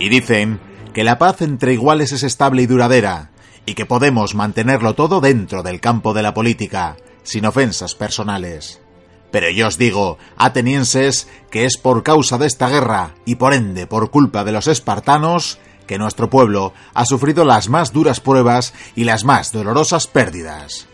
Y dicen que la paz entre iguales es estable y duradera, y que podemos mantenerlo todo dentro del campo de la política, sin ofensas personales. Pero yo os digo, atenienses, que es por causa de esta guerra, y por ende por culpa de los espartanos, que nuestro pueblo ha sufrido las más duras pruebas y las más dolorosas pérdidas.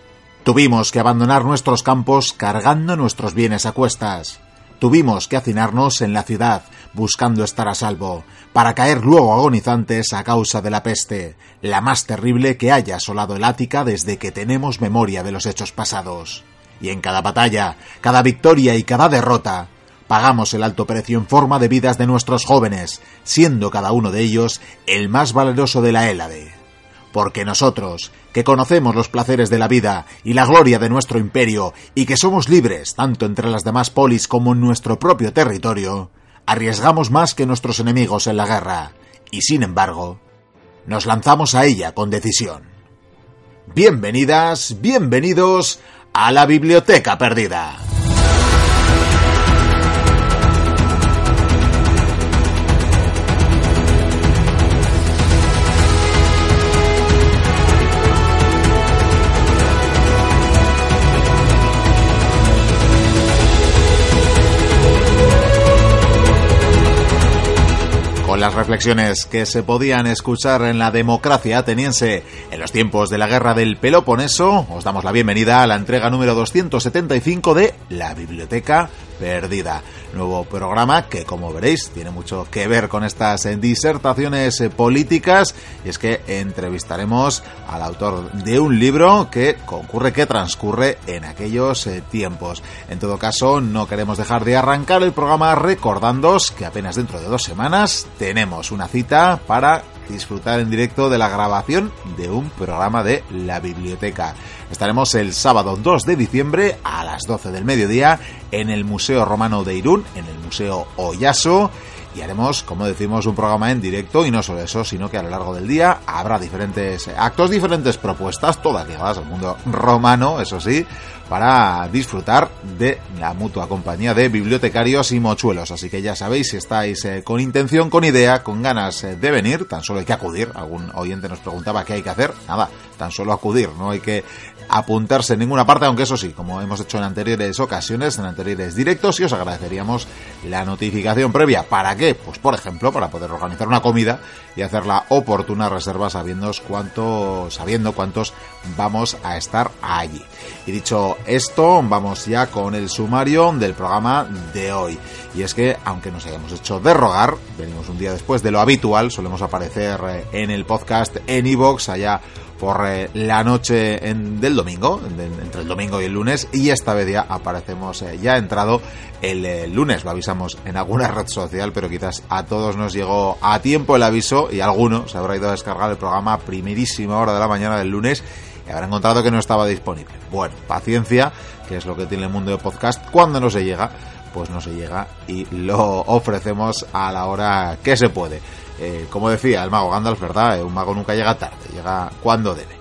Tuvimos que abandonar nuestros campos cargando nuestros bienes a cuestas. Tuvimos que hacinarnos en la ciudad, buscando estar a salvo, para caer luego agonizantes a causa de la peste, la más terrible que haya asolado el Ática desde que tenemos memoria de los hechos pasados. Y en cada batalla, cada victoria y cada derrota, pagamos el alto precio en forma de vidas de nuestros jóvenes, siendo cada uno de ellos el más valeroso de la Hélade. Porque nosotros, que conocemos los placeres de la vida y la gloria de nuestro imperio, y que somos libres tanto entre las demás polis como en nuestro propio territorio, arriesgamos más que nuestros enemigos en la guerra, y sin embargo, nos lanzamos a ella con decisión. Bienvenidas, bienvenidos a la Biblioteca Perdida. Las reflexiones que se podían escuchar en la democracia ateniense en los tiempos de la guerra del Peloponeso, os damos la bienvenida a la entrega número 275 de La Biblioteca Perdida. Nuevo programa que, como veréis, tiene mucho que ver con estas disertaciones políticas y es que entrevistaremos al autor de un libro que concurre, que transcurre en aquellos eh, tiempos. En todo caso, no queremos dejar de arrancar el programa recordándoos que apenas dentro de dos semanas tenemos una cita para disfrutar en directo de la grabación de un programa de la biblioteca. Estaremos el sábado 2 de diciembre a las 12 del mediodía en el Museo Romano de Irún, en el Museo Oyaso y haremos, como decimos, un programa en directo y no solo eso, sino que a lo largo del día habrá diferentes actos, diferentes propuestas, todas ligadas al mundo romano, eso sí, para disfrutar de la mutua compañía de bibliotecarios y mochuelos. Así que ya sabéis, si estáis eh, con intención, con idea, con ganas eh, de venir, tan solo hay que acudir. Algún oyente nos preguntaba qué hay que hacer. Nada, tan solo acudir, no hay que apuntarse en ninguna parte, aunque eso sí, como hemos hecho en anteriores ocasiones, en anteriores directos, y os agradeceríamos la notificación previa. ¿Para qué? Pues por ejemplo, para poder organizar una comida y hacer la oportuna reserva sabiendo cuántos, sabiendo cuántos vamos a estar allí. Y dicho esto, vamos ya con el sumario del programa de hoy. Y es que, aunque nos hayamos hecho derrogar, venimos un día después de lo habitual, solemos aparecer eh, en el podcast en iVoox allá por eh, la noche del domingo, entre el domingo y el lunes, y esta vez ya aparecemos eh, ya entrado el eh, lunes, lo avisamos en alguna red social, pero quizás a todos nos llegó a tiempo el aviso y alguno se habrá ido a descargar el programa a primerísima hora de la mañana del lunes y habrá encontrado que no estaba disponible. Bueno, paciencia, que es lo que tiene el mundo de podcast, cuando no se llega, pues no se llega y lo ofrecemos a la hora que se puede. Eh, como decía el mago Gandalf, ¿verdad? Eh, un mago nunca llega tarde, llega cuando debe.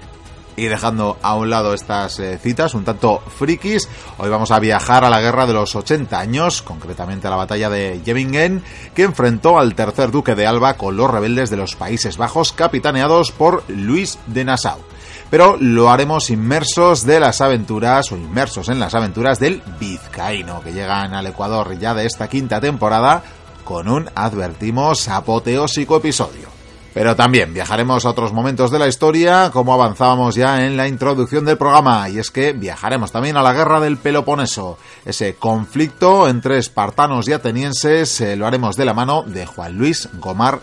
Y dejando a un lado estas eh, citas un tanto frikis, hoy vamos a viajar a la guerra de los 80 años, concretamente a la batalla de Jevingen, que enfrentó al tercer duque de Alba con los rebeldes de los Países Bajos, capitaneados por Luis de Nassau. Pero lo haremos inmersos de las aventuras, o inmersos en las aventuras del vizcaíno, que llegan al Ecuador ya de esta quinta temporada, con un, advertimos, apoteósico episodio. Pero también viajaremos a otros momentos de la historia, como avanzábamos ya en la introducción del programa, y es que viajaremos también a la guerra del Peloponeso, ese conflicto entre espartanos y atenienses, eh, lo haremos de la mano de Juan Luis Gomar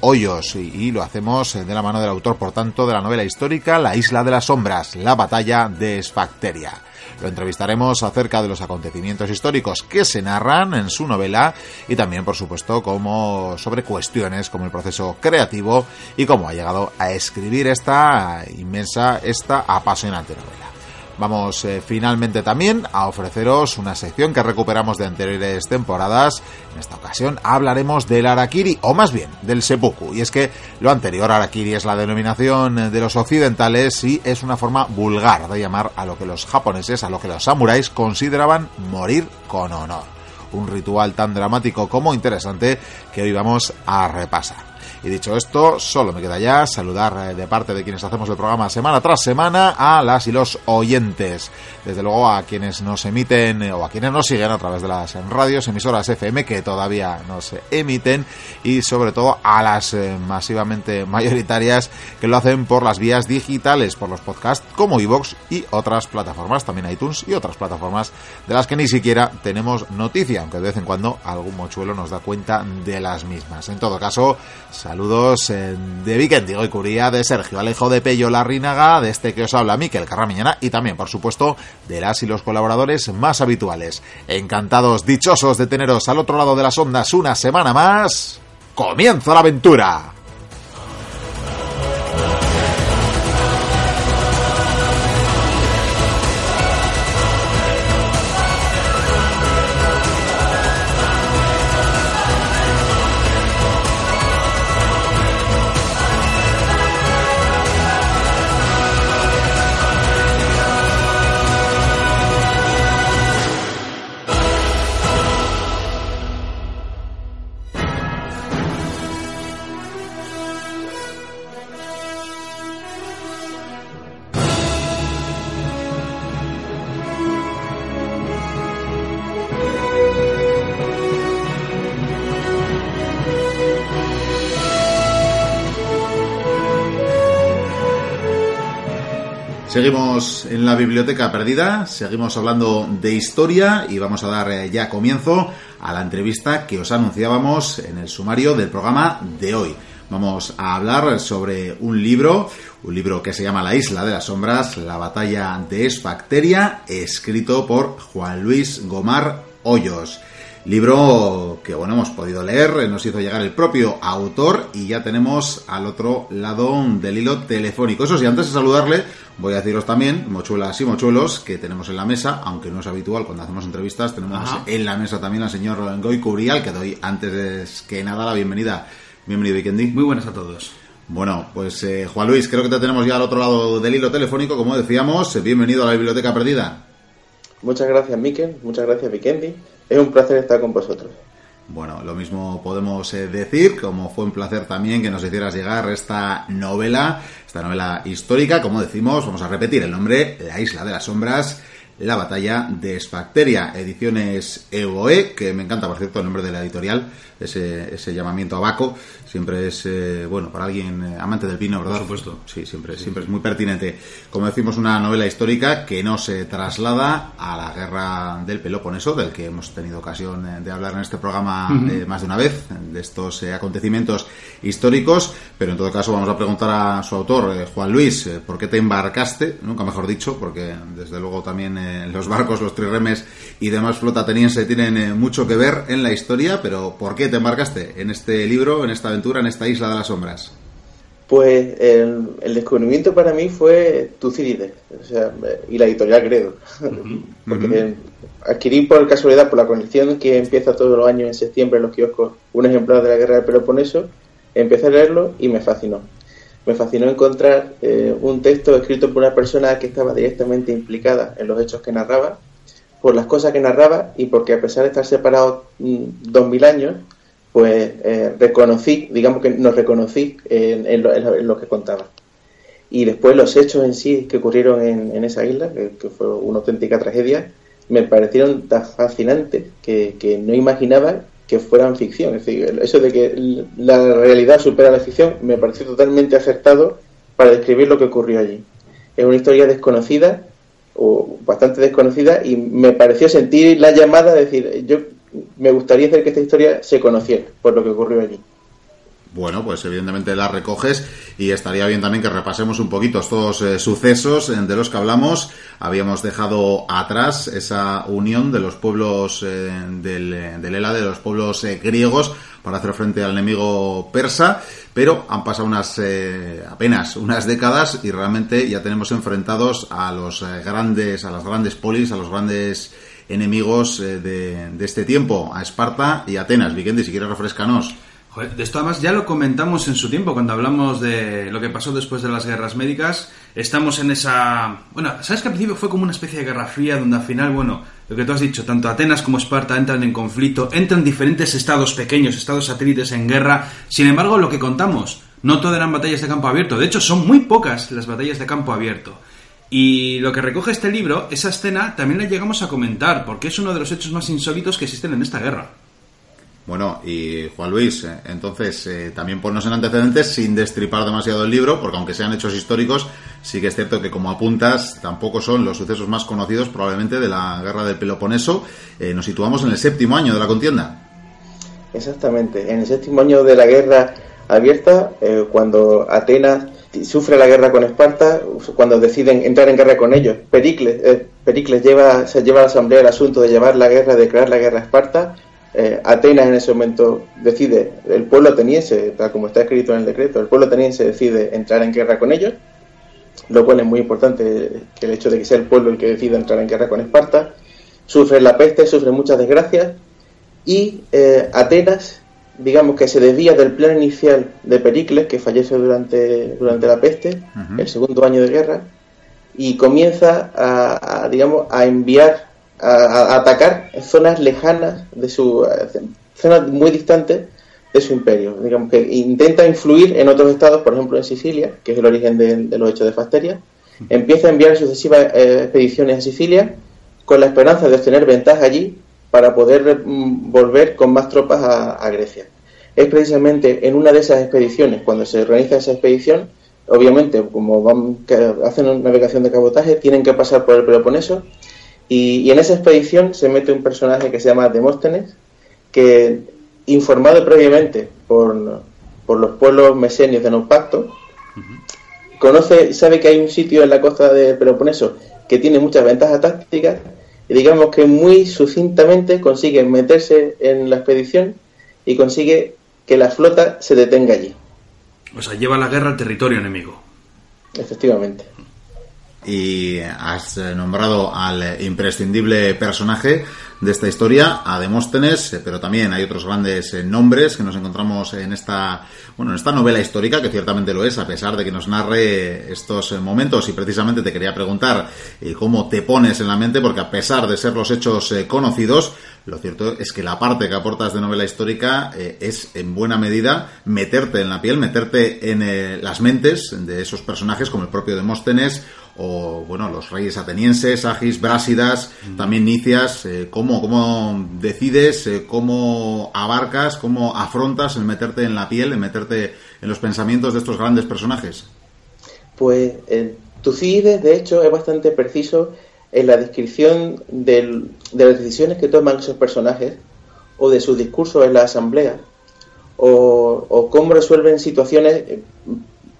Hoyos y, lo hacemos de la mano del autor, por tanto, de la novela histórica La Isla de las Sombras, la batalla de Esfacteria. Lo entrevistaremos acerca de los acontecimientos históricos que se narran en su novela y también, por supuesto, como sobre cuestiones como el proceso creativo y cómo ha llegado a escribir esta inmensa, esta apasionante novela. Vamos eh, finalmente también a ofreceros una sección que recuperamos de anteriores temporadas. En esta ocasión hablaremos del Arakiri, o más bien del Seppuku. Y es que lo anterior, Arakiri, es la denominación de los occidentales y es una forma vulgar de llamar a lo que los japoneses, a lo que los samuráis consideraban morir con honor. Un ritual tan dramático como interesante que hoy vamos a repasar. Y dicho esto, solo me queda ya saludar eh, de parte de quienes hacemos el programa semana tras semana a las y los oyentes. Desde luego a quienes nos emiten eh, o a quienes nos siguen a través de las radios, emisoras FM que todavía no se emiten y sobre todo a las eh, masivamente mayoritarias que lo hacen por las vías digitales, por los podcasts como iVoox y otras plataformas, también iTunes y otras plataformas de las que ni siquiera tenemos noticia, aunque de vez en cuando algún mochuelo nos da cuenta de las mismas. En todo caso, Saludos de Vikendi y Curía, de Sergio Alejo de Pello Larrínaga, de este que os habla Miquel Carramiñana y también, por supuesto, de las y los colaboradores más habituales. Encantados, dichosos de teneros al otro lado de las ondas una semana más. ¡Comienza la aventura! En la biblioteca perdida, seguimos hablando de historia y vamos a dar eh, ya comienzo a la entrevista que os anunciábamos en el sumario del programa de hoy. Vamos a hablar sobre un libro, un libro que se llama La Isla de las Sombras, la batalla de Esfacteria, escrito por Juan Luis Gomar Hoyos. Libro que bueno hemos podido leer, nos hizo llegar el propio autor y ya tenemos al otro lado del hilo telefónico. Eso sí, antes de saludarle, voy a deciros también, mochuelas y mochuelos, que tenemos en la mesa, aunque no es habitual cuando hacemos entrevistas, tenemos en la mesa también al señor Goy Cubrial, que doy antes que nada la bienvenida. Bienvenido, Vikendi. Muy buenas a todos. Bueno, pues eh, Juan Luis, creo que te tenemos ya al otro lado del hilo telefónico, como decíamos. Bienvenido a la Biblioteca Perdida. Muchas gracias, Miquel. Muchas gracias, Vikendi. Es un placer estar con vosotros. Bueno, lo mismo podemos eh, decir, como fue un placer también que nos hicieras llegar esta novela, esta novela histórica, como decimos, vamos a repetir el nombre, La Isla de las Sombras, la batalla de Esfacteria, ediciones EOE, que me encanta, por cierto, el nombre de la editorial, ese, ese llamamiento a Baco, siempre es, eh, bueno, para alguien eh, amante del vino, ¿verdad? Por supuesto. Sí, siempre, siempre es muy pertinente. Como decimos, una novela histórica que no se traslada a la guerra del Peloponeso, del que hemos tenido ocasión eh, de hablar en este programa más de una vez, de estos acontecimientos históricos, pero en todo caso vamos a preguntar a su autor, Juan Luis, ¿por qué te embarcaste? Nunca mejor dicho, porque desde luego también los barcos, los triremes y demás flota ateniense tienen mucho que ver en la historia, pero ¿por qué te embarcaste en este libro, en esta aventura, en esta isla de las sombras? Pues el, descubrimiento para mí fue Tucídides, o sea, y la editorial Credo. Porque adquirí por casualidad, por la conexión que empieza todos los años en septiembre en los kioscos, un ejemplar de la Guerra del Peloponeso, empecé a leerlo y me fascinó. Me fascinó encontrar eh, un texto escrito por una persona que estaba directamente implicada en los hechos que narraba, por las cosas que narraba y porque a pesar de estar separado mm, dos mil años, pues eh, reconocí, digamos que nos reconocí en, lo, que contaba. Y después los hechos en sí que ocurrieron en, esa isla, que, fue una auténtica tragedia, me parecieron tan fascinantes que, no imaginaba que fueran ficción. Es decir, eso de que la realidad supera la ficción me pareció totalmente acertado para describir lo que ocurrió allí. Es una historia desconocida o bastante desconocida y me pareció sentir la llamada de decir, yo me gustaría hacer que esta historia se conociera por lo que ocurrió allí. Bueno, pues evidentemente las recoges y estaría bien también que repasemos un poquito estos eh, sucesos de los que hablamos. Habíamos dejado atrás esa unión de los pueblos del, del ELA, de los pueblos griegos, para hacer frente al enemigo persa, pero han pasado unas eh, apenas unas décadas y realmente ya tenemos enfrentados a los eh, grandes, a las grandes polis, a los grandes enemigos eh, de, este tiempo, a Esparta y Atenas. Vikendi, si quieres refrescanos. De esto además ya lo comentamos en su tiempo cuando hablamos de lo que pasó después de las guerras médicas. Estamos en esa... Bueno, sabes que al principio fue como una especie de guerra fría donde al final, bueno, lo que tú has dicho, tanto Atenas como Esparta entran en conflicto, entran diferentes estados pequeños, estados satélites en guerra. Sin embargo, lo que contamos, no todo eran batallas de campo abierto. De hecho, son muy pocas las batallas de campo abierto. Y lo que recoge este libro, esa escena, también la llegamos a comentar, porque es uno de los hechos más insólitos que existen en esta guerra. Bueno, y Juan Luis, eh, entonces eh, también ponnos en antecedentes sin destripar demasiado el libro, porque aunque sean hechos históricos, sí que es cierto que como apuntas, tampoco son los sucesos más conocidos probablemente de la guerra del Peloponeso. Eh, nos situamos en el séptimo año de la contienda. Exactamente, en el séptimo año de la guerra abierta, cuando Atenas sufre la guerra con Esparta, cuando deciden entrar en guerra con ellos. Pericles, Pericles lleva, se lleva a la asamblea el asunto de llevar la guerra, de declarar la guerra a Esparta eh, Atenas en ese momento decide, el pueblo ateniense, tal como está escrito en el decreto, el pueblo ateniense decide entrar en guerra con ellos, lo cual es muy importante que el hecho de que sea el pueblo el que decida entrar en guerra con Esparta, sufre la peste, sufre muchas desgracias, y eh, Atenas, digamos que se desvía del plan inicial de Pericles, que fallece durante, durante la peste, el segundo año de guerra, y comienza a digamos, a enviar a, atacar zonas lejanas de su zonas muy distantes de su imperio. Digamos que intenta influir en otros estados, por ejemplo en Sicilia, que es el origen de, los hechos de Fasteria. Empieza a enviar sucesivas eh, expediciones a Sicilia con la esperanza de obtener ventaja allí para poder mm, volver con más tropas a, Grecia. Es precisamente en una de esas expediciones, cuando se organiza esa expedición, obviamente, como van, hacen una navegación de cabotaje, tienen que pasar por el Peloponeso y, en esa expedición se mete un personaje que se llama Demóstenes, que informado previamente por, los pueblos mesenios de Naupacto, conoce, sabe que hay un sitio en la costa de Peloponeso que tiene muchas ventajas tácticas y digamos que muy sucintamente consigue meterse en la expedición y consigue que la flota se detenga allí. O sea, lleva la guerra al territorio enemigo. Efectivamente y has eh, nombrado al imprescindible personaje de esta historia, a Demóstenes, eh, pero también hay otros grandes eh, nombres que nos encontramos en esta, bueno, en esta novela histórica, que ciertamente lo es, a pesar de que nos narre estos momentos. Y precisamente te quería preguntar cómo te pones en la mente, porque a pesar de ser los hechos conocidos, lo cierto es que la parte que aportas de novela histórica es en buena medida meterte en la piel, meterte en las mentes de esos personajes como el propio Demóstenes o bueno, los reyes atenienses, Agis, Brásidas, también Nicias, eh, ¿cómo, ¿cómo, decides, eh, cómo abarcas, cómo afrontas el meterte en la piel, en meterte en los pensamientos de estos grandes personajes? Pues eh, Tucídides, de hecho, es bastante preciso en la descripción de las decisiones que toman esos personajes o de sus discursos en la asamblea o, o cómo resuelven situaciones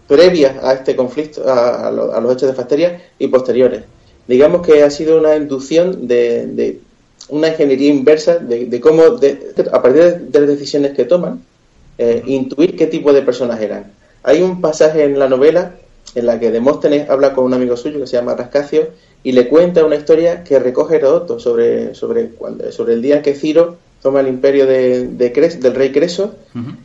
previas a este conflicto, a, los hechos de Fasteria y posteriores. Digamos que ha sido una inducción de, una ingeniería inversa de, cómo, a partir de las decisiones que toman, eh, intuir qué tipo de personas eran. Hay un pasaje en la novela en la que Demóstenes habla con un amigo suyo que se llama Rascacio y le cuenta una historia que recoge Herodoto sobre, sobre, sobre el día en que Ciro toma el imperio de, del rey Creso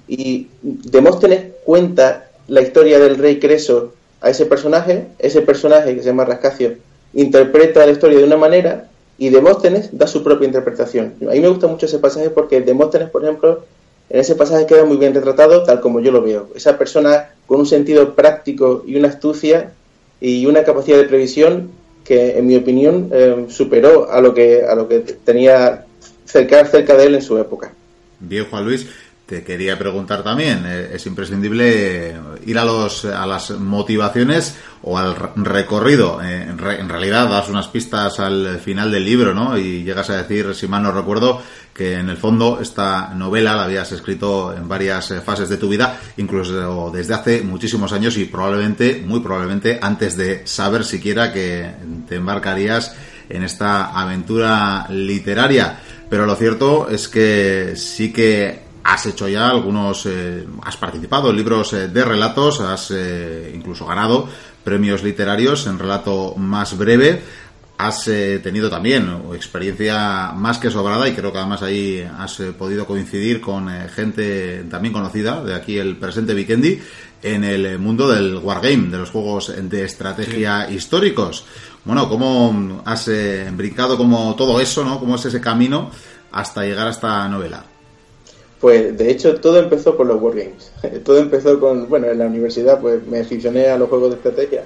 y Demóstenes cuenta la historia del rey Creso a ese personaje, ese personaje que se llama Rascacio interpreta la historia de una manera y Demóstenes da su propia interpretación. A mí me gusta mucho ese pasaje porque Demóstenes, por ejemplo, en ese pasaje queda muy bien retratado tal como yo lo veo. Esa persona con un sentido práctico y una astucia y una capacidad de previsión que, en mi opinión, eh, superó a lo que a lo que tenía cerca, cerca de él en su época. Bien, Juan Luis. Te quería preguntar también, eh, es imprescindible ir a los a las motivaciones o al recorrido. Eh, en, realidad das unas pistas al final del libro, ¿no? Y llegas a decir, si mal no recuerdo, que en el fondo esta novela la habías escrito en varias eh, fases de tu vida, incluso desde hace muchísimos años y probablemente, muy probablemente, antes de saber siquiera que te embarcarías en esta aventura literaria. Pero lo cierto es que sí que has hecho ya algunos, eh, has participado en libros eh, de relatos, has eh, incluso ganado premios literarios en relato más breve. Has tenido también experiencia más que sobrada y creo que además ahí has podido coincidir con gente también conocida de aquí el presente Vikendi en el mundo del wargame, de los juegos de estrategia históricos. Bueno, ¿cómo has brincado como todo eso, ¿no? ¿Cómo es ese camino hasta llegar a esta novela? Pues de hecho todo empezó por los Wargames. todo empezó con, bueno, en la universidad pues me aficioné a los juegos de estrategia.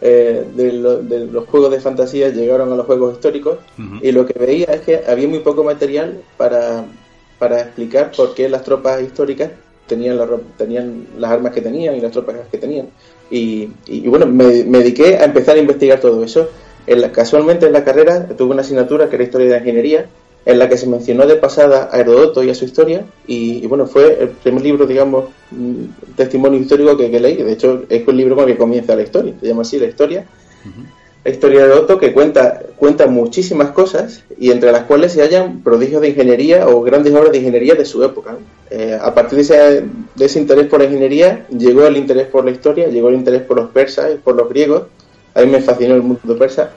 Eh, de, los juegos de fantasía llegaron a los juegos históricos y lo que veía es que había muy poco material para, para explicar por qué las tropas históricas tenían, la, tenían las armas que tenían y las tropas que tenían. Y, bueno, me, dediqué a empezar a investigar todo eso. casualmente en la carrera tuve una asignatura que era historia de ingeniería en la que se mencionó de pasada a Herodoto y a su historia, y, bueno, fue el primer libro, digamos, mm, testimonio histórico que, leí, de hecho es el libro con el que comienza la historia, se llama así la historia. La historia de Herodoto que cuenta, cuenta muchísimas cosas y entre las cuales se hallan prodigios de ingeniería o grandes obras de ingeniería de su época. Eh, a partir de ese, de ese interés por la ingeniería llegó el interés por la historia, llegó el interés por los persas, por los griegos, a mí me fascinó el mundo persa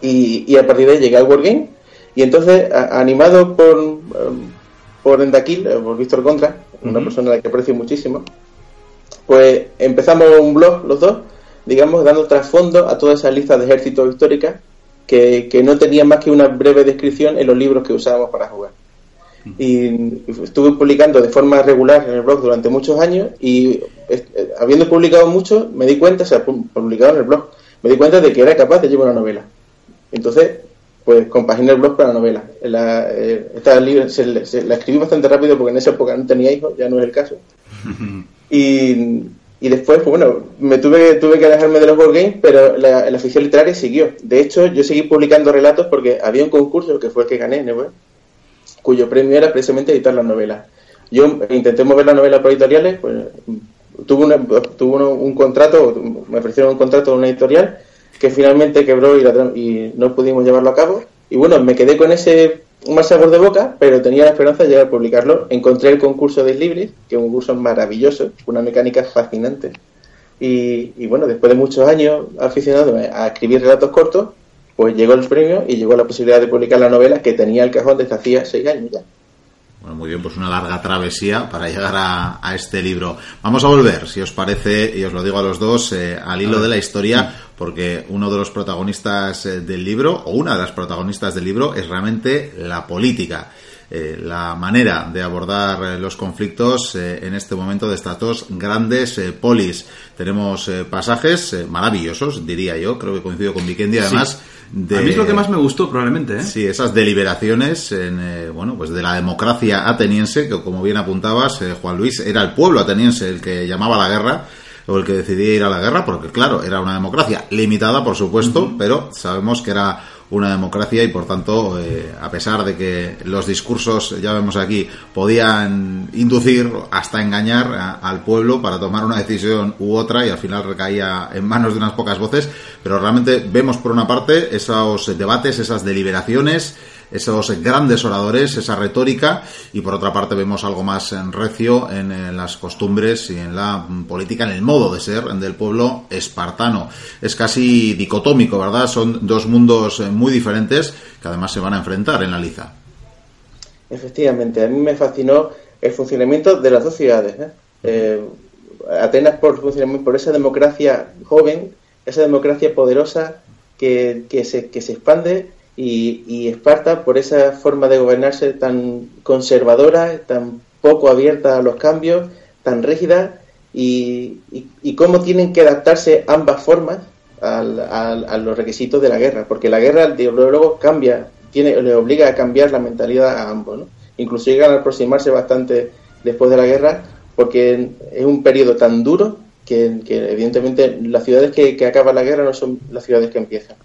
y, y a partir de ahí llegué al Wargame y entonces, animado por, um, por Endakil, eh, por Víctor Contra, una persona a la que aprecio muchísimo, pues empezamos un blog los dos, digamos, dando trasfondo a toda esa lista de ejércitos históricas que, que no tenían más que una breve descripción en los libros que usábamos para jugar. Y estuve publicando de forma regular en el blog durante muchos años y eh, habiendo publicado mucho, me di cuenta, o sea, publicado en el blog, me di cuenta de que era capaz de llevar una novela. Entonces pues compaginé el blog con la novela. La, eh, esta se, la escribí bastante rápido porque en esa época no tenía hijos, ya no es el caso. y, y después, pues bueno, me tuve, tuve que alejarme de los board games, pero la, la afición literaria siguió. De hecho, yo seguí publicando relatos porque había un concurso que fue el que gané, ¿no? cuyo premio era precisamente editar las novelas. Yo intenté mover la novela por editoriales, pues tuve, una, tuve un contrato, me ofrecieron un contrato de una editorial que finalmente quebró y, no pudimos llevarlo a cabo. Y bueno, me quedé con ese mal sabor de boca, pero tenía la esperanza de llegar a publicarlo. Encontré el concurso de Libris, que es un concurso maravilloso, una mecánica fascinante. Y, bueno, después de muchos años aficionado a escribir relatos cortos, pues llegó el premio y llegó la posibilidad de publicar la novela que tenía el cajón desde hacía seis años ya. Bueno, muy bien, pues una larga travesía para llegar a, este libro. Vamos a volver, si os parece, y os lo digo a los dos, eh, al hilo de la historia, porque uno de los protagonistas eh, del libro, o una de las protagonistas del libro, es realmente la política. Eh, la manera de abordar los conflictos en este momento de estas dos grandes polis. Tenemos pasajes maravillosos, diría yo, creo que coincido con Vikendi, además. De, a mí es lo que más me gustó, probablemente. ¿eh? Sí, esas deliberaciones en, eh, bueno, pues de la democracia ateniense, que como bien apuntabas, eh, Juan Luis, era el pueblo ateniense el que llamaba la guerra o el que decidía ir a la guerra, porque claro, era una democracia limitada, por supuesto, pero sabemos que era una democracia y por tanto, eh, a pesar de que los discursos, ya vemos aquí, podían inducir hasta engañar al pueblo para tomar una decisión u otra y al final recaía en manos de unas pocas voces, pero realmente vemos por una parte esos debates, esas deliberaciones, esos grandes oradores, esa retórica, y por otra parte vemos algo más recio en, las costumbres y en la política, en el modo de ser del pueblo espartano. Es casi dicotómico, ¿verdad? Son dos mundos muy diferentes que además se van a enfrentar en la liza. Efectivamente, a mí me fascinó el funcionamiento de las dos ciudades. ¿eh? Eh, Atenas por, por esa democracia joven, esa democracia poderosa que, se, que se expande y, Esparta por esa forma de gobernarse tan conservadora, tan poco abierta a los cambios, tan rígida y, cómo tienen que adaptarse ambas formas a los requisitos de la guerra, porque la guerra luego cambia, tiene, le obliga a cambiar la mentalidad a ambos, ¿no? incluso llegan a aproximarse bastante después de la guerra, porque es un periodo tan duro que, evidentemente las ciudades que, que acaban la guerra no son las ciudades que empiezan.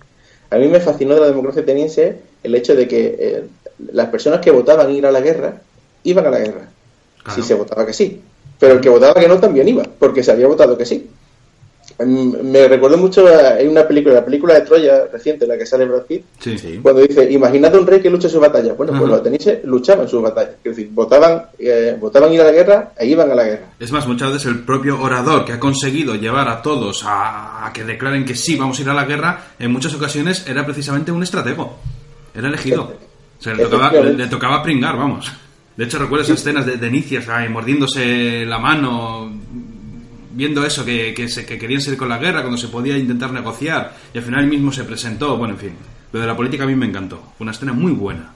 A mí me fascinó de la democracia ateniense el hecho de que eh, las personas que votaban ir a la guerra iban a la guerra. Si se votaba que sí. Pero el que votaba que no también iba, porque se había votado que sí. Me recuerdo mucho hay una película, la película de Troya reciente, la que sale Brad Pitt, cuando dice, imaginad un rey que lucha su batalla. Bueno, pues los atenienses luchaban sus batallas, es decir, votaban, eh, votaban ir a la guerra e iban a la guerra. Es más, muchas veces el propio orador que ha conseguido llevar a todos a, que declaren que sí, vamos a ir a la guerra, en muchas ocasiones era precisamente un estratego, era elegido. O le tocaba, le, tocaba pringar, vamos. De hecho, recuerdo esas escenas de, de Nicias mordiéndose la mano, viendo eso, que, que, se, que querían seguir con la guerra, cuando se podía intentar negociar, y al final él mismo se presentó. Bueno, en fin, lo de la política a mí me encantó. Fue una escena muy buena.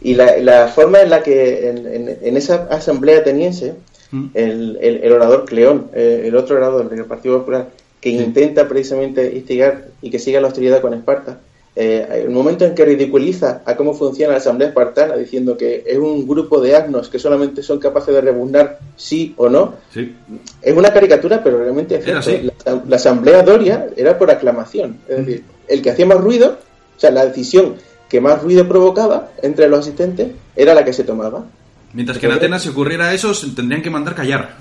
Y la, la forma en la que en, esa asamblea ateniense, ¿Mm? el, el, orador Cleón, eh, el otro orador del Partido Popular, que intenta precisamente instigar y que siga la hostilidad con Esparta, eh, el momento en que ridiculiza a cómo funciona la Asamblea Espartana, diciendo que es un grupo de asnos que solamente son capaces de rebuznar sí o no, es una caricatura, pero realmente es cierto. La, Asamblea Doria era por aclamación, es decir, el que hacía más ruido, o sea, la decisión que más ruido provocaba entre los asistentes era la que se tomaba. Mientras que en Atenas si ocurriera eso, tendrían que mandar callar.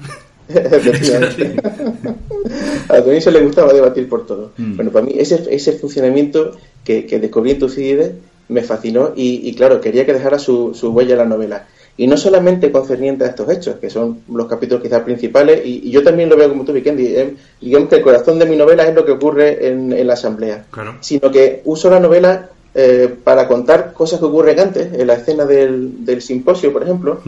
a Dionisio le gustaba debatir por todo. Mm. Bueno, para mí ese, ese funcionamiento que, que descubrí en Tucídides me fascinó y, claro, quería que dejara su, su, huella en la novela. Y no solamente concerniente a estos hechos, que son los capítulos quizás principales, y, yo también lo veo como tú, Vikendi, eh, digamos que el corazón de mi novela es lo que ocurre en, la asamblea, sino que uso la novela eh, para contar cosas que ocurren antes, en la escena del, del simposio, por ejemplo,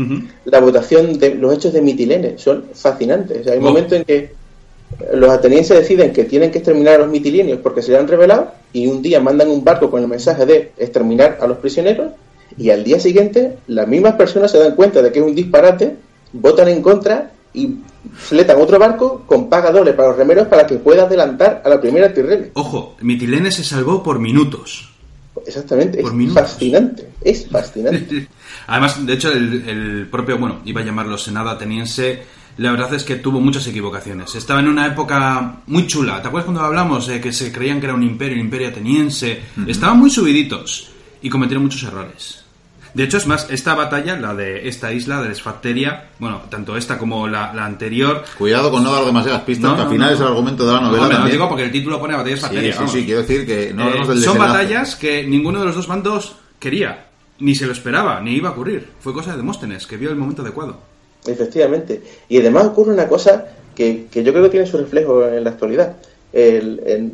la votación de los hechos de Mitilene, son fascinantes. hay oh. momentos en que los atenienses deciden que tienen que exterminar a los mitilenios porque se le han revelado y un día mandan un barco con el mensaje de exterminar a los prisioneros y al día siguiente las mismas personas se dan cuenta de que es un disparate, votan en contra y fletan otro barco con paga doble para los remeros para que pueda adelantar a la primera Tirrene. Ojo, Mitilene se salvó por minutos. Exactamente, es fascinante, es fascinante. Además, de hecho, el, el, propio, bueno, iba a llamarlo Senado ateniense, la verdad es que tuvo muchas equivocaciones. Estaba en una época muy chula. ¿Te acuerdas cuando hablamos de que se creían que era un imperio, un imperio ateniense? Estaban muy subiditos y cometieron muchos errores. De hecho, es más, esta batalla, la de esta isla de Desfacteria, bueno, tanto esta como la, anterior. Cuidado con no dar demasiadas pistas, que al final es el argumento de la novela. No, no digo porque el título pone Batalla de Desfacteria. Sí, sí, sí, quiero decir que no hablamos eh, del Son batallas que ninguno de los dos bandos quería, ni se lo esperaba, ni iba a ocurrir. Fue cosa de Demóstenes, que vio el momento adecuado. Efectivamente. Y además ocurre una cosa que, yo creo que tiene su reflejo en la actualidad.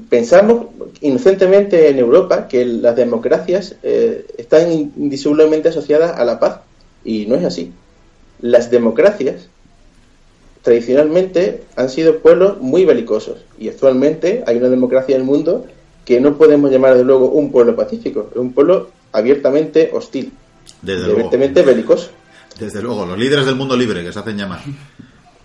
Pensamos inocentemente en Europa que las democracias eh, están indisolublemente asociadas a la paz y no es así. Las democracias tradicionalmente han sido pueblos muy belicosos y actualmente hay una democracia en el mundo que no podemos llamar de luego un pueblo pacífico, es un pueblo abiertamente hostil, abiertamente belicoso. Desde luego, los líderes del mundo libre que se hacen llamar.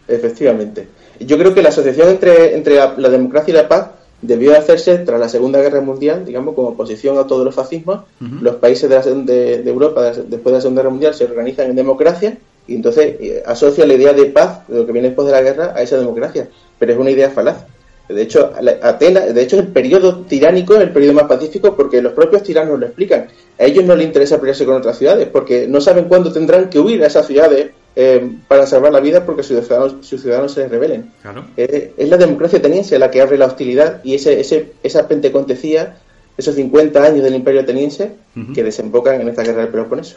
Efectivamente. Yo creo que la asociación entre, entre la, democracia y la paz debió hacerse tras la Segunda Guerra Mundial, digamos, como oposición a todos los fascismos. Los países de, de, Europa, después de la Segunda Guerra Mundial, se organizan en democracia y entonces eh, asocian la idea de paz, de lo que viene después de la guerra, a esa democracia. Pero es una idea falaz. De hecho, Atenas, de hecho, el periodo tiránico es el periodo más pacífico porque los propios tiranos lo explican. A ellos no les interesa pelearse con otras ciudades porque no saben cuándo tendrán que huir a esas ciudades eh, para salvar la vida porque sus ciudadanos, sus ciudadanos se rebelen. Eh, es la democracia ateniense la que abre la hostilidad y ese, ese, esa pentecontecía, esos 50 años del imperio ateniense que desembocan en esta guerra del Peloponeso.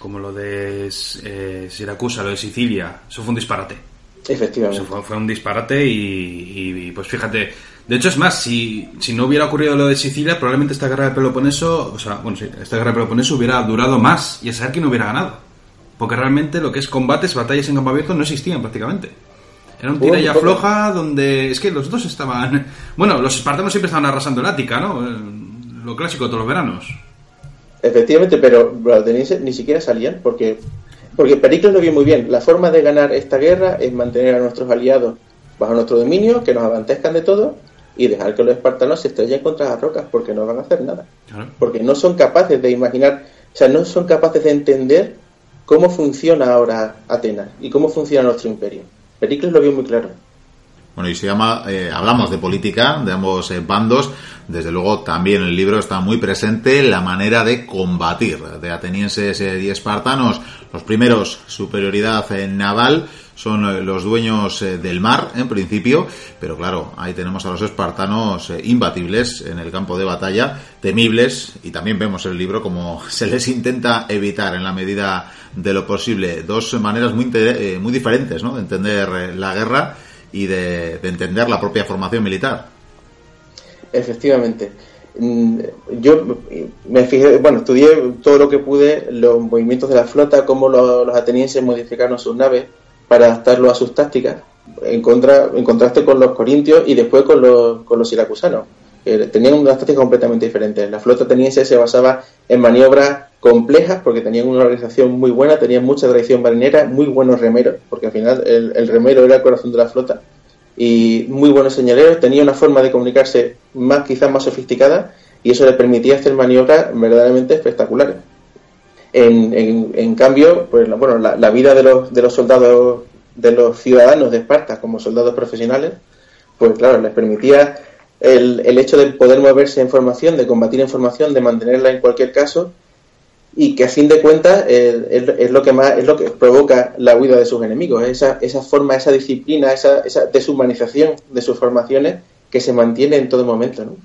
Como lo de eh, Siracusa, lo de Sicilia, eso fue un disparate. Efectivamente. fue, un disparate y, pues fíjate, de hecho es más, si, si no hubiera ocurrido lo de Sicilia, probablemente esta guerra de Peloponeso, o sea, bueno, sí, esta guerra de Peloponeso hubiera durado más y a saber quién hubiera ganado. Porque realmente lo que es combates, batallas en campo abierto no existían prácticamente. Era un tira y afloja donde es que los dos estaban... Bueno, los espartanos siempre estaban arrasando el Ática, ¿no? Eh, lo clásico de todos los veranos. Efectivamente, pero los atenienses ni siquiera salían porque porque Pericles lo vio muy bien. La forma de ganar esta guerra es mantener a nuestros aliados bajo nuestro dominio, que nos abantezcan de todo y dejar que los espartanos se estrellen contra las rocas, porque no van a hacer nada. Porque no son capaces de imaginar, o sea, no son capaces de entender cómo funciona ahora Atenas y cómo funciona nuestro imperio. Pericles lo vio muy claro. Bueno, y se llama, eh, hablamos de política, de ambos eh, bandos. Desde luego, también en el libro está muy presente la manera de combatir de atenienses y espartanos. Los primeros, superioridad naval, son los dueños del mar, en principio, pero claro, ahí tenemos a los espartanos imbatibles en el campo de batalla, temibles, y también vemos en el libro como se les intenta evitar en la medida de lo posible. Dos maneras muy, muy diferentes de entender la guerra y de, entender la propia formación militar. Efectivamente. Mm, yo me fijé, bueno, estudié todo lo que pude, los movimientos de la flota, cómo los, atenienses modificaron sus naves para adaptarlo a sus tácticas, en, contra, en contraste con los corintios y después con los, con los siracusanos. tenían unas tácticas completamente diferentes. La flota ateniense se basaba en maniobras complejas porque tenían una organización muy buena, tenían mucha tradición marinera, muy buenos remeros, porque al final el, remero era el corazón de la flota, y muy buenos señaleros, tenía una forma de comunicarse más quizás más sofisticada y eso le permitía hacer maniobras verdaderamente espectaculares. En, en, cambio, pues bueno, la, vida de los, de los soldados, de los ciudadanos de Esparta como soldados profesionales, pues claro, les permitía el, el hecho de poder moverse en formación, de combatir en formación, de mantenerla en cualquier caso, y que a fin de cuentas es, lo que más es lo que provoca la huida de sus enemigos esa, esa forma esa disciplina esa, esa deshumanización de sus formaciones que se mantiene en todo momento ¿no?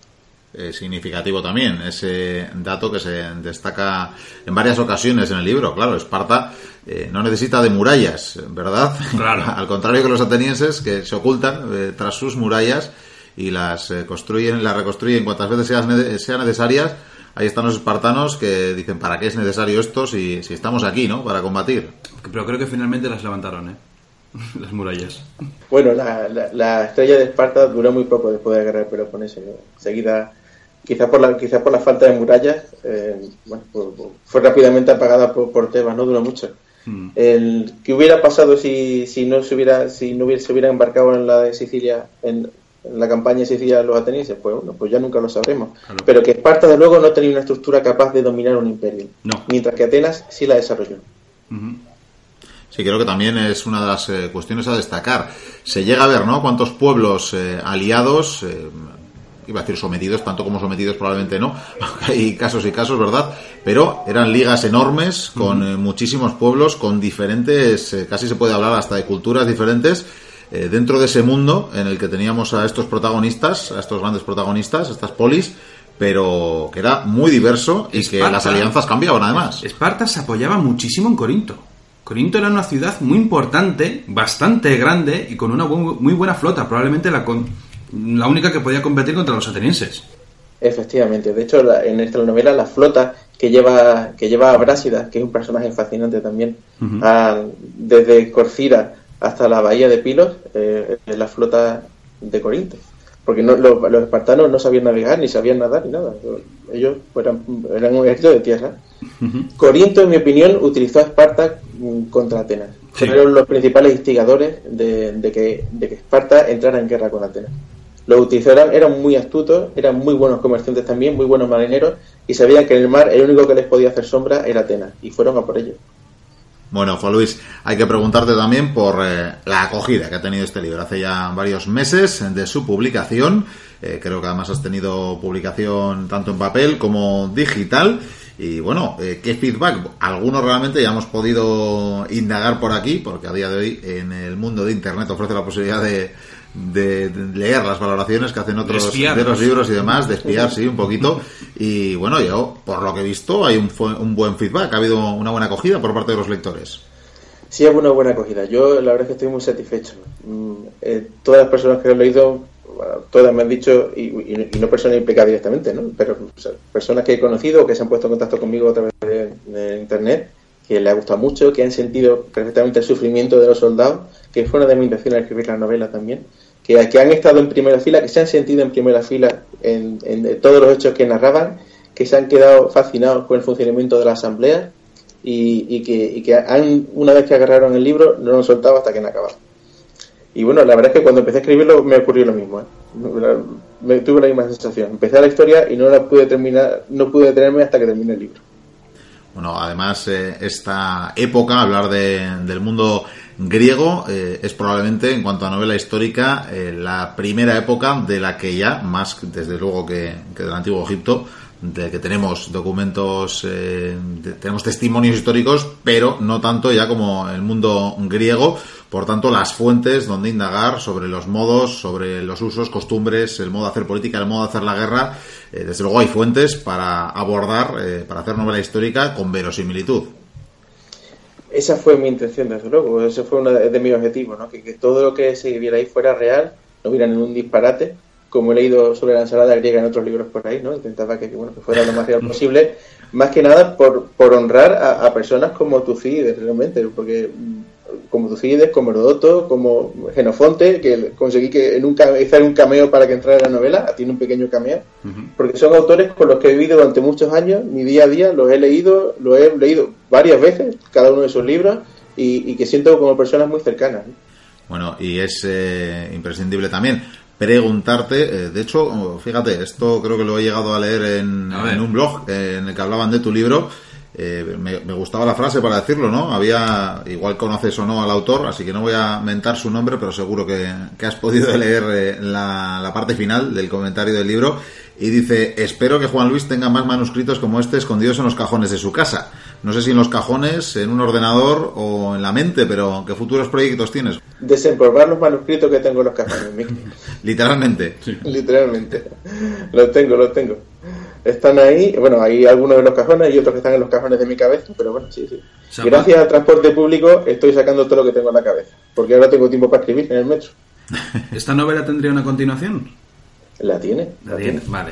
significativo también ese dato que se destaca en varias ocasiones en el libro claro Esparta eh, no necesita de murallas verdad claro. al contrario que los atenienses que se ocultan eh, tras sus murallas y las eh, construyen las reconstruyen cuantas veces sean, sean necesarias ahí están los espartanos que dicen, ¿para qué es necesario esto si, si estamos aquí, ¿no? Para combatir. Pero creo que finalmente las levantaron, ¿eh? las murallas. Bueno, la, la, estrella de Esparta duró muy poco después de la guerra del Peloponeso. ¿no? Enseguida, quizás por la, quizás por la falta de murallas, eh, bueno, fue rápidamente apagada por, por, Tebas, no duró mucho. Hmm. El, ¿Qué hubiera pasado si, si no se hubiera si no hubiera, se hubiera embarcado en la de Sicilia en, la campaña Sicilia los atenienses, pues bueno, pues ya nunca lo sabremos. Pero que Esparta, de luego, no tenía una estructura capaz de dominar un imperio. No. Mientras que Atenas sí la desarrolló. Sí, creo que también es una de las eh, cuestiones a destacar. Se llega a ver, ¿no? Cuántos pueblos eh, aliados, eh, iba a decir sometidos, tanto como sometidos probablemente no, hay casos y casos, ¿verdad? Pero eran ligas enormes, con muchísimos pueblos, con diferentes, casi se puede hablar hasta de culturas diferentes, eh, dentro de ese mundo en el que teníamos a estos protagonistas, a estos grandes protagonistas, estas polis, pero que era muy diverso y que las alianzas cambiaban además. Esparta se apoyaba muchísimo en Corinto. Corinto era una ciudad muy importante, bastante grande y con una muy buena flota, probablemente la, la única que podía competir contra los atenienses. Efectivamente, de hecho en esta novela la flota que lleva que lleva a Brásida, que es un personaje fascinante también, desde Corcira hasta la bahía de Pilos, eh, la flota de Corinto. Porque no, los, espartanos no sabían navegar, ni sabían nadar, ni nada. Ellos eran, eran un ejército de tierra. Corinto, en mi opinión, utilizó a Esparta mm, contra Atenas. Fueron los principales instigadores de, que, de que Esparta entrara en guerra con Atenas. Los utilizaron, eran muy astutos, eran muy buenos comerciantes también, muy buenos marineros, y sabían que en el mar el único que les podía hacer sombra era Atenas, y fueron a por ellos. Bueno, Juan Luis, hay que preguntarte también por eh, la acogida que ha tenido este libro. Hace ya varios meses de su publicación. Eh, creo que además has tenido publicación tanto en papel como digital. Y bueno, eh, ¿qué feedback? Algunos realmente ya hemos podido indagar por aquí, porque a día de hoy en el mundo de Internet ofrece la posibilidad de, de, leer las valoraciones que hacen otros de, los libros y demás, de espiar, sí, un poquito. Y bueno, yo, por lo que he visto, hay un, un buen feedback, ha habido una buena acogida por parte de los lectores. Sí, ha una buena acogida. Yo la verdad es que estoy muy satisfecho. Mm, eh, todas las personas que lo han leído, todas me han dicho, y, no personas implicadas directamente, ¿no? pero personas que he conocido o que se han puesto en contacto conmigo a través de, Internet, que le ha gustado mucho, que han sentido perfectamente el sufrimiento de los soldados, que fue una de mis intenciones escribir la novela también que, han estado en primera fila, que se han sentido en primera fila en, todos los hechos que narraban, que se han quedado fascinados con el funcionamiento de la asamblea y, que, han, una vez que agarraron el libro no lo han soltado hasta que han acabado. Y bueno, la verdad es que cuando empecé a escribirlo me ocurrió lo mismo. ¿eh? Me, tuve la misma sensación. Empecé la historia y no la pude terminar, no pude detenerme hasta que terminé el libro. Bueno, además, eh, esta época, hablar de, del mundo griego, eh, es probablemente, en cuanto a novela histórica, eh, la primera época de la que ya, más desde luego que, del antiguo Egipto, de que tenemos documentos, eh, tenemos testimonios históricos, pero no tanto ya como el mundo griego. Por tanto, las fuentes donde indagar sobre los modos, sobre los usos, costumbres, el modo de hacer política, el modo de hacer la guerra. eh, desde luego hay fuentes para abordar, para hacer novela histórica con verosimilitud. Esa fue mi intención, desde luego. Ese fue uno de, de mis objetivos, ¿no? Que, todo lo que se viera ahí fuera real, no hubiera ningún disparate, como he leído sobre la ensalada griega en otros libros por ahí, ¿no? Intentaba que, bueno, que fuera lo más real posible, más que nada por, por honrar a, a personas como Tucídides, realmente, porque como Tucídides, como Herodoto, como Genofonte, que conseguí que en un, ca- hacer un cameo para que entrara en la novela, tiene un pequeño cameo, porque son autores con los que he vivido durante muchos años, mi día a día, los he leído, los he leído varias veces, cada uno de sus libros, y, y que siento como personas muy cercanas. ¿no? Bueno, y es eh, imprescindible también preguntarte, eh, de hecho, fíjate, esto creo que lo he llegado a leer en, A ver. en un blog eh, en el que hablaban de tu libro. Eh, me, me gustaba la frase para decirlo, ¿no? Había, igual conoces o no al autor, así que no voy a mentar su nombre, pero seguro que, que has podido leer eh, la, la parte final del comentario del libro. Y dice, espero que Juan Luis tenga más manuscritos como este escondidos en los cajones de su casa. No sé si en los cajones, en un ordenador o en la mente, pero ¿qué futuros proyectos tienes? Desempolvar los manuscritos que tengo en los cajones. Literalmente. literalmente. Los tengo, los tengo. Están ahí, bueno, hay algunos en los cajones y otros que están en los cajones de mi cabeza, pero bueno, sí, sí. Gracias al transporte público estoy sacando todo lo que tengo en la cabeza, porque ahora tengo tiempo para escribir en el metro. ¿Esta novela tendría una continuación? La tiene, La tiene, vale.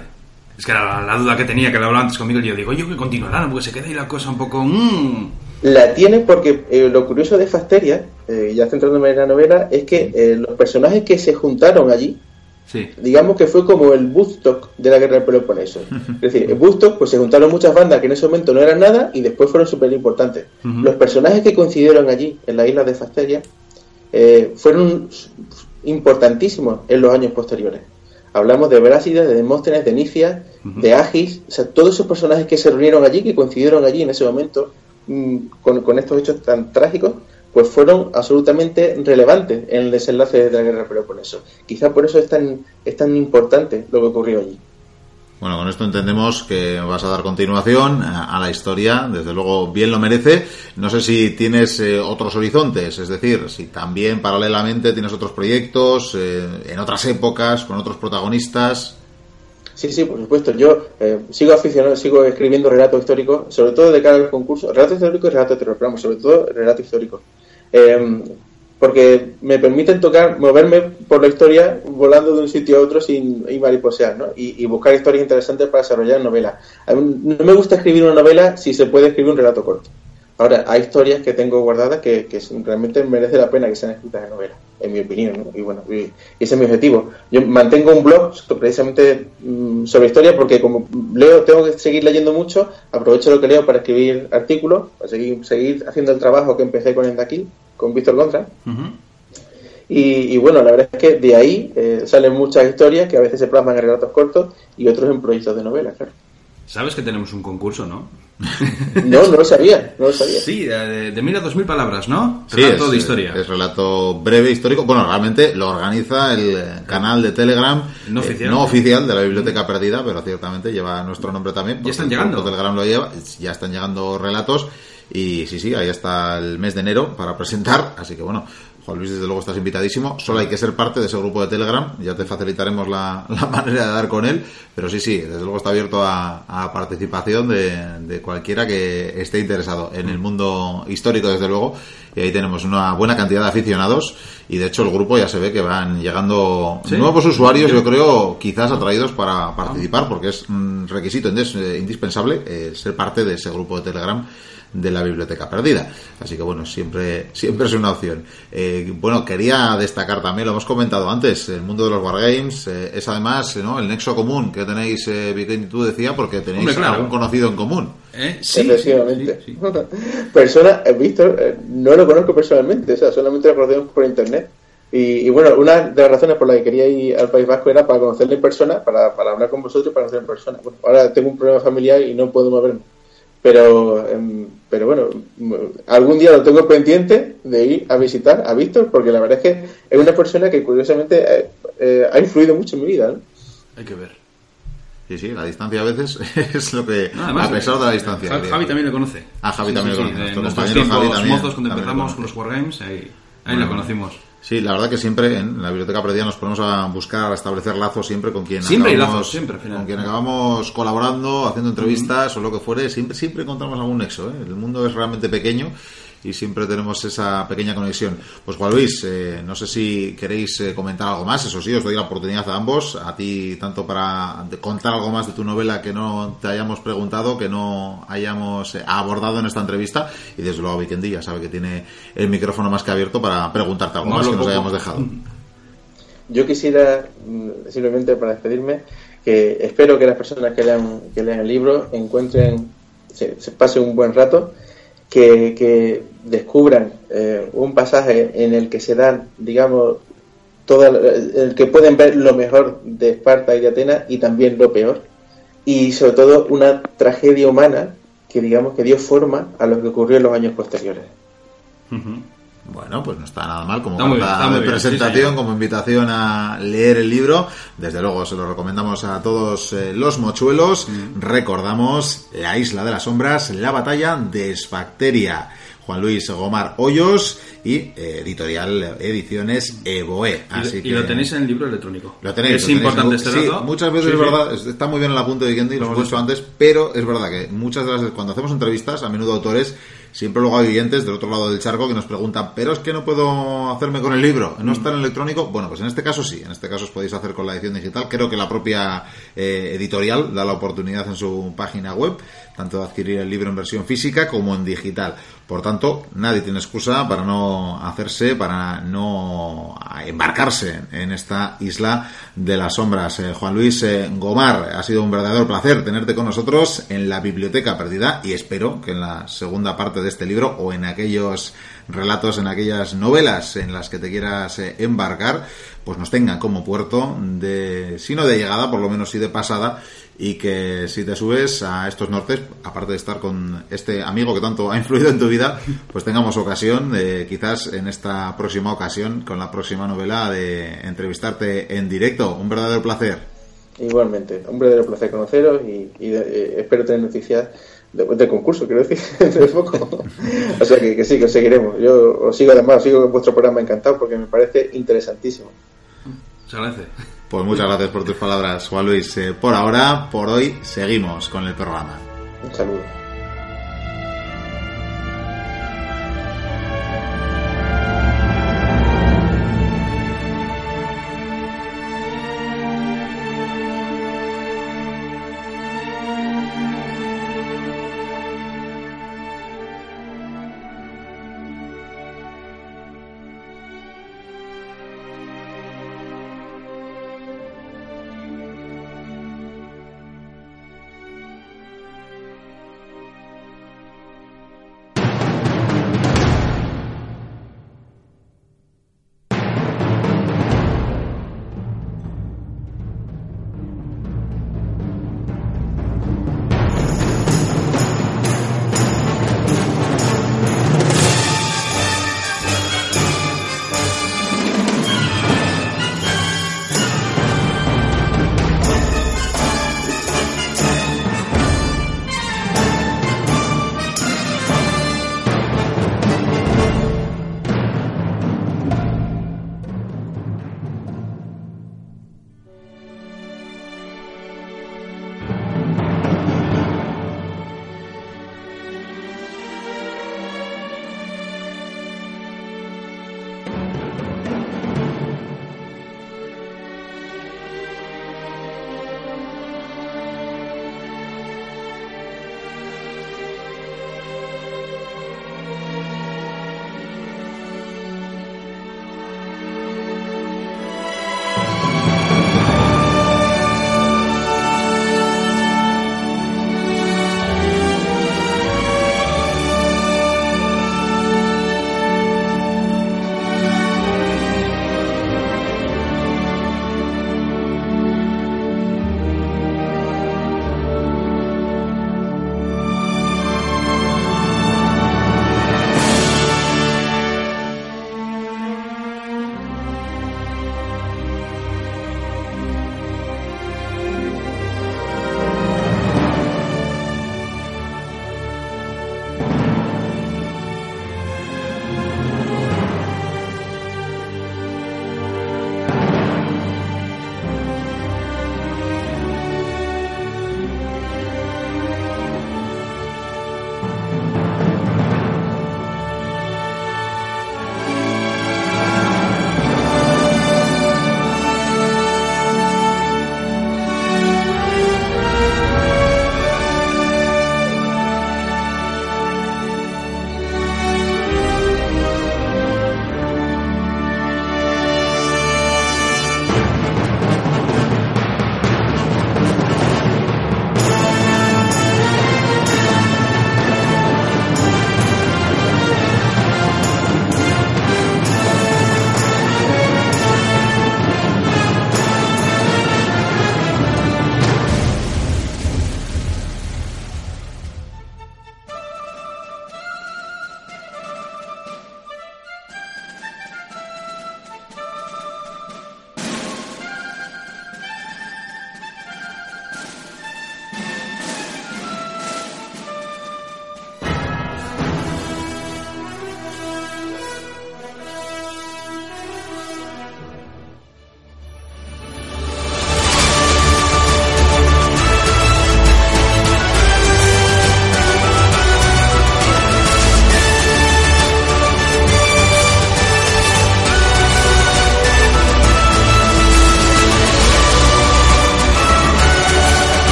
Es que era la, la duda que tenía, que lo hablaba antes conmigo, y yo digo, yo que continuará, porque se queda ahí la cosa un poco... mm. La tiene porque eh, lo curioso de Fasteria, eh, ya centrándome en la novela, es que eh, los personajes que se juntaron allí, Sí. digamos que fue como el Woodstock de la guerra del Peloponeso. Es decir, en Woodstock pues se juntaron muchas bandas que en ese momento no eran nada y después fueron súper importantes. Los personajes que coincidieron allí, en la isla de Fasteria, eh, fueron importantísimos en los años posteriores. Hablamos de Brásidas, de Demóstenes, de Nicias, de Agis, o sea, todos esos personajes que se reunieron allí, que coincidieron allí en ese momento mm, con, con estos hechos tan trágicos, pues fueron absolutamente relevantes en el desenlace de la guerra Peloponeso. Quizá por eso es tan, es tan importante lo que ocurrió allí. Bueno, con esto entendemos que vas a dar continuación a a la historia, desde luego bien lo merece. No sé si tienes eh, otros horizontes, es decir, si también paralelamente tienes otros proyectos, eh, en otras épocas, con otros protagonistas. Sí, sí, por supuesto. Yo eh, sigo aficionado, sigo escribiendo relatos históricos, sobre todo de cara al concurso. Relato histórico y relato de terror, pero sobre todo relato histórico. Eh, porque me permiten tocar, moverme por la historia volando de un sitio a otro sin y mariposear, ¿no? Y, buscar historias interesantes para desarrollar novelas. No me gusta escribir una novela si se puede escribir un relato corto. Ahora, hay historias que tengo guardadas que, realmente merece la pena que sean escritas en novela, en mi opinión, ¿no? Y bueno, ese es mi objetivo. Yo mantengo un blog precisamente mm, sobre historia porque como leo, tengo que seguir leyendo mucho, aprovecho lo que leo para escribir artículos, para seguir, seguir haciendo el trabajo que empecé con el de aquí, con Víctor Gontra. Ujú. Y, y bueno, la verdad es que de ahí eh, salen muchas historias que a veces se plasman en relatos cortos y otros en proyectos de novela, claro. Sabes que tenemos un concurso, ¿no? No, no lo sabía, no lo sabía. Sí, de, de mil a dos mil palabras, ¿no? Sí, Relato es, de historia. es relato breve, histórico. Bueno, realmente lo organiza el eh, canal de Telegram, No eh, oficial. no oficial de la Biblioteca Perdida, pero ciertamente lleva nuestro nombre también. porque están llegando. grupo Telegram lo lleva, ya están llegando relatos. Y sí, sí, ahí está el mes de enero para presentar. Así que bueno, Juan Luis, desde luego estás invitadísimo. Solo hay que ser parte de ese grupo de Telegram. Ya te facilitaremos la, la manera de dar con él. Pero sí, sí, desde luego está abierto a, a participación de, de cualquiera que esté interesado en el mundo histórico, desde luego. Y ahí tenemos una buena cantidad de aficionados. Y de hecho, el grupo ya se ve que van llegando ¿Sí? nuevos usuarios, yo creo, quizás atraídos para participar, porque es un requisito eh, indispensable eh, ser parte de ese grupo de Telegram de la biblioteca perdida. Así que bueno, siempre, siempre es una opción. Eh, bueno, quería destacar también, lo hemos comentado antes, el mundo de los wargames, eh, es además ¿no? el nexo común que tenéis, eh, Vicente, tú decía, porque tenéis Hombre, claro. algún conocido en común. ¿Eh? Sí, Efectivamente. sí, sí. Persona, eh, Víctor, eh, no lo conozco personalmente, o sea, solamente lo conocemos por internet. Y, y bueno, una de las razones por las que quería ir al País Vasco era para conocerle en persona, para, para hablar con vosotros y para conocerle en persona. Bueno, ahora tengo un problema familiar y no puedo moverme. Pero, em, pero bueno, algún día lo tengo pendiente de ir a visitar a Víctor, porque la verdad es que es una persona que curiosamente eh, eh, ha influido mucho en mi vida. Hay que ver. Sí, sí, la distancia a veces es lo que. a pesar de la distancia. Javi, también le conoce. Ah, Javi también lo conoce. Nuestro compañero Javi mozos, cuando empezamos con los Wargames, ahí, ahí lo conocimos. Sí, la verdad que siempre en la biblioteca perdida nos ponemos a buscar, a establecer lazos siempre con quien siempre acabamos, siempre, con quien acabamos colaborando, haciendo entrevistas o lo que fuere, siempre siempre encontramos algún nexo. ¿eh? El mundo es realmente pequeño y siempre tenemos esa pequeña conexión. Pues Juan Luis, eh, no sé si queréis eh, comentar algo más, eso sí, os doy la oportunidad a ambos, a ti tanto para contar algo más de tu novela que no te hayamos preguntado, que no hayamos eh, abordado en esta entrevista, y desde luego Vikendi ya sabe que tiene el micrófono más que abierto para preguntarte algo más que nos hayamos dejado. Yo quisiera, mm, simplemente para despedirme, que espero que las personas que lean, que lean el libro encuentren, se, se pase un buen rato que, descubran eh, un pasaje en el que se dan, digamos, todo el que pueden ver lo mejor de Esparta y de Atenas y también lo peor. Y sobre todo una tragedia humana que digamos que dio forma a lo que ocurrió en los años posteriores. Bueno, pues no está nada mal como presentación, como invitación a leer el libro. Desde luego se lo recomendamos a todos eh, los mochuelos. Mm. Recordamos La Isla de las Sombras, la batalla de Esfacteria. Juan Luis Gomar Hoyos y eh, editorial Ediciones Evoe. Así y, lo tenéis en el libro electrónico. Lo tenéis. Es importante este sí, Muchas veces es verdad, está muy bien el apunte de Vikendi, lo hemos dicho antes, pero es verdad que muchas veces cuando hacemos entrevistas, a menudo autores siempre luego hay oyentes del otro lado del charco que nos preguntan, pero es que no puedo hacerme con el libro, no está en electrónico. Bueno, pues en este caso sí, en este caso os podéis hacer con la edición digital. Creo que la propia eh, editorial da la oportunidad en su página web, tanto de adquirir el libro en versión física como en digital. Por tanto, nadie tiene excusa para no hacerse, para no embarcarse en esta isla de las sombras. Eh, Juan Luis eh, Gomar, ha sido un verdadero placer tenerte con nosotros en la Biblioteca Perdida y espero que en la segunda parte de este libro o en aquellos relatos, en aquellas novelas en las que te quieras eh, embarcar, pues nos tengan como puerto de, si no de llegada, por lo menos sí de pasada y que si te subes a estos nortes, aparte de estar con este amigo que tanto ha influido en tu vida, pues tengamos ocasión, de, quizás en esta próxima ocasión, con la próxima novela, de entrevistarte en directo. Un verdadero placer. Igualmente, un verdadero placer conoceros y, eh, espero tener noticias del concurso, quiero decir, de poco. o sea que, sí, que seguiremos. Yo os sigo además, sigo con vuestro programa encantado porque me parece interesantísimo. Muchas gracias. Pues muchas gracias por tus palabras, Juan Luis. Eh, por ahora, por hoy, seguimos con el programa. Un saludo.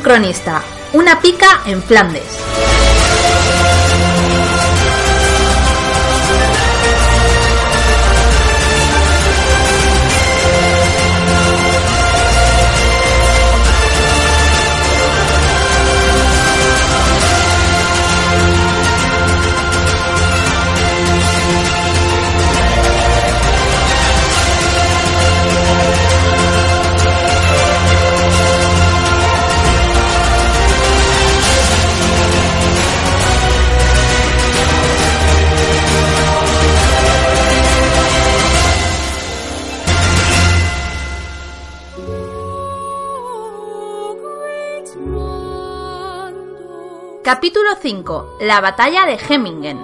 Cronista, una pica en Flandes. Capítulo 5. La batalla de Hemmingen.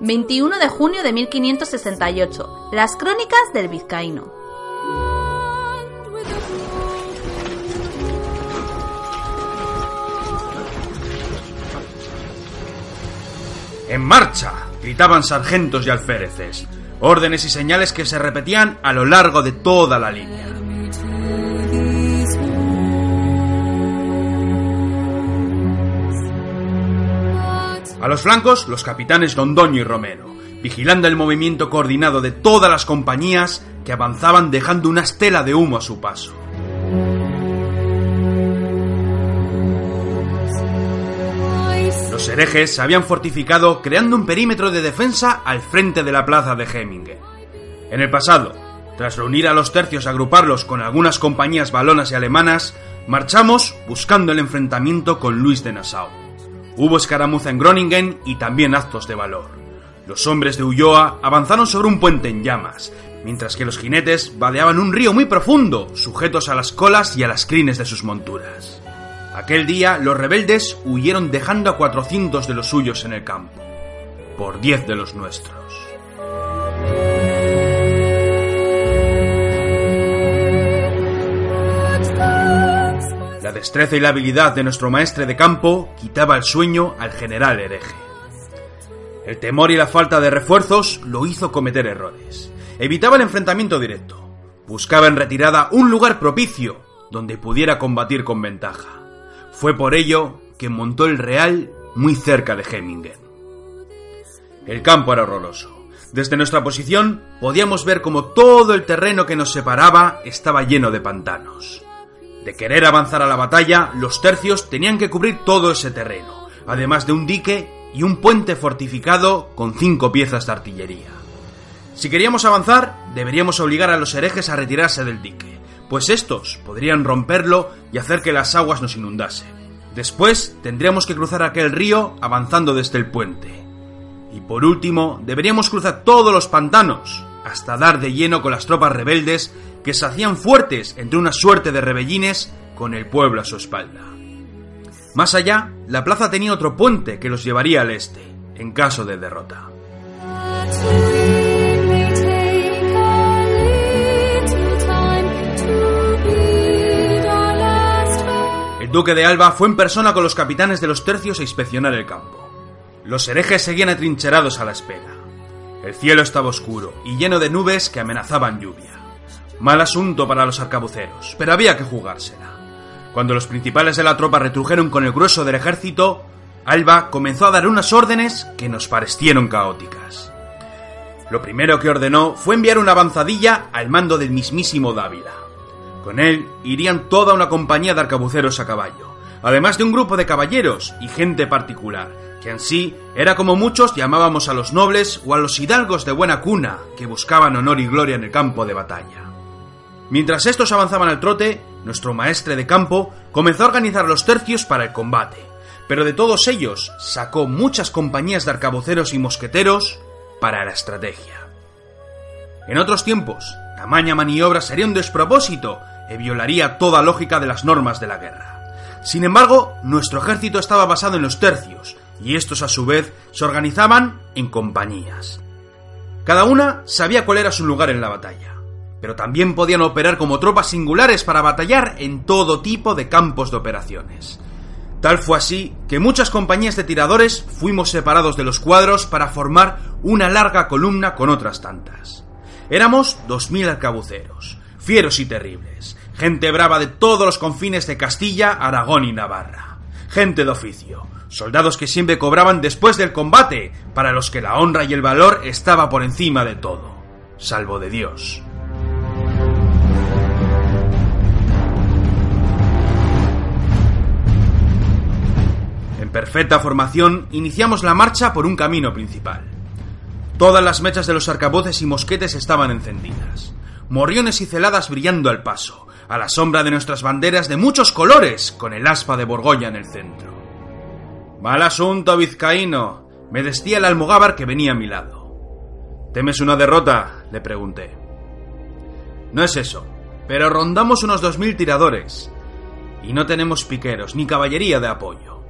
21 de junio de 1568. Las crónicas del vizcaíno. ¡En marcha! gritaban sargentos y alféreces. Órdenes y señales que se repetían a lo largo de toda la línea. A los flancos, los capitanes Londoño y Romero, vigilando el movimiento coordinado de todas las compañías que avanzaban dejando una estela de humo a su paso. Los herejes se habían fortificado creando un perímetro de defensa al frente de la plaza de Hemmingen. En el pasado, tras reunir a los tercios y agruparlos con algunas compañías balonas y alemanas, marchamos buscando el enfrentamiento con Luis de Nassau. Hubo escaramuza en Groningen y también actos de valor. Los hombres de Ulloa avanzaron sobre un puente en llamas, mientras que los jinetes vadeaban un río muy profundo, sujetos a las colas y a las crines de sus monturas. Aquel día los rebeldes huyeron dejando a 400 de los suyos en el campo, por 10 de los nuestros. Destreza y la habilidad de nuestro maestre de campo quitaba el sueño al general hereje. El temor y la falta de refuerzos lo hizo cometer errores. Evitaba el enfrentamiento directo. Buscaba en retirada un lugar propicio donde pudiera combatir con ventaja. Fue por ello que montó el Real muy cerca de Hemmingen. El campo era horroroso. Desde nuestra posición podíamos ver como todo el terreno que nos separaba estaba lleno de pantanos. De querer avanzar a la batalla, los tercios tenían que cubrir todo ese terreno, además de un dique y un puente fortificado con cinco piezas de artillería. Si queríamos avanzar, deberíamos obligar a los herejes a retirarse del dique, pues estos podrían romperlo y hacer que las aguas nos inundasen. Después tendríamos que cruzar aquel río avanzando desde el puente. Y por último, deberíamos cruzar todos los pantanos, hasta dar de lleno con las tropas rebeldes que se hacían fuertes entre una suerte de rebellines con el pueblo a su espalda. Más allá, la plaza tenía otro puente que los llevaría al este, en caso de derrota. El duque de Alba fue en persona con los capitanes de los tercios a inspeccionar el campo. Los herejes seguían atrincherados a la espera. El cielo estaba oscuro y lleno de nubes que amenazaban lluvia. Mal asunto para los arcabuceros, pero había que jugársela. Cuando los principales de la tropa retrujeron con el grueso del ejército, Alba comenzó a dar unas órdenes que nos parecieron caóticas. Lo primero que ordenó fue enviar una avanzadilla al mando del mismísimo Dávila. Con él irían toda una compañía de arcabuceros a caballo, además de un grupo de caballeros y gente particular, que en sí era como muchos llamábamos a los nobles o a los hidalgos de buena cuna que buscaban honor y gloria en el campo de batalla. Mientras estos avanzaban al trote, nuestro maestre de campo comenzó a organizar los tercios para el combate, pero de todos ellos sacó muchas compañías de arcabuceros y mosqueteros para la estrategia. En otros tiempos, tamaña maniobra sería un despropósito y violaría toda lógica de las normas de la guerra. Sin embargo, nuestro ejército estaba basado en los tercios, y estos a su vez se organizaban en compañías. Cada una sabía cuál era su lugar en la batalla, pero también podían operar como tropas singulares para batallar en todo tipo de campos de operaciones. Tal fue así que muchas compañías de tiradores fuimos separados de los cuadros para formar una larga columna con otras tantas. Éramos dos mil arcabuceros, fieros y terribles, gente brava de todos los confines de Castilla, Aragón y Navarra, gente de oficio, soldados que siempre cobraban después del combate, para los que la honra y el valor estaba por encima de todo, salvo de Dios. En perfecta formación, iniciamos la marcha por un camino principal. Todas las mechas de los arcabuces y mosquetes estaban encendidas, morriones y celadas brillando al paso, a la sombra de nuestras banderas de muchos colores, con el aspa de Borgoña en el centro. Mal asunto, vizcaíno, me decía el almogávar que venía a mi lado. ¿Temes una derrota? le pregunté. No es eso, pero rondamos unos dos mil tiradores, y no tenemos piqueros ni caballería de apoyo.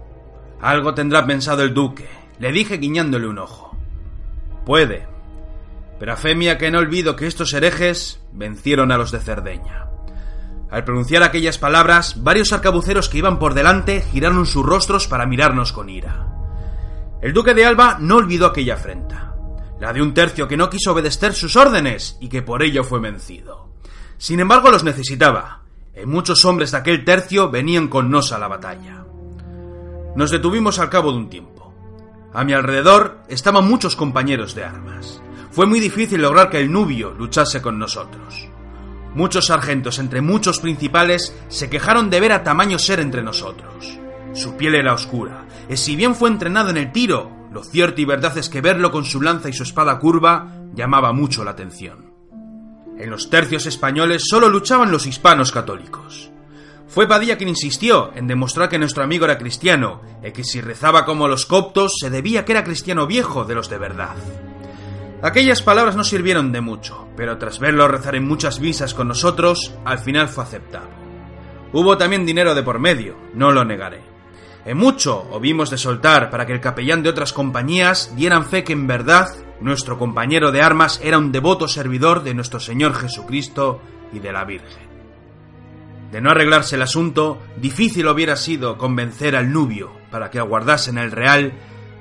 Algo tendrá pensado el duque, le dije guiñándole un ojo. Puede, pero a fe mía que no olvido que estos herejes vencieron a los de Cerdeña. Al pronunciar aquellas palabras, varios arcabuceros que iban por delante giraron sus rostros para mirarnos con ira. El duque de Alba no olvidó aquella afrenta, la de un tercio que no quiso obedecer sus órdenes y que por ello fue vencido. Sin embargo, los necesitaba, y muchos hombres de aquel tercio venían con nos a la batalla. Nos detuvimos al cabo de un tiempo. A mi alrededor estaban muchos compañeros de armas. Fue muy difícil lograr que el nubio luchase con nosotros. Muchos sargentos, entre muchos principales, se quejaron de ver a tamaño ser entre nosotros. Su piel era oscura, y si bien fue entrenado en el tiro, lo cierto y verdad es que verlo con su lanza y su espada curva llamaba mucho la atención. En los tercios españoles solo luchaban los hispanos católicos. Fue Padilla quien insistió en demostrar que nuestro amigo era cristiano, y que si rezaba como los coptos se debía que era cristiano viejo de los de verdad. Aquellas palabras no sirvieron de mucho, pero tras verlo rezar en muchas misas con nosotros, al final fue aceptado. Hubo también dinero de por medio, no lo negaré. En mucho vimos de soltar para que el capellán de otras compañías dieran fe que en verdad nuestro compañero de armas era un devoto servidor de nuestro Señor Jesucristo y de la Virgen. De no arreglarse el asunto, difícil hubiera sido convencer al nubio para que aguardase en el real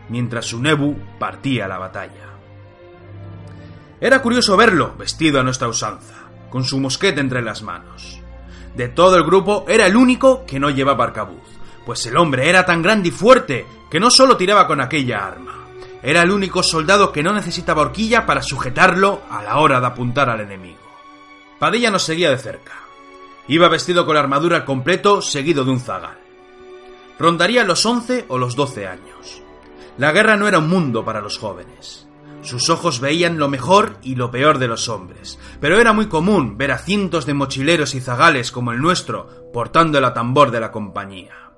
mientras su nebu partía a la batalla. Era curioso verlo, vestido a nuestra usanza, con su mosquete entre las manos. De todo el grupo era el único que no llevaba arcabuz, pues el hombre era tan grande y fuerte que no solo tiraba con aquella arma, era el único soldado que no necesitaba horquilla para sujetarlo a la hora de apuntar al enemigo. Padilla nos seguía de cerca. Iba vestido con la armadura al completo, seguido de un zagal. Rondaría los once o los doce años. La guerra no era un mundo para los jóvenes. Sus ojos veían lo mejor y lo peor de los hombres, pero era muy común ver a cientos de mochileros y zagales como el nuestro portando el atambor de la compañía.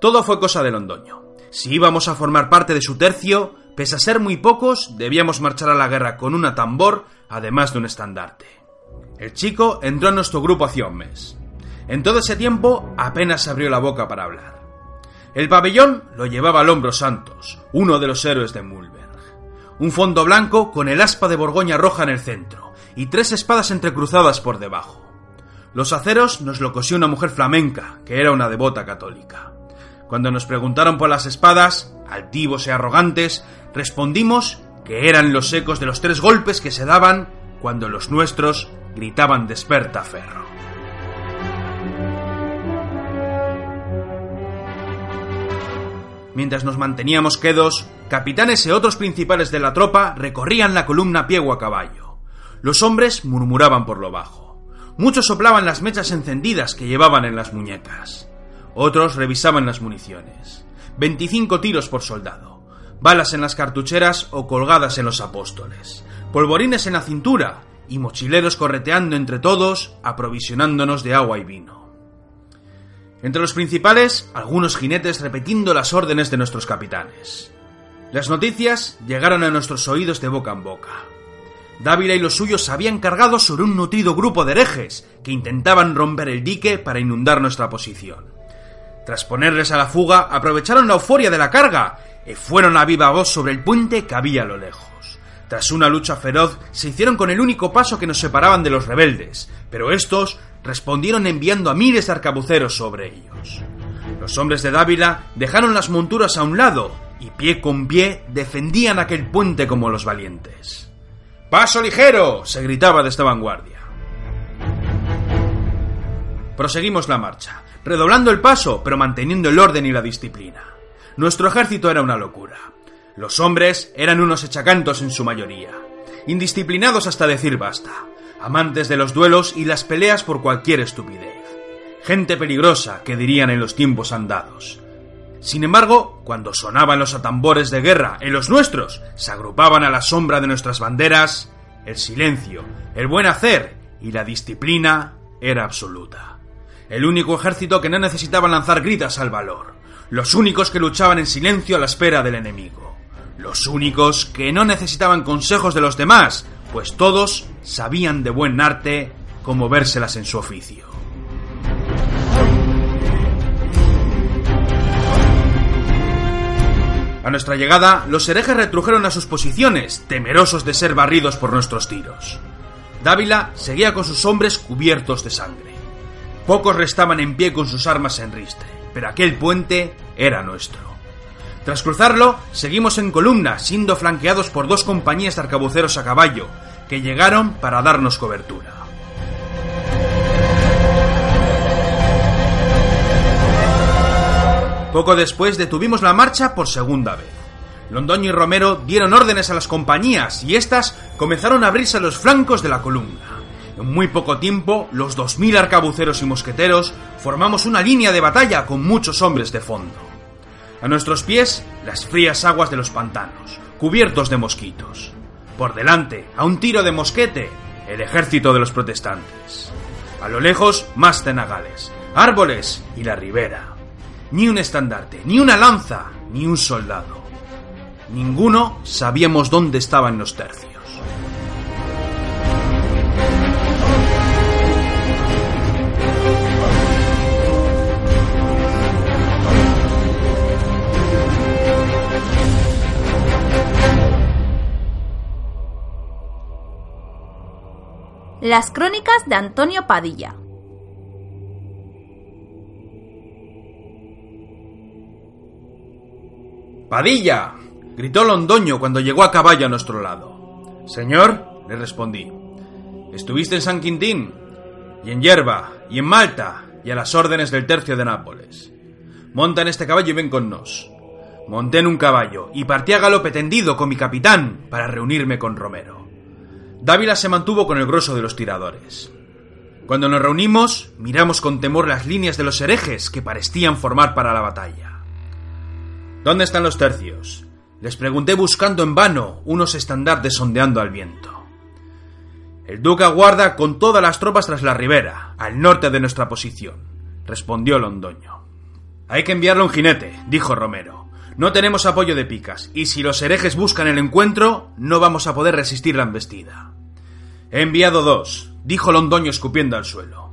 Todo fue cosa de Londoño. Si íbamos a formar parte de su tercio, pese a ser muy pocos, debíamos marchar a la guerra con un atambor, además de un estandarte. El chico entró en nuestro grupo hacía un mes. En todo ese tiempo apenas abrió la boca para hablar. El pabellón lo llevaba al hombro Santos, uno de los héroes de Mulberg un fondo blanco con el aspa de Borgoña roja en el centro y tres espadas entrecruzadas por debajo. Los aceros nos lo cosió una mujer flamenca, que era una devota católica. Cuando nos preguntaron por las espadas, altivos y arrogantes, respondimos que eran los ecos de los tres golpes que se daban cuando los nuestros gritaban desperta ferro. Mientras nos manteníamos quedos, capitanes y otros principales de la tropa recorrían la columna piego a caballo. Los hombres murmuraban por lo bajo. Muchos soplaban las mechas encendidas que llevaban en las muñecas. Otros revisaban las municiones. Veinticinco tiros por soldado. Balas en las cartucheras o colgadas en los apóstoles. Polvorines en la cintura y mochileros correteando entre todos, aprovisionándonos de agua y vino. Entre los principales, algunos jinetes repitiendo las órdenes de nuestros capitanes. Las noticias llegaron a nuestros oídos de boca en boca. Dávila y los suyos se habían cargado sobre un nutrido grupo de herejes que intentaban romper el dique para inundar nuestra posición. Tras ponerles a la fuga, aprovecharon la euforia de la carga y fueron a viva voz sobre el puente que había a lo lejos. Tras una lucha feroz, se hicieron con el único paso que nos separaban de los rebeldes, pero estos respondieron enviando a miles de arcabuceros sobre ellos. Los hombres de Dávila dejaron las monturas a un lado y pie con pie defendían aquel puente como los valientes. ¡Paso ligero! se gritaba de esta vanguardia. Proseguimos la marcha, redoblando el paso, pero manteniendo el orden y la disciplina. Nuestro ejército era una locura. Los hombres eran unos echacantos en su mayoría, indisciplinados hasta decir basta, amantes de los duelos y las peleas por cualquier estupidez. Gente peligrosa, que dirían en los tiempos andados. Sin embargo, cuando sonaban los atambores de guerra en los nuestros, se agrupaban a la sombra de nuestras banderas, el silencio, el buen hacer y la disciplina era absoluta. El único ejército que no necesitaba lanzar gritas al valor, los únicos que luchaban en silencio a la espera del enemigo, los únicos que no necesitaban consejos de los demás, pues todos sabían de buen arte cómo vérselas en su oficio. A nuestra llegada, los herejes retrujeron a sus posiciones, temerosos de ser barridos por nuestros tiros. Dávila seguía con sus hombres cubiertos de sangre. Pocos restaban en pie con sus armas en ristre, pero aquel puente era nuestro. Tras cruzarlo, seguimos en columna, siendo flanqueados por dos compañías de arcabuceros a caballo, que llegaron para darnos cobertura. Poco después detuvimos la marcha por segunda vez. Londoño y Romero dieron órdenes a las compañías y éstas comenzaron a abrirse a los flancos de la columna. En muy poco tiempo, los 2.000 arcabuceros y mosqueteros formamos una línea de batalla con muchos hombres de fondo. A nuestros pies, las frías aguas de los pantanos, cubiertos de mosquitos. Por delante, a un tiro de mosquete, el ejército de los protestantes. A lo lejos, más cenagales, árboles y la ribera. Ni un estandarte, ni una lanza, ni un soldado. Ninguno sabíamos dónde estaban los tercios. Las crónicas de Antonio Padilla. ¡Padilla! gritó Londoño cuando llegó a caballo a nuestro lado. Señor, le respondí, estuviste en San Quintín, y en Yerba, y en Malta, y a las órdenes del tercio de Nápoles. Monta en este caballo y ven con nos. Monté en un caballo y partí a galope tendido con mi capitán para reunirme con Romero. Dávila se mantuvo con el grosso de los tiradores. Cuando nos reunimos, miramos con temor las líneas de los herejes que parecían formar para la batalla. ¿Dónde están los tercios? Les pregunté buscando en vano unos estandartes sondeando al viento. El duque aguarda con todas las tropas tras la ribera, al norte de nuestra posición, respondió Londoño. Hay que enviarle un jinete, dijo Romero. No tenemos apoyo de picas, y si los herejes buscan el encuentro, no vamos a poder resistir la embestida. He enviado dos, dijo Londoño escupiendo al suelo.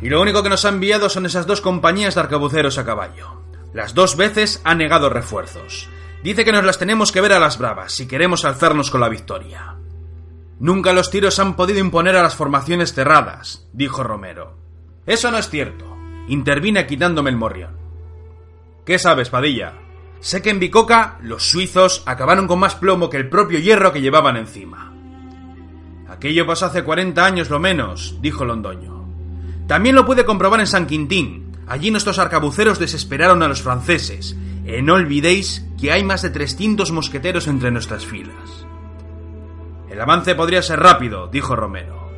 Y lo único que nos ha enviado son esas dos compañías de arcabuceros a caballo. Las dos veces ha negado refuerzos. Dice que nos las tenemos que ver a las bravas si queremos alzarnos con la victoria. Nunca los tiros han podido imponer a las formaciones cerradas, dijo Romero. Eso no es cierto. Intervine quitándome el morrión. ¿Qué sabes, Padilla? Sé que en Bicoca los suizos acabaron con más plomo que el propio hierro que llevaban encima. Aquello pasó hace 40 años lo menos, dijo Londoño. También lo pude comprobar en San Quintín, Allí nuestros arcabuceros desesperaron a los franceses. Y no olvidéis que hay más de 300 mosqueteros entre nuestras filas. El avance podría ser rápido, dijo Romero.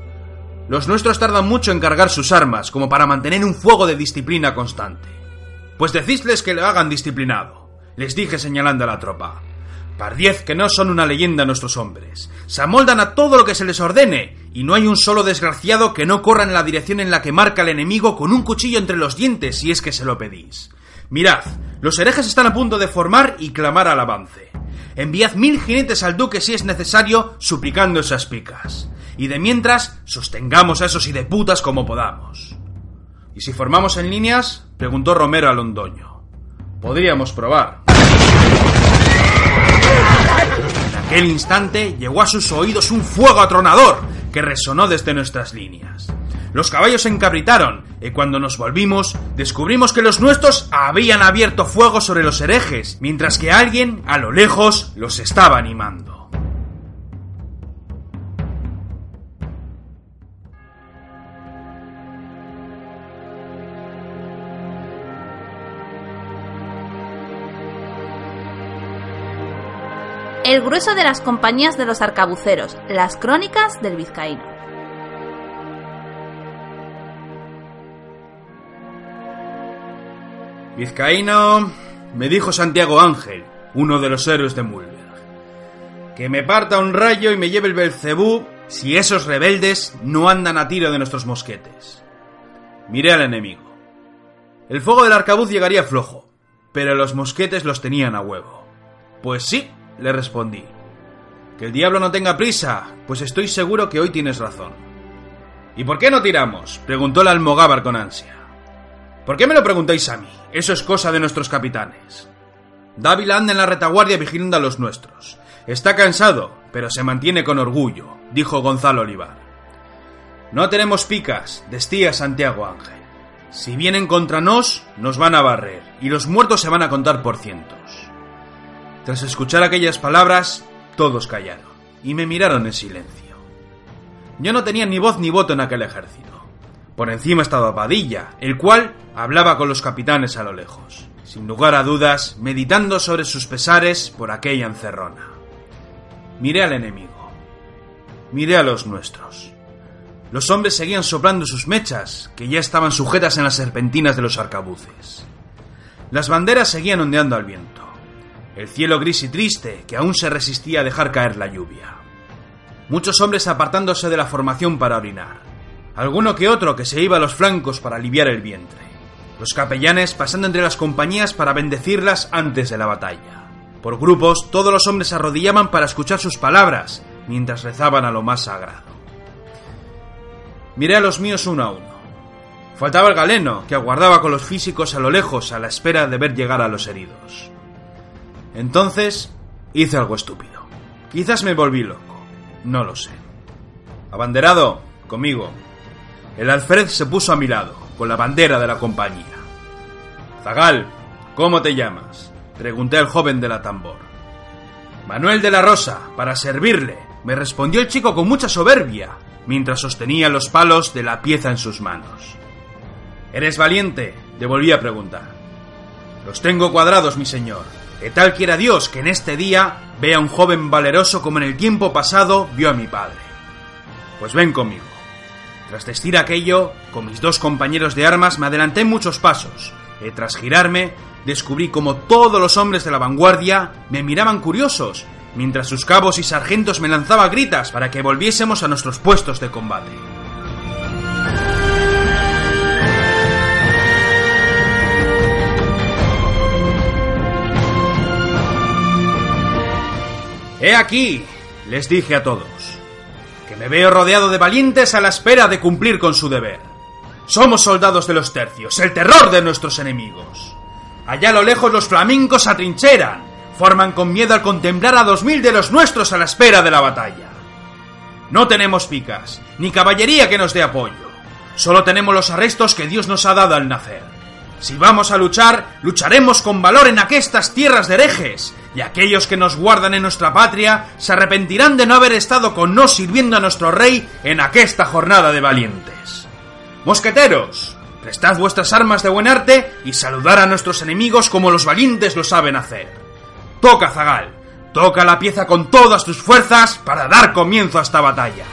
Los nuestros tardan mucho en cargar sus armas como para mantener un fuego de disciplina constante. Pues decidles que lo hagan disciplinado, les dije señalando a la tropa. Pardiez que no son una leyenda nuestros hombres. Se amoldan a todo lo que se les ordene, y no hay un solo desgraciado que no corra en la dirección en la que marca el enemigo con un cuchillo entre los dientes si es que se lo pedís. Mirad, los herejes están a punto de formar y clamar al avance. Enviad mil jinetes al duque si es necesario, suplicando esas picas. Y de mientras, sostengamos a esos hideputas como podamos. ¿Y si formamos en líneas? preguntó Romero a Londoño. Podríamos probar. Aquel instante llegó a sus oídos un fuego atronador que resonó desde nuestras líneas. Los caballos se encabritaron y cuando nos volvimos descubrimos que los nuestros habían abierto fuego sobre los herejes, mientras que alguien a lo lejos los estaba animando. El grueso de las compañías de los arcabuceros, las crónicas del vizcaíno. Vizcaíno, me dijo Santiago Ángel, uno de los héroes de Mulberg, que me parta un rayo y me lleve el Belcebú si esos rebeldes no andan a tiro de nuestros mosquetes. Miré al enemigo. El fuego del arcabuz llegaría flojo, pero los mosquetes los tenían a huevo. Pues sí, le respondí. Que el diablo no tenga prisa, pues estoy seguro que hoy tienes razón. ¿Y por qué no tiramos? preguntó el almogávar con ansia. ¿Por qué me lo preguntáis a mí? Eso es cosa de nuestros capitanes. Dávila anda en la retaguardia vigilando a los nuestros. Está cansado, pero se mantiene con orgullo, dijo Gonzalo Olivar. No tenemos picas, decía Santiago Ángel. Si vienen contra nos, nos van a barrer, y los muertos se van a contar por cientos. Tras escuchar aquellas palabras, todos callaron, y me miraron en silencio. Yo no tenía ni voz ni voto en aquel ejército. Por encima estaba Padilla, el cual hablaba con los capitanes a lo lejos, sin lugar a dudas, meditando sobre sus pesares por aquella encerrona. Miré al enemigo. Miré a los nuestros. Los hombres seguían soplando sus mechas, que ya estaban sujetas en las serpentinas de los arcabuces. Las banderas seguían ondeando al viento. El cielo gris y triste, que aún se resistía a dejar caer la lluvia. Muchos hombres apartándose de la formación para orinar. Alguno que otro que se iba a los flancos para aliviar el vientre. Los capellanes pasando entre las compañías para bendecirlas antes de la batalla. Por grupos, todos los hombres se arrodillaban para escuchar sus palabras, mientras rezaban a lo más sagrado. Miré a los míos uno a uno. Faltaba el galeno, que aguardaba con los físicos a lo lejos a la espera de ver llegar a los heridos. Entonces hice algo estúpido. Quizás me volví loco. No lo sé. Abanderado, conmigo. El alférez se puso a mi lado, con la bandera de la compañía. Zagal, ¿cómo te llamas? Pregunté al joven de la tambor. Manuel de la Rosa, para servirle, me respondió el chico con mucha soberbia, mientras sostenía los palos de la pieza en sus manos. ¿Eres valiente? Le volví a preguntar. Los tengo cuadrados, mi señor. Que tal quiera Dios que en este día vea un joven valeroso como en el tiempo pasado vio a mi padre. Pues ven conmigo. Tras decir aquello, con mis dos compañeros de armas me adelanté muchos pasos, y tras girarme, descubrí como todos los hombres de la vanguardia me miraban curiosos, mientras sus cabos y sargentos me lanzaban gritas para que volviésemos a nuestros puestos de combate. He aquí, les dije a todos, que me veo rodeado de valientes a la espera de cumplir con su deber. Somos soldados de los tercios, el terror de nuestros enemigos. Allá a lo lejos los flamencos atrincheran, forman con miedo al contemplar a dos mil de los nuestros a la espera de la batalla. No tenemos picas, ni caballería que nos dé apoyo. Solo tenemos los arrestos que Dios nos ha dado al nacer. Si vamos a luchar, lucharemos con valor en aquestas tierras de herejes, y aquellos que nos guardan en nuestra patria se arrepentirán de no haber estado con nos sirviendo a nuestro rey en aquesta jornada de valientes. Mosqueteros, prestad vuestras armas de buen arte y saludar a nuestros enemigos como los valientes lo saben hacer. Toca, Zagal, toca la pieza con todas tus fuerzas para dar comienzo a esta batalla.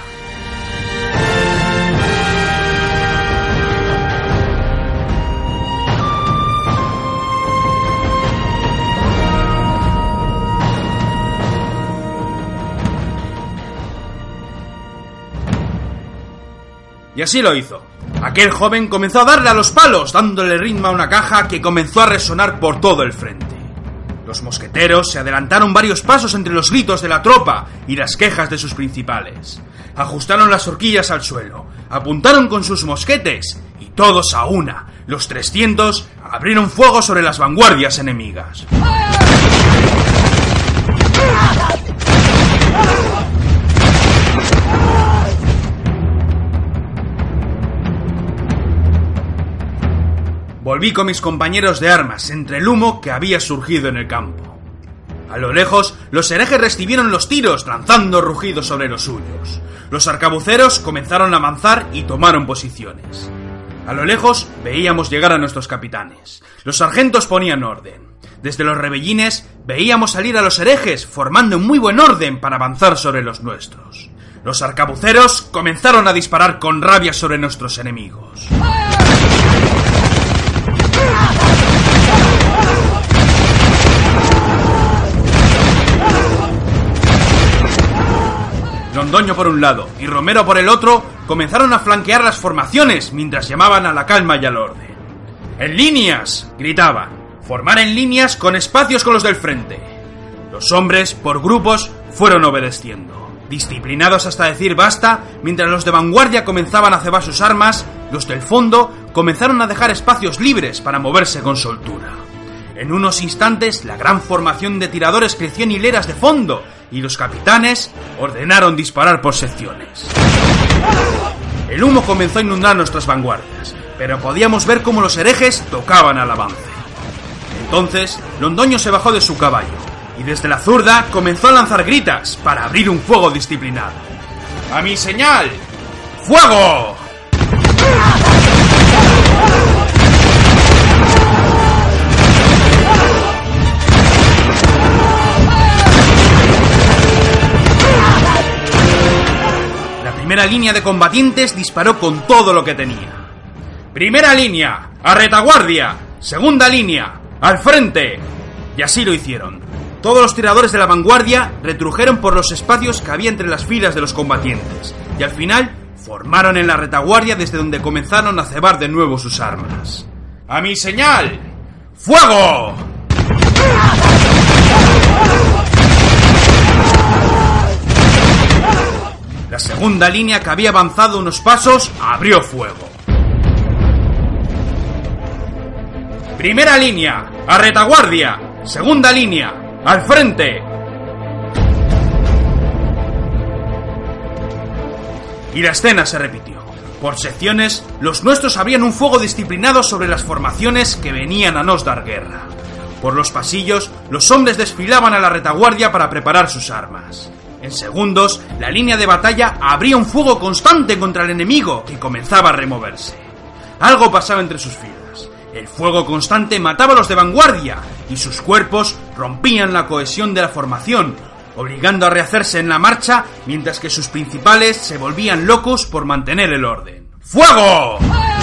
Y así lo hizo. Aquel joven comenzó a darle a los palos, dándole ritmo a una caja que comenzó a resonar por todo el frente. Los mosqueteros se adelantaron varios pasos entre los gritos de la tropa y las quejas de sus principales. Ajustaron las horquillas al suelo, apuntaron con sus mosquetes y todos a una, los 300, abrieron fuego sobre las vanguardias enemigas. Volví con mis compañeros de armas entre el humo que había surgido en el campo. A lo lejos, los herejes recibieron los tiros, lanzando rugidos sobre los suyos. Los arcabuceros comenzaron a avanzar y tomaron posiciones. A lo lejos veíamos llegar a nuestros capitanes. Los sargentos ponían orden. Desde los rebellines veíamos salir a los herejes formando muy buen orden para avanzar sobre los nuestros. Los arcabuceros comenzaron a disparar con rabia sobre nuestros enemigos. Londoño por un lado y Romero por el otro comenzaron a flanquear las formaciones mientras llamaban a la calma y al orden. ¡En líneas! gritaban. Formar en líneas con espacios con los del frente. Los hombres, por grupos, fueron obedeciendo. Disciplinados hasta decir basta, mientras los de vanguardia comenzaban a cebar sus armas, los del fondo comenzaron a dejar espacios libres para moverse con soltura. En unos instantes, la gran formación de tiradores creció en hileras de fondo y los capitanes ordenaron disparar por secciones. El humo comenzó a inundar nuestras vanguardias, pero podíamos ver cómo los herejes tocaban al avance. Entonces, Londoño se bajó de su caballo y desde la zurda comenzó a lanzar gritas para abrir un fuego disciplinado. ¡A mi señal! ¡Fuego! Primera línea de combatientes disparó con todo lo que tenía. Primera línea, a retaguardia. Segunda línea, al frente. Y así lo hicieron. Todos los tiradores de la vanguardia retrujeron por los espacios que había entre las filas de los combatientes. Y al final formaron en la retaguardia desde donde comenzaron a cebar de nuevo sus armas. ¡A mi señal! ¡Fuego! La segunda línea que había avanzado unos pasos abrió fuego. Primera línea, a retaguardia. Segunda línea, al frente. Y la escena se repitió. Por secciones, los nuestros abrían un fuego disciplinado sobre las formaciones que venían a nos dar guerra. Por los pasillos, los hombres desfilaban a la retaguardia para preparar sus armas. En segundos, la línea de batalla abría un fuego constante contra el enemigo que comenzaba a removerse. Algo pasaba entre sus filas. El fuego constante mataba a los de vanguardia y sus cuerpos rompían la cohesión de la formación, obligando a rehacerse en la marcha mientras que sus principales se volvían locos por mantener el orden. ¡Fuego! ¡Fuego!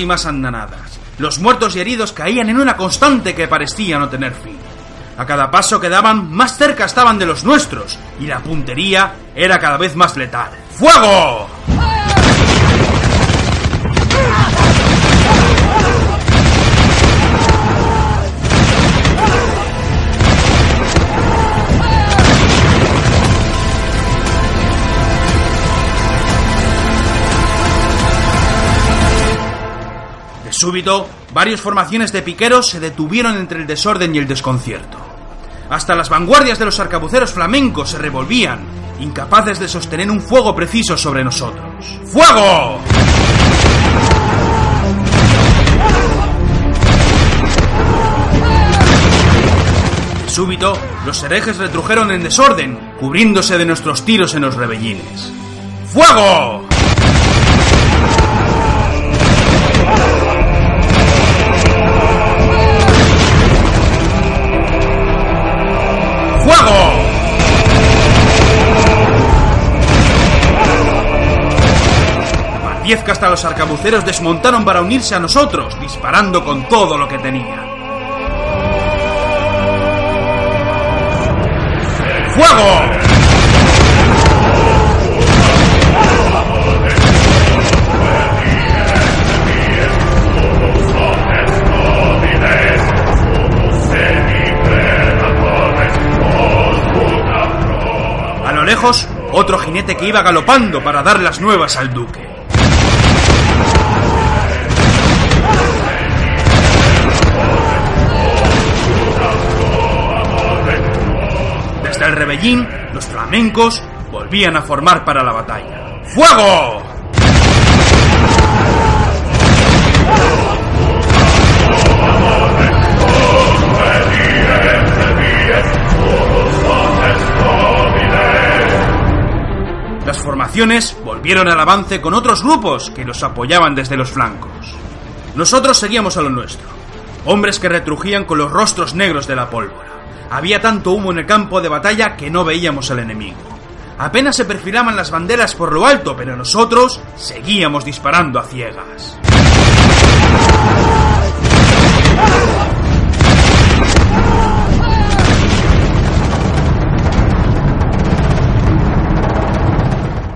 Y más andanadas. Los muertos y heridos caían en una constante que parecía no tener fin. A cada paso que daban, más cerca estaban de los nuestros, y la puntería era cada vez más letal. ¡Fuego! Súbito, varias formaciones de piqueros se detuvieron entre el desorden y el desconcierto. Hasta las vanguardias de los arcabuceros flamencos se revolvían, incapaces de sostener un fuego preciso sobre nosotros. ¡Fuego! Súbito, los herejes retrujeron en desorden, cubriéndose de nuestros tiros en los rebellines. ¡Fuego! Diez los arcabuceros desmontaron para unirse a nosotros, disparando con todo lo que tenían. ¡Fuego! lejos, otro jinete que iba galopando para dar las nuevas al duque. El rebellín, los flamencos volvían a formar para la batalla. ¡Fuego! Las formaciones volvieron al avance con otros grupos que los apoyaban desde los flancos. Nosotros seguíamos a lo nuestro. Hombres que retrujían con los rostros negros de la pólvora. Había tanto humo en el campo de batalla que no veíamos al enemigo. Apenas se perfilaban las banderas por lo alto, pero nosotros seguíamos disparando a ciegas.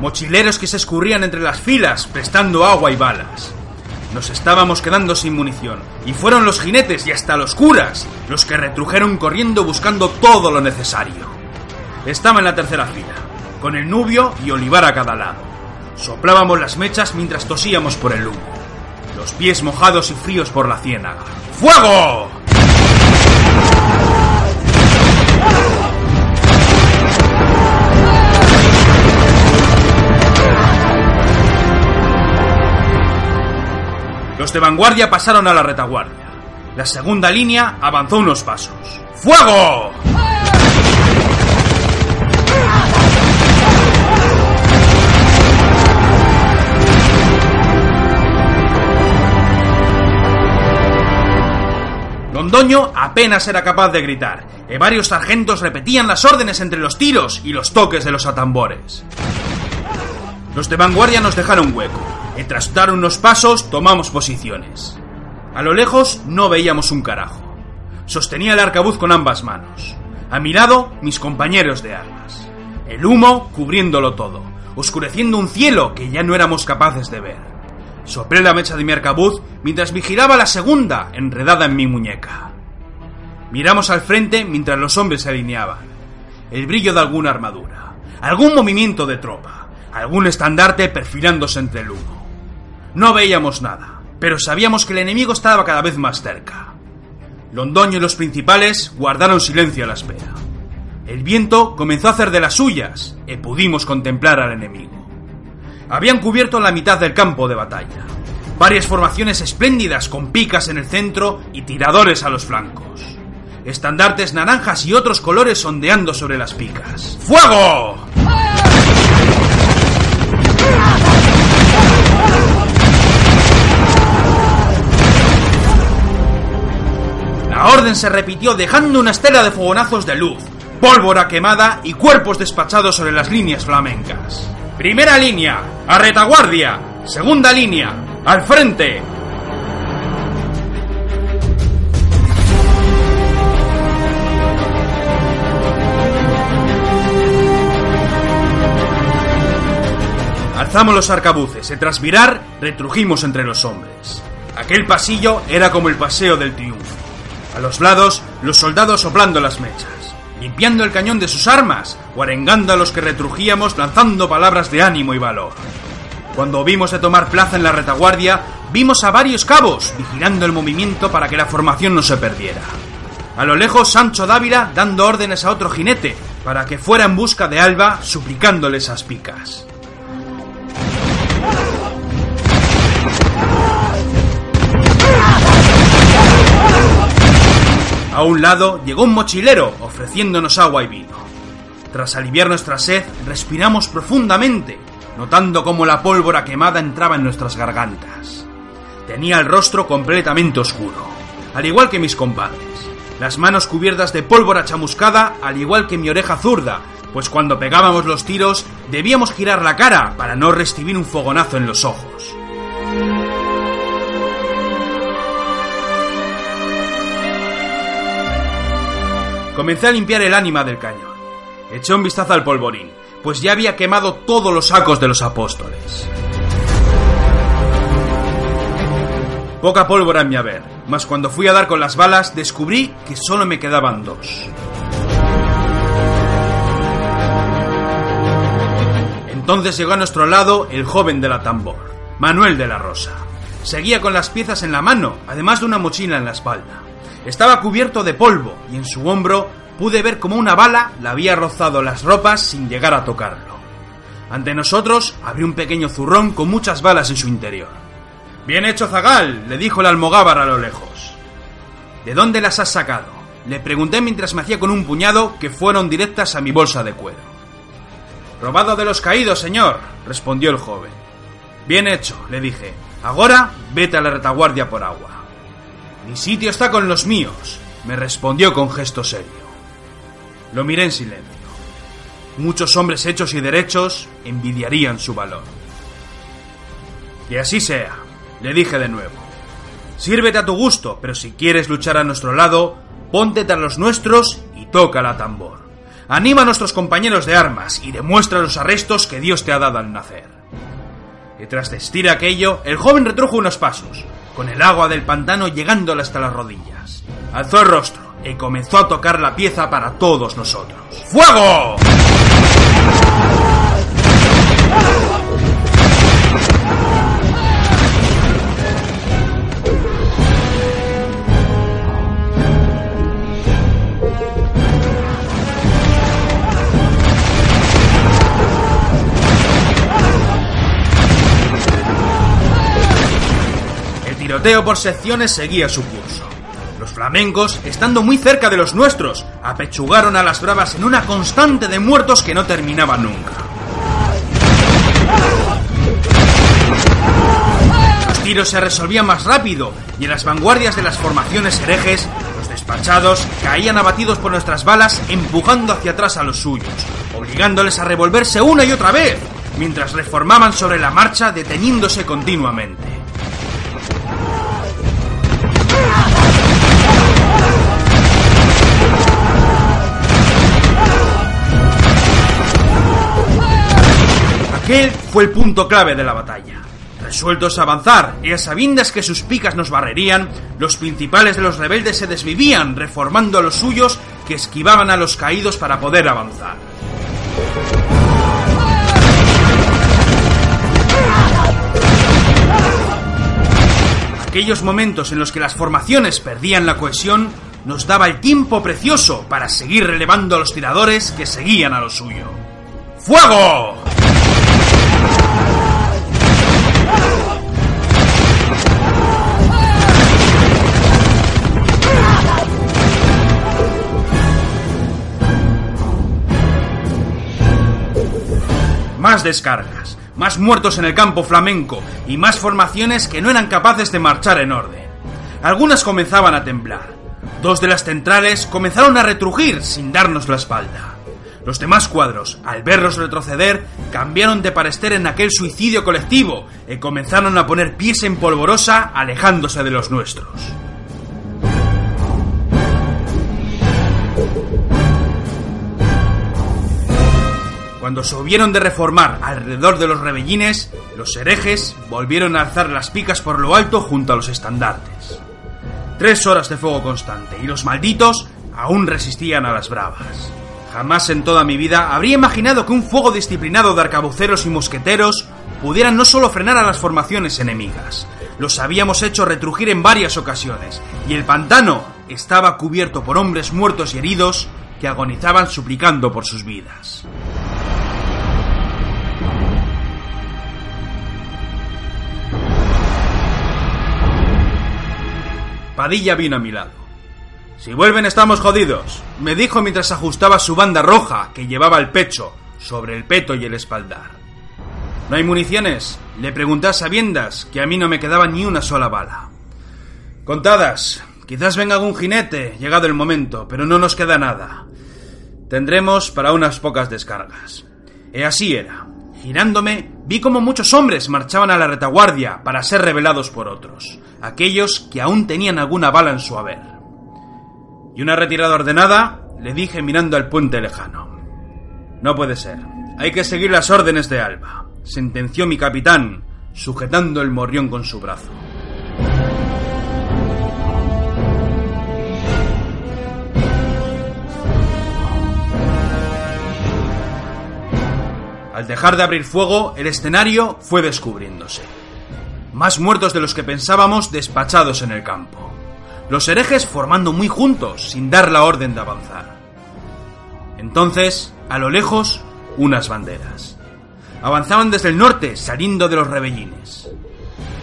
mochileros que se escurrían entre las filas prestando agua y balas. Nos estábamos quedando sin munición, y fueron los jinetes y hasta los curas los que retrujeron corriendo buscando todo lo necesario. Estaba en la tercera fila, con el nubio y olivar a cada lado. Soplábamos las mechas mientras tosíamos por el humo, los pies mojados y fríos por la ciénaga. ¡Fuego! Los de vanguardia pasaron a la retaguardia. La segunda línea avanzó unos pasos. ¡Fuego! Londoño apenas era capaz de gritar, y varios sargentos repetían las órdenes entre los tiros y los toques de los atambores. Los de vanguardia nos dejaron hueco, y tras dar unos pasos tomamos posiciones. A lo lejos no veíamos un carajo. Sostenía el arcabuz con ambas manos. A mi lado, mis compañeros de armas. El humo cubriéndolo todo, oscureciendo un cielo que ya no éramos capaces de ver. Soplé la mecha de mi arcabuz mientras vigilaba la segunda enredada en mi muñeca. Miramos al frente mientras los hombres se alineaban. El brillo de alguna armadura, algún movimiento de tropa, algún estandarte perfilándose entre el humo. No veíamos nada, pero sabíamos que el enemigo estaba cada vez más cerca. Londoño y los principales guardaron silencio a la espera. El viento comenzó a hacer de las suyas y pudimos contemplar al enemigo. Habían cubierto la mitad del campo de batalla. Varias formaciones espléndidas con picas en el centro y tiradores a los flancos. Estandartes naranjas y otros colores ondeando sobre las picas. ¡Fuego! La orden se repitió dejando una estela de fogonazos de luz, pólvora quemada y cuerpos despachados sobre las líneas flamencas. Primera línea, a retaguardia. Segunda línea, al frente. Alzamos los arcabuces y tras mirar, retrujimos entre los hombres. Aquel pasillo era como el paseo del triunfo. A los lados, los soldados soplando las mechas, limpiando el cañón de sus armas o arengando a los que retrujíamos lanzando palabras de ánimo y valor. Cuando vimos de tomar plaza en la retaguardia, vimos a varios cabos vigilando el movimiento para que la formación no se perdiera. A lo lejos, Sancho Dávila dando órdenes a otro jinete para que fuera en busca de Alba suplicándole esas picas. A un lado llegó un mochilero ofreciéndonos agua y vino. Tras aliviar nuestra sed, respiramos profundamente, notando cómo la pólvora quemada entraba en nuestras gargantas. Tenía el rostro completamente oscuro, al igual que mis compadres. Las manos cubiertas de pólvora chamuscada, al igual que mi oreja zurda, pues cuando pegábamos los tiros debíamos girar la cara para no recibir un fogonazo en los ojos. Comencé a limpiar el ánima del cañón. Eché un vistazo al polvorín, pues ya había quemado todos los sacos de los apóstoles. Poca pólvora en mi haber, mas cuando fui a dar con las balas descubrí que solo me quedaban dos. Entonces llegó a nuestro lado el joven de la tambor, Manuel de la Rosa. Seguía con las piezas en la mano, además de una mochila en la espalda. Estaba cubierto de polvo y en su hombro pude ver como una bala le había rozado las ropas sin llegar a tocarlo. Ante nosotros abrió un pequeño zurrón con muchas balas en su interior. Bien hecho, Zagal, le dijo el almogávar a lo lejos. ¿De dónde las has sacado? Le pregunté mientras me hacía con un puñado que fueron directas a mi bolsa de cuero. Robado de los caídos, señor, respondió el joven. Bien hecho, le dije. Ahora vete a la retaguardia por agua. Mi sitio está con los míos, me respondió con gesto serio. Lo miré en silencio. Muchos hombres hechos y derechos envidiarían su valor. Que así sea, le dije de nuevo. Sírvete a tu gusto, pero si quieres luchar a nuestro lado, ponte tras los nuestros y toca la tambor. Anima a nuestros compañeros de armas y demuestra los arrestos que Dios te ha dado al nacer. Y tras vestir aquello, el joven retrujo unos pasos, con el agua del pantano llegándole hasta las rodillas. Alzó el rostro y comenzó a tocar la pieza para todos nosotros. ¡Fuego! Por secciones seguía su curso. Los flamencos, estando muy cerca de los nuestros, apechugaron a las bravas en una constante de muertos que no terminaba nunca. Los tiros se resolvían más rápido y en las vanguardias de las formaciones herejes, los despachados caían abatidos por nuestras balas empujando hacia atrás a los suyos, obligándoles a revolverse una y otra vez, mientras reformaban sobre la marcha deteniéndose continuamente. Aquel fue el punto clave de la batalla. Resueltos a avanzar y a sabiendas que sus picas nos barrerían, los principales de los rebeldes se desvivían, reformando a los suyos que esquivaban a los caídos para poder avanzar. Aquellos momentos en los que las formaciones perdían la cohesión nos daba el tiempo precioso para seguir relevando a los tiradores que seguían a lo suyo. ¡Fuego! Más descargas, más muertos en el campo flamenco y más formaciones que no eran capaces de marchar en orden. Algunas comenzaban a temblar. Dos de las centrales comenzaron a retrujir sin darnos la espalda. Los demás cuadros, al verlos retroceder, cambiaron de parecer en aquel suicidio colectivo y comenzaron a poner pies en polvorosa alejándose de los nuestros. Cuando se hubieron de reformar alrededor de los rebellines, los herejes volvieron a alzar las picas por lo alto junto a los estandartes. Tres horas de fuego constante y los malditos aún resistían a las bravas. Jamás en toda mi vida habría imaginado que un fuego disciplinado de arcabuceros y mosqueteros pudieran no solo frenar a las formaciones enemigas, los habíamos hecho retrujir en varias ocasiones, y el pantano estaba cubierto por hombres muertos y heridos que agonizaban suplicando por sus vidas. Padilla vino a mi lado. Si vuelven estamos jodidos, me dijo mientras ajustaba su banda roja que llevaba al pecho, sobre el peto y el espaldar. ¿No hay municiones? Le pregunté a sabiendas que a mí no me quedaba ni una sola bala. Contadas, quizás venga algún jinete, llegado el momento, pero no nos queda nada. tendremos para unas pocas descargas. Y así era. Girándome, vi como muchos hombres marchaban a la retaguardia para ser revelados por otros, aquellos que aún tenían alguna bala en su haber. Y una retirada ordenada, le dije mirando al puente lejano. No puede ser. Hay que seguir las órdenes de Alba, sentenció mi capitán, sujetando el morrión con su brazo. Al dejar de abrir fuego, el escenario fue descubriéndose. Más muertos de los que pensábamos despachados en el campo. Los herejes formando muy juntos, sin dar la orden de avanzar. Entonces, a lo lejos, unas banderas. Avanzaban desde el norte, saliendo de los rebellines.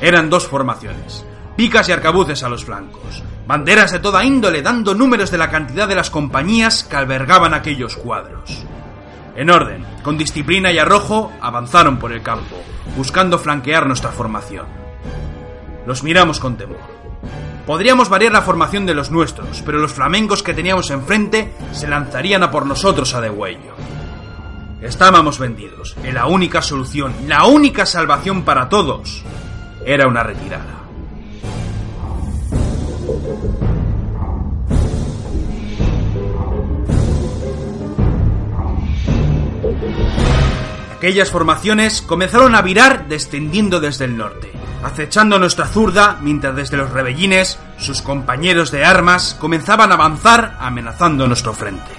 Eran dos formaciones, picas y arcabuces a los flancos, banderas de toda índole dando números de la cantidad de las compañías que albergaban aquellos cuadros. En orden, con disciplina y arrojo, avanzaron por el campo, buscando flanquear nuestra formación. Los miramos con temor. Podríamos variar la formación de los nuestros, pero los flamencos que teníamos enfrente se lanzarían a por nosotros a degüello. Estábamos vendidos, y la única solución, la única salvación para todos, era una retirada. Aquellas formaciones comenzaron a virar descendiendo desde el norte, acechando nuestra zurda mientras desde los rebellines sus compañeros de armas comenzaban a avanzar amenazando nuestro frente.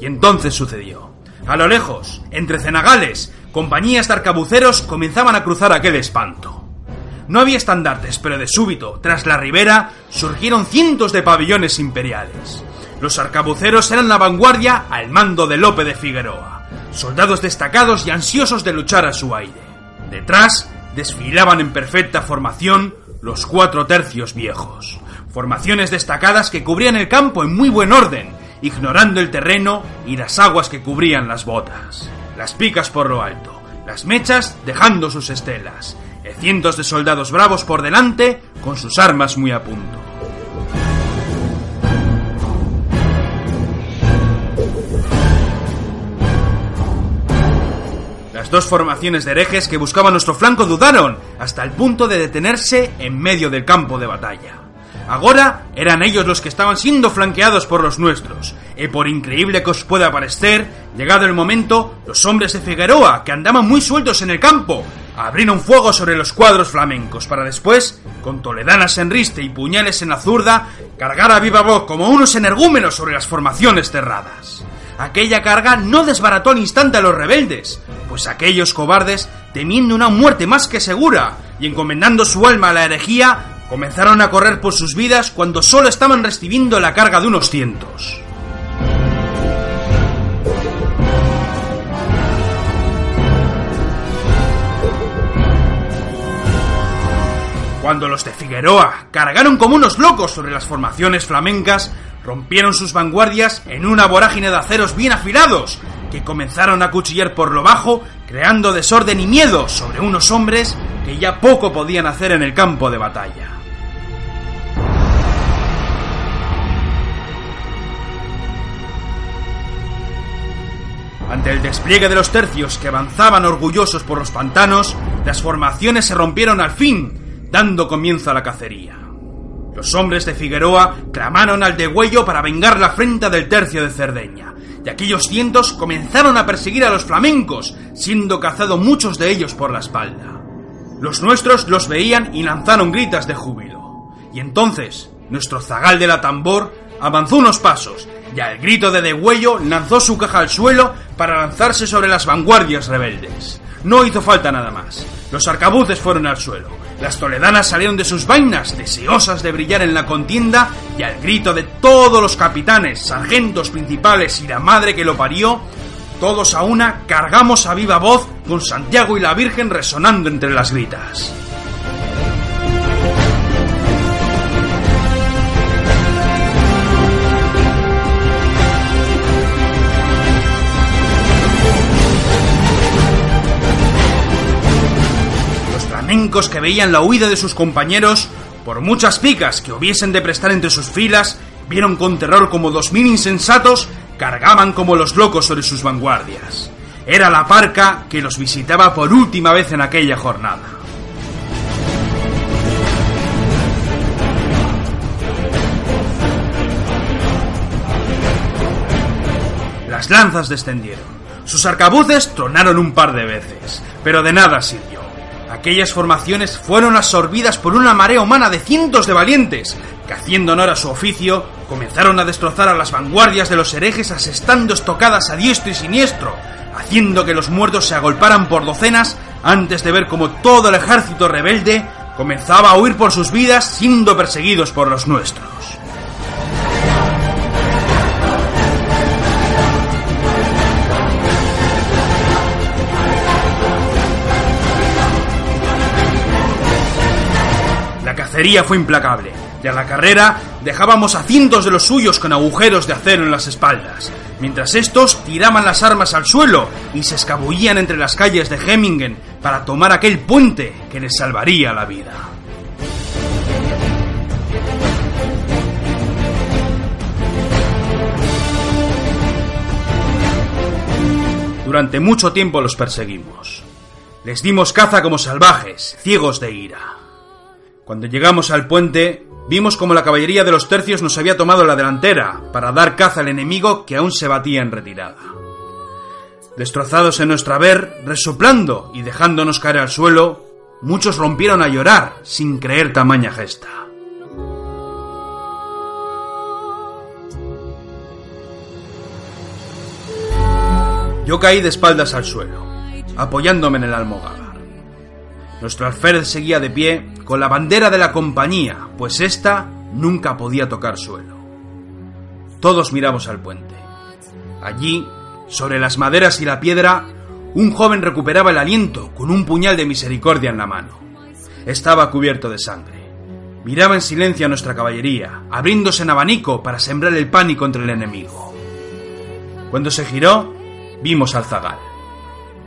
Y entonces sucedió. A lo lejos, entre cenagales, compañías de arcabuceros comenzaban a cruzar aquel espanto. No había estandartes, pero de súbito, tras la ribera, surgieron cientos de pabellones imperiales. Los arcabuceros eran la vanguardia al mando de Lope de Figueroa soldados destacados y ansiosos de luchar a su aire. Detrás desfilaban en perfecta formación los cuatro tercios viejos, formaciones destacadas que cubrían el campo en muy buen orden, ignorando el terreno y las aguas que cubrían las botas, las picas por lo alto, las mechas dejando sus estelas, y cientos de soldados bravos por delante con sus armas muy a punto. Dos formaciones de herejes que buscaban nuestro flanco dudaron, hasta el punto de detenerse en medio del campo de batalla. Ahora eran ellos los que estaban siendo flanqueados por los nuestros, y por increíble que os pueda parecer, llegado el momento, los hombres de Figueroa, que andaban muy sueltos en el campo, abrieron fuego sobre los cuadros flamencos para después, con toledanas en riste y puñales en la zurda, cargar a viva voz como unos energúmenos sobre las formaciones cerradas. Aquella carga no desbarató al instante a los rebeldes, pues aquellos cobardes, temiendo una muerte más que segura y encomendando su alma a la herejía, comenzaron a correr por sus vidas cuando solo estaban recibiendo la carga de unos cientos. Cuando los de Figueroa cargaron como unos locos sobre las formaciones flamencas, rompieron sus vanguardias en una vorágine de aceros bien afilados, que comenzaron a cuchillar por lo bajo, creando desorden y miedo sobre unos hombres que ya poco podían hacer en el campo de batalla. Ante el despliegue de los tercios que avanzaban orgullosos por los pantanos, las formaciones se rompieron al fin, dando comienzo a la cacería. Los hombres de Figueroa clamaron al degüello para vengar la afrenta del tercio de Cerdeña, y aquellos cientos comenzaron a perseguir a los flamencos, siendo cazados muchos de ellos por la espalda. Los nuestros los veían y lanzaron gritas de júbilo. Y entonces, nuestro zagal de la tambor avanzó unos pasos, y al grito de degüello lanzó su caja al suelo para lanzarse sobre las vanguardias rebeldes. No hizo falta nada más. Los arcabuces fueron al suelo, las toledanas salieron de sus vainas, deseosas de brillar en la contienda, y al grito de todos los capitanes, sargentos principales y la madre que lo parió, todos a una cargamos a viva voz con Santiago y la Virgen resonando entre las gritas. Que veían la huida de sus compañeros, por muchas picas que hubiesen de prestar entre sus filas, vieron con terror como dos mil insensatos cargaban como los locos sobre sus vanguardias. Era la parca que los visitaba por última vez en aquella jornada. Las lanzas descendieron. Sus arcabuces tronaron un par de veces, pero de nada sirvió. Aquellas formaciones fueron absorbidas por una marea humana de cientos de valientes, que haciendo honor a su oficio, comenzaron a destrozar a las vanguardias de los herejes asestando estocadas a diestro y siniestro, haciendo que los muertos se agolparan por docenas antes de ver cómo todo el ejército rebelde comenzaba a huir por sus vidas siendo perseguidos por los nuestros. Cacería fue implacable, y a la carrera dejábamos a cientos de los suyos con agujeros de acero en las espaldas, mientras estos tiraban las armas al suelo y se escabullían entre las calles de Hemmingen para tomar aquel puente que les salvaría la vida. Durante mucho tiempo los perseguimos. Les dimos caza como salvajes, ciegos de ira. Cuando llegamos al puente, vimos como la caballería de los tercios nos había tomado la delantera para dar caza al enemigo que aún se batía en retirada. Destrozados en nuestra ver, resoplando y dejándonos caer al suelo, muchos rompieron a llorar sin creer tamaña gesta. Yo caí de espaldas al suelo, apoyándome en el almogávar. Nuestro alférez seguía de pie con la bandera de la compañía, pues ésta nunca podía tocar suelo. Todos miramos al puente. Allí, sobre las maderas y la piedra, un joven recuperaba el aliento con un puñal de misericordia en la mano. Estaba cubierto de sangre. Miraba en silencio a nuestra caballería, abriéndose en abanico para sembrar el pánico entre el enemigo. Cuando se giró, vimos al zagal.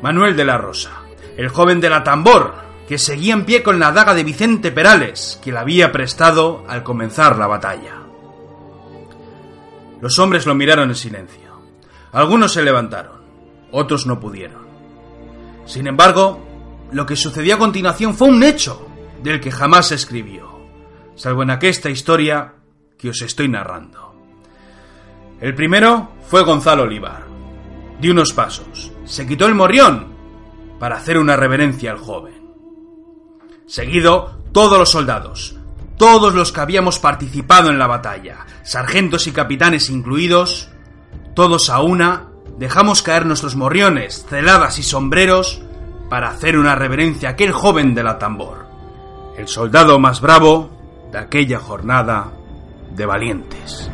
Manuel de la Rosa, el joven de la tambor, que seguía en pie con la daga de Vicente Perales, que la había prestado al comenzar la batalla. Los hombres lo miraron en silencio. Algunos se levantaron, otros no pudieron. Sin embargo, lo que sucedió a continuación fue un hecho del que jamás se escribió, salvo en aquesta historia que os estoy narrando. El primero fue Gonzalo Olivar. Dio unos pasos, se quitó el morrión para hacer una reverencia al joven. Seguido, todos los soldados, todos los que habíamos participado en la batalla, sargentos y capitanes incluidos, todos a una, dejamos caer nuestros morriones, celadas y sombreros para hacer una reverencia a aquel joven de la tambor, el soldado más bravo de aquella jornada de valientes.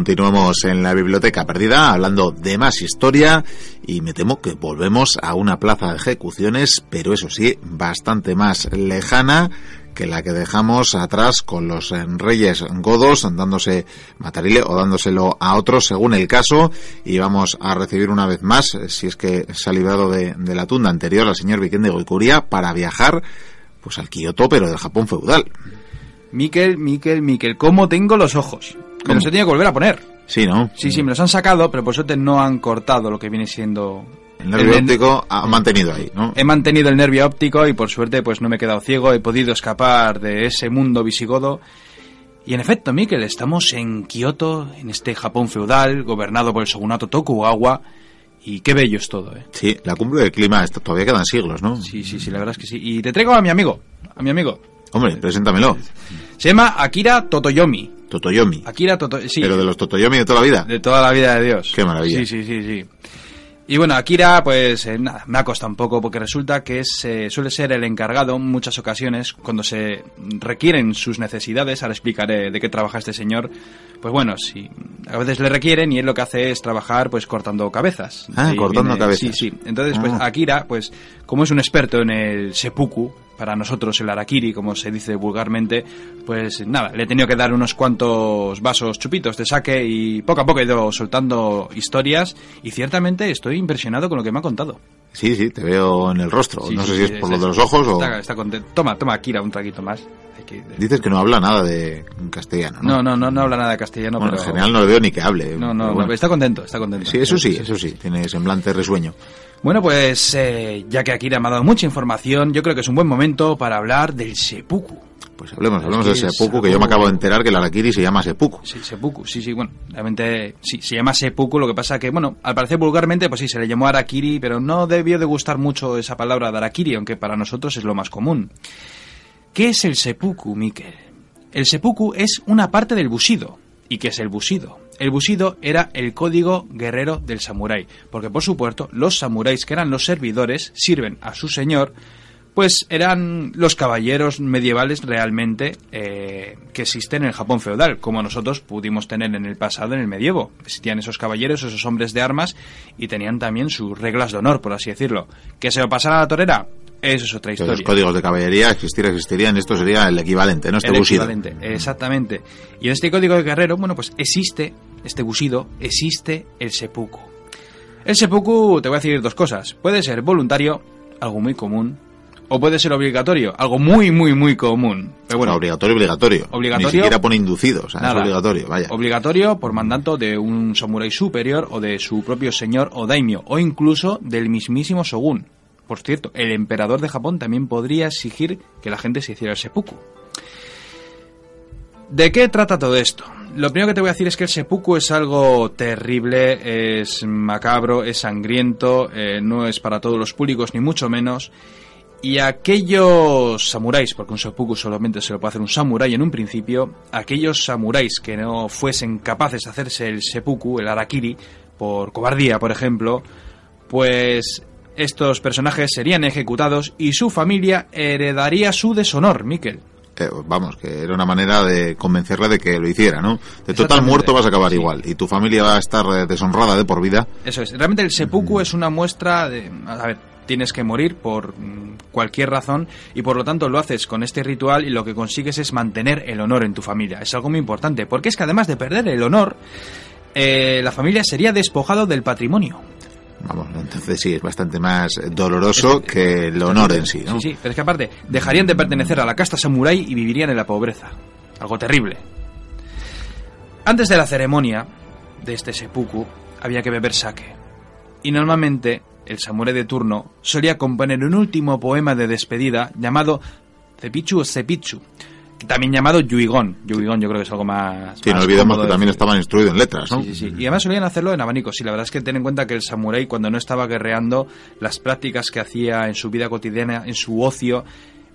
Continuamos en la biblioteca perdida hablando de más historia y me temo que volvemos a una plaza de ejecuciones, pero eso sí, bastante más lejana que la que dejamos atrás con los eh, reyes godos dándose matarile o dándoselo a otros según el caso y vamos a recibir una vez más, si es que se ha librado de, la tunda anterior al señor Vicente Goicuría para viajar pues al Kioto pero del Japón feudal. Miquel, Miquel, Miquel, ¿cómo tengo los ojos? Me los he tenido que volver a poner. Sí, ¿no? Sí, sí, me los han sacado, pero por suerte no han cortado lo que viene siendo... El nervio óptico ha mantenido ahí, ¿no? He mantenido el nervio óptico y por suerte pues no me he quedado ciego, he podido escapar de ese mundo visigodo. Y en efecto, Miquel, estamos en Kioto, en este Japón feudal, gobernado por el shogunato Tokugawa, y qué bello es todo, ¿eh? Sí, la cumbre del clima todavía quedan siglos, ¿no? Sí, sí, sí, la verdad es que sí. Y te traigo a mi amigo, a mi amigo. Hombre, preséntamelo. Se llama Akira Totoyomi. Totoyomi. Akira Totoyomi, sí. Pero de los Totoyomi de toda la vida. De toda la vida de Dios. Qué maravilla. Sí, sí, sí, sí. Y bueno, Akira, pues eh, nada, me ha costado un poco porque resulta que es, eh, suele ser el encargado en muchas ocasiones cuando se requieren sus necesidades. Ahora explicaré de qué trabaja este señor. Pues bueno, si a veces le requieren y él lo que hace es trabajar pues cortando cabezas. Ah, cortando cabezas. Sí, sí. Entonces, pues ah. Akira, pues como es un experto en el seppuku, para nosotros el arakiri, como se dice vulgarmente, pues nada, le he tenido que dar unos cuantos vasos chupitos de saque y poco a poco he ido soltando historias y ciertamente estoy impresionado con lo que me ha contado. Sí, sí, te veo en el rostro. no sé si es por lo de los ojos o... Está, contento. Toma, toma, Akira, un traguito más. Dices que no habla nada de castellano, ¿no? No, no, no, habla nada de castellano, bueno, en general no le veo ni que hable. No, no, está contento, está contento. Sí, eso sí, eso sí, tiene semblante risueño. Bueno, pues eh, ya que Akira me ha dado mucha información, yo creo que es un buen momento para hablar del seppuku. Pues hablemos, hablemos del seppuku, que yo me acabo de enterar que el arakiri se llama seppuku. Sí, seppuku, sí, sí, bueno, realmente sí, se llama seppuku, lo que pasa que, bueno, al parecer vulgarmente, pues sí, se le llamó arakiri, pero no debió de gustar mucho esa palabra de arakiri, aunque para nosotros es lo más común. ¿Qué es el seppuku, Mikel? El seppuku es una parte del bushido. ¿Y qué es el bushido? El bushido era el código guerrero del samurái, porque por supuesto los samuráis, que eran los servidores, sirven a su señor, pues eran los caballeros medievales realmente eh, que existen en el Japón feudal, como nosotros pudimos tener en el pasado en el medievo. Existían esos caballeros, esos hombres de armas, y tenían también sus reglas de honor, por así decirlo. ¿Que se lo pasaran a la torera? Eso es otra historia. los códigos de caballería existir, existirían, esto sería el equivalente, ¿no? Este el equivalente, exactamente. Y en este código de guerrero, bueno, pues existe, este busido, existe el seppuku. El seppuku, te voy a decir dos cosas. Puede ser voluntario, algo muy común, o puede ser obligatorio, algo muy, muy, muy común. Pero bueno, obligatorio, obligatorio. Obligatorio. Ni siquiera pone inducido, o sea, es obligatorio, vaya. Obligatorio por mandato de un samurái superior o de su propio señor o daimyo, o incluso del mismísimo shogun. Por cierto, el emperador de Japón también podría exigir que la gente se hiciera el seppuku. ¿De qué trata todo esto? Lo primero que te voy a decir es que el seppuku es algo terrible, es macabro, es sangriento, eh, no es para todos los públicos ni mucho menos. Y aquellos samuráis, porque un seppuku solamente se lo puede hacer un samurái en un principio, aquellos samuráis que no fuesen capaces de hacerse el seppuku, el arakiri, por cobardía, por ejemplo, pues estos personajes serían ejecutados y su familia heredaría su deshonor, Miquel. vamos, que era una manera de convencerle de que lo hiciera, ¿no? De total muerto vas a acabar igual y tu familia va a estar eh, deshonrada de por vida. Eso es. Realmente el seppuku es una muestra de... A ver, tienes que morir por mm, cualquier razón y por lo tanto lo haces con este ritual y lo que consigues es mantener el honor en tu familia. Es algo muy importante porque es que además de perder el honor, eh, la familia sería despojado del patrimonio. Vamos, entonces sí, es bastante más doloroso que el honor en sí, ¿no? Sí, sí, pero es que aparte, dejarían de pertenecer a la casta samurái y vivirían en la pobreza. Algo terrible. Antes de la ceremonia de este seppuku, había que beber sake. Y normalmente, el samurái de turno solía componer un último poema de despedida llamado Cepichu o Cepichu, también llamado Yuigón. Yuigón yo creo que es algo más... Sí, no olvidemos que también estaban instruidos en letras, ¿no? Sí, sí, Y además solían hacerlo en abanicos. Y la verdad es que ten en cuenta que el samurái cuando no estaba guerreando, las prácticas que hacía en su vida cotidiana, en su ocio,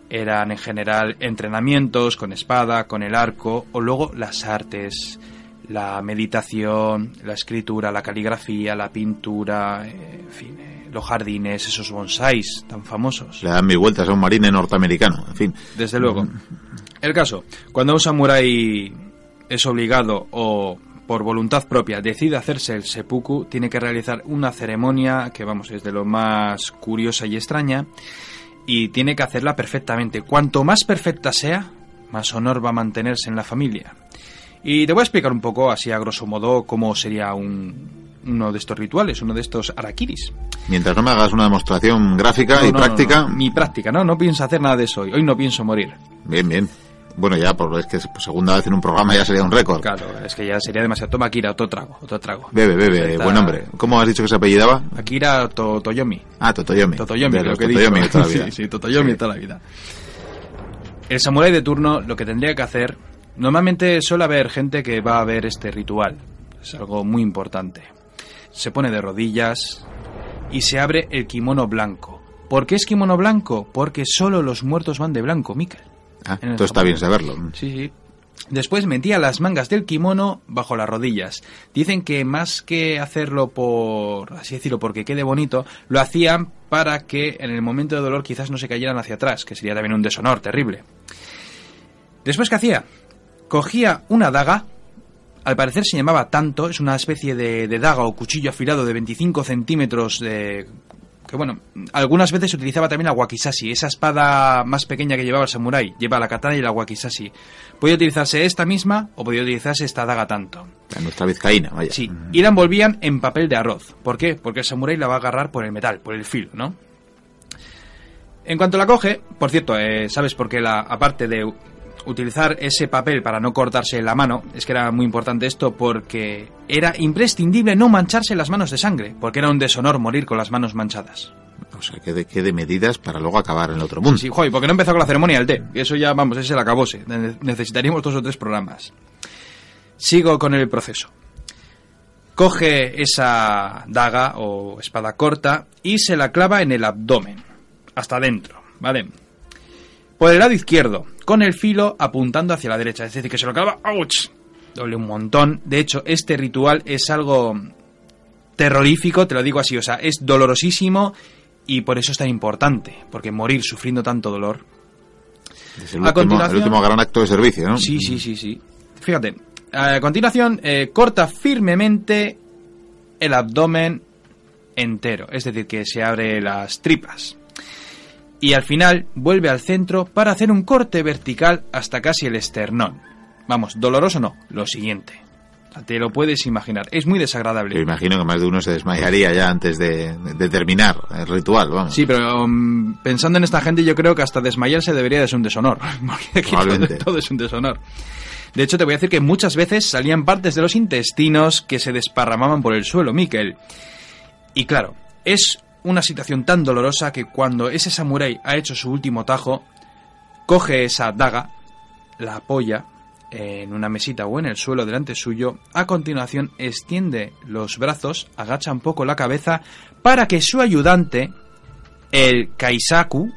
eran en general entrenamientos con espada, con el arco, o luego las artes, la meditación, la escritura, la caligrafía, la pintura, en fin, eh, los jardines, esos bonsáis tan famosos. Le dan mil vueltas a un marine norteamericano, en fin. Desde luego. El caso, cuando un samurái es obligado o por voluntad propia, decide hacerse el seppuku, tiene que realizar una ceremonia que, vamos, es de lo más curiosa y extraña, y tiene que hacerla perfectamente. Cuanto más perfecta sea, más honor va a mantenerse en la familia. Y te voy a explicar un poco, así a grosso modo, cómo sería un, uno de estos rituales, uno de estos arakiris. Mientras no me hagas una demostración gráfica No, y no, práctica. no, Ni práctica, no, no pienso hacer nada de eso hoy. Hoy no pienso morir. Bien, bien. Bueno, ya, por es que segunda vez en un programa ya sería un récord. Claro, es que ya sería demasiado. Toma Akira, otro trago, otro trago. Bebe, bebe, buen hombre. ¿Cómo has dicho que se apellidaba? Akira to- Toyomi. Ah, Totoyomi. Totoyomi, creo que Totoyomi dicho. de toda la vida. Sí, sí, Totoyomi de toda la vida. El samurái de turno lo que tendría que hacer, normalmente suele haber gente que va a ver este ritual. Es algo muy importante. Se pone de rodillas y se abre el kimono blanco. ¿Por qué es kimono blanco? Porque solo los muertos van de blanco, Mikel. Ah, En esto está bien saberlo. Sí, sí. Después metía las mangas del kimono bajo las rodillas. Dicen que más que hacerlo por, así decirlo, porque quede bonito, lo hacían para que en el momento de dolor quizás no se cayeran hacia atrás, que sería también un deshonor terrible. Después, ¿qué hacía? Cogía una daga, al parecer se llamaba tanto, es una especie de, de daga o cuchillo afilado de 25 centímetros de... Que bueno, algunas veces se utilizaba también la wakizashi, esa espada más pequeña que llevaba el samurái. Lleva la katana y la wakizashi. Podía utilizarse esta misma o podía utilizarse esta daga tanto. La nuestra vizcaína, vaya. Sí, y la envolvían en papel de arroz. ¿Por qué? Porque el samurái la va a agarrar por el metal, por el filo, ¿no? En cuanto la coge, por cierto, eh, ¿sabes por qué la, aparte de utilizar ese papel para no cortarse la mano, es que era muy importante esto porque era imprescindible no mancharse las manos de sangre, porque era un deshonor morir con las manos manchadas. O sea, que de, que de medidas para luego acabar en el otro mundo. Sí, joder, porque no empezó con la ceremonia del té. Y eso ya, vamos, ese es el acabose. Ne- Necesitaríamos dos o tres programas. Sigo con el proceso. Coge esa daga o espada corta y se la clava en el abdomen, hasta adentro, ¿vale? Por el lado izquierdo, con el filo apuntando hacia la derecha, es decir, que se lo clava, ¡ouch! Doble un montón. De hecho, este ritual es algo terrorífico, te lo digo así, o sea, es dolorosísimo y por eso es tan importante, porque morir sufriendo tanto dolor. Es el, A último, continuación- el último gran acto de servicio, ¿no? Sí, sí, sí, sí. Fíjate, a continuación eh, corta firmemente el abdomen entero, es decir, que se abre las tripas. Y al final vuelve al centro para hacer un corte vertical hasta casi el esternón. Vamos, doloroso no, lo siguiente. Te lo puedes imaginar, es muy Yo desagradable. imagino que más de uno se desmayaría ya antes de, de terminar el ritual, vamos. Sí, pero um, pensando en esta gente, yo creo que hasta desmayarse debería de ser un deshonor. Porque aquí todo es un deshonor. De hecho, te voy a decir que muchas veces salían partes de los intestinos que se desparramaban por el suelo, Miquel. Y claro, es una situación tan dolorosa que cuando ese samurái ha hecho su último tajo, coge esa daga, la apoya en una mesita o en el suelo delante suyo, a continuación extiende los brazos, agacha un poco la cabeza para que su ayudante, el Kaisaku,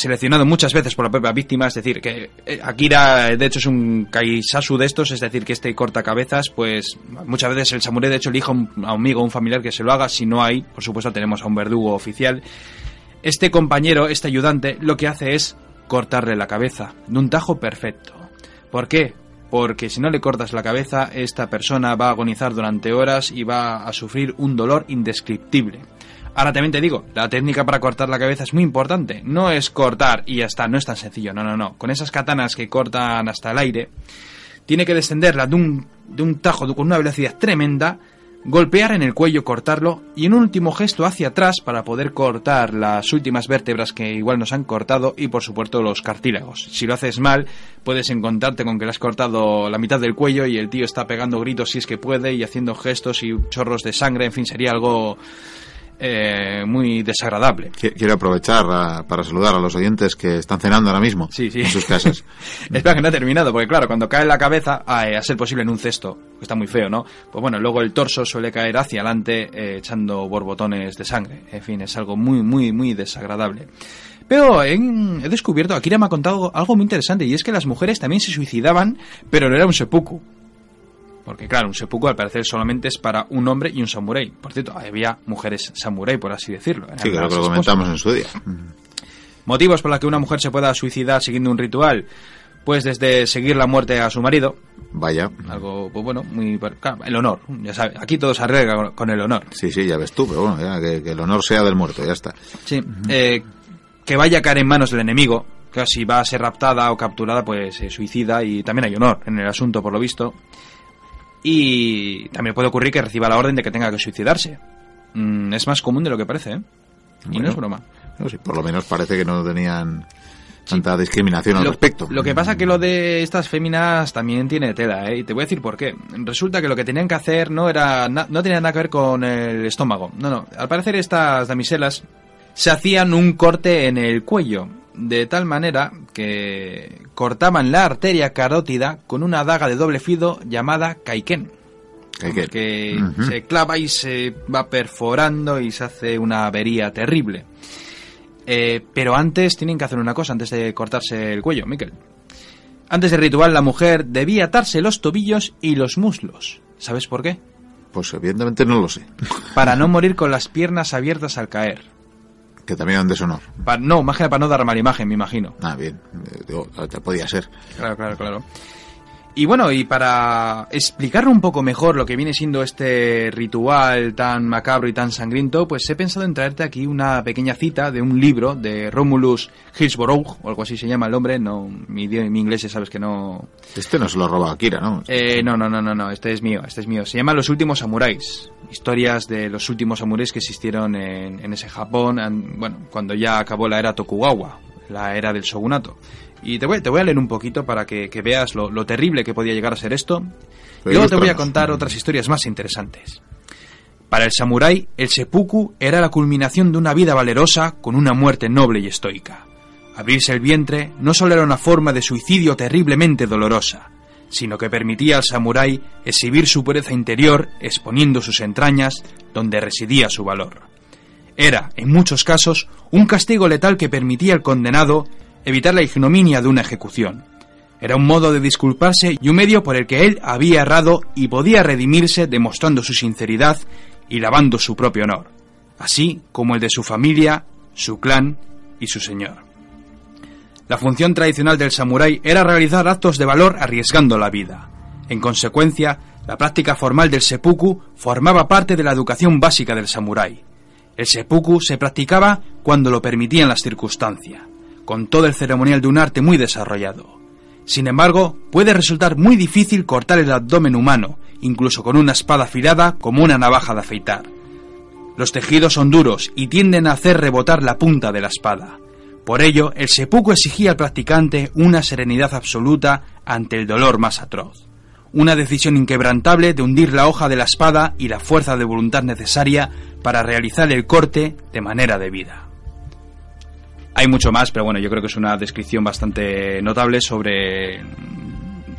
seleccionado muchas veces por la propia víctima, es decir, que eh, Akira de hecho es un Kaisasu de estos, es decir, que este corta cabezas, pues muchas veces el samurái de hecho elige a un, amigo un familiar que se lo haga, si no hay, por supuesto tenemos a un verdugo oficial. Este compañero, este ayudante, lo que hace es cortarle la cabeza, de un tajo perfecto. ¿Por qué? Porque si no le cortas la cabeza, esta persona va a agonizar durante horas y va a sufrir un dolor indescriptible. Ahora también te digo, la técnica para cortar la cabeza es muy importante. No es cortar y ya está, no es tan sencillo, no, no, no. Con esas katanas que cortan hasta el aire, tiene que descenderla de un, de un tajo con una velocidad tremenda, golpear en el cuello, cortarlo y en un último gesto hacia atrás para poder cortar las últimas vértebras que igual nos han cortado y por supuesto los cartílagos. Si lo haces mal, puedes encontrarte con que le has cortado la mitad del cuello y el tío está pegando gritos si es que puede y haciendo gestos y chorros de sangre, en fin, sería algo eh, muy desagradable. Qui- Quiero aprovechar ah, para saludar a los oyentes que están cenando ahora mismo Sí, sí. en sus casas. Espera que no ha terminado, porque claro, cuando cae la cabeza, a, a ser posible en un cesto, que está muy feo, ¿no? Pues bueno, luego el torso suele caer hacia adelante eh, echando borbotones de sangre. En fin, es algo muy, muy, muy desagradable. Pero en- he descubierto, Akira me ha contado algo muy interesante, y es que las mujeres también se suicidaban, pero no era un seppuku. Porque claro, un seppuku al parecer solamente es para un hombre y un samurái. Por cierto, había mujeres samurái, por así decirlo. Sí, claro que lo comentamos en su día. ¿Motivos por los que una mujer se pueda suicidar siguiendo un ritual? Pues desde seguir la muerte a su marido, Vaya. algo, pues bueno, muy... claro, el honor, ya sabes, aquí todo se arregla con- el honor. Sí, sí, ya ves tú, pero bueno, ya, que, que el honor sea del muerto, ya está. Sí, eh, que vaya a caer en manos del enemigo, que si va a ser raptada o capturada, pues se suicida y también hay honor en el asunto, por lo visto. Y también puede ocurrir que reciba la orden de que tenga que suicidarse. Mm, es más común de lo que parece, ¿eh? Y no es broma. No, sí, por lo menos parece que no tenían tanta discriminación al Lo, respecto. lo que pasa que lo de estas féminas también tiene tela, ¿eh? Y te voy a decir por qué. Resulta que lo que tenían que hacer no era na- no tenía nada que ver con el estómago. No, no. Al parecer estas damiselas se hacían un corte en el cuello, de tal manera que cortaban la arteria carótida con una daga de doble filo llamada kaiken. Kaiken. Que se clava y se va perforando y se hace una avería terrible. Eh, pero antes tienen que hacer una cosa, antes de cortarse el cuello, Miquel. Antes del ritual, la mujer debía atarse los tobillos y los muslos. ¿Sabes por qué? Pues evidentemente no lo sé. Para no morir con las piernas abiertas al caer. Que también era un deshonor. Pa- no, más que para no dar mala imagen, me imagino. Ah, bien. Eh, digo, podía ser. Claro, claro, claro. Y bueno, y para explicar un poco mejor lo que viene siendo este ritual tan macabro y tan sangriento, pues he pensado en traerte aquí una pequeña cita de un libro de Romulus Hillsborough, o algo así se llama el hombre, no, mi, mi inglés ya sabes que no... Este no se lo roba Akira, ¿no? Eh, no, no, no, no, no, este es mío, este es mío. Se llama Los Últimos Samuráis, historias de los últimos samuráis que existieron en, en ese Japón, bueno, cuando ya acabó la era Tokugawa, la era del shogunato. Y te voy, te voy a leer un poquito para que, que veas lo, lo terrible que podía llegar a ser esto. Y luego te voy a contar otras historias más interesantes. Para el samurái, el seppuku era la culminación de una vida valerosa con una muerte noble y estoica. Abrirse el vientre no solo era una forma de suicidio terriblemente dolorosa, sino que permitía al samurái exhibir su pureza interior exponiendo sus entrañas donde residía su valor. Era, en muchos casos, un castigo letal que permitía al condenado evitar la ignominia de una ejecución. Era un modo de disculparse y un medio por el que él había errado y podía redimirse demostrando su sinceridad y lavando su propio honor, así como el de su familia, su clan y su señor. La función tradicional del samurái era realizar actos de valor arriesgando la vida. En consecuencia, la práctica formal del seppuku formaba parte de la educación básica del samurái. El seppuku se practicaba cuando lo permitían las circunstancias, con todo el ceremonial de un arte muy desarrollado. Sin embargo, puede resultar muy difícil cortar el abdomen humano, incluso con una espada afilada como una navaja de afeitar. Los tejidos son duros y tienden a hacer rebotar la punta de la espada. Por ello, el seppuku exigía al practicante una serenidad absoluta ante el dolor más atroz. Una decisión inquebrantable de hundir la hoja de la espada y la fuerza de voluntad necesaria para realizar el corte de manera debida. Hay mucho más, pero bueno, yo creo que es una descripción bastante notable sobre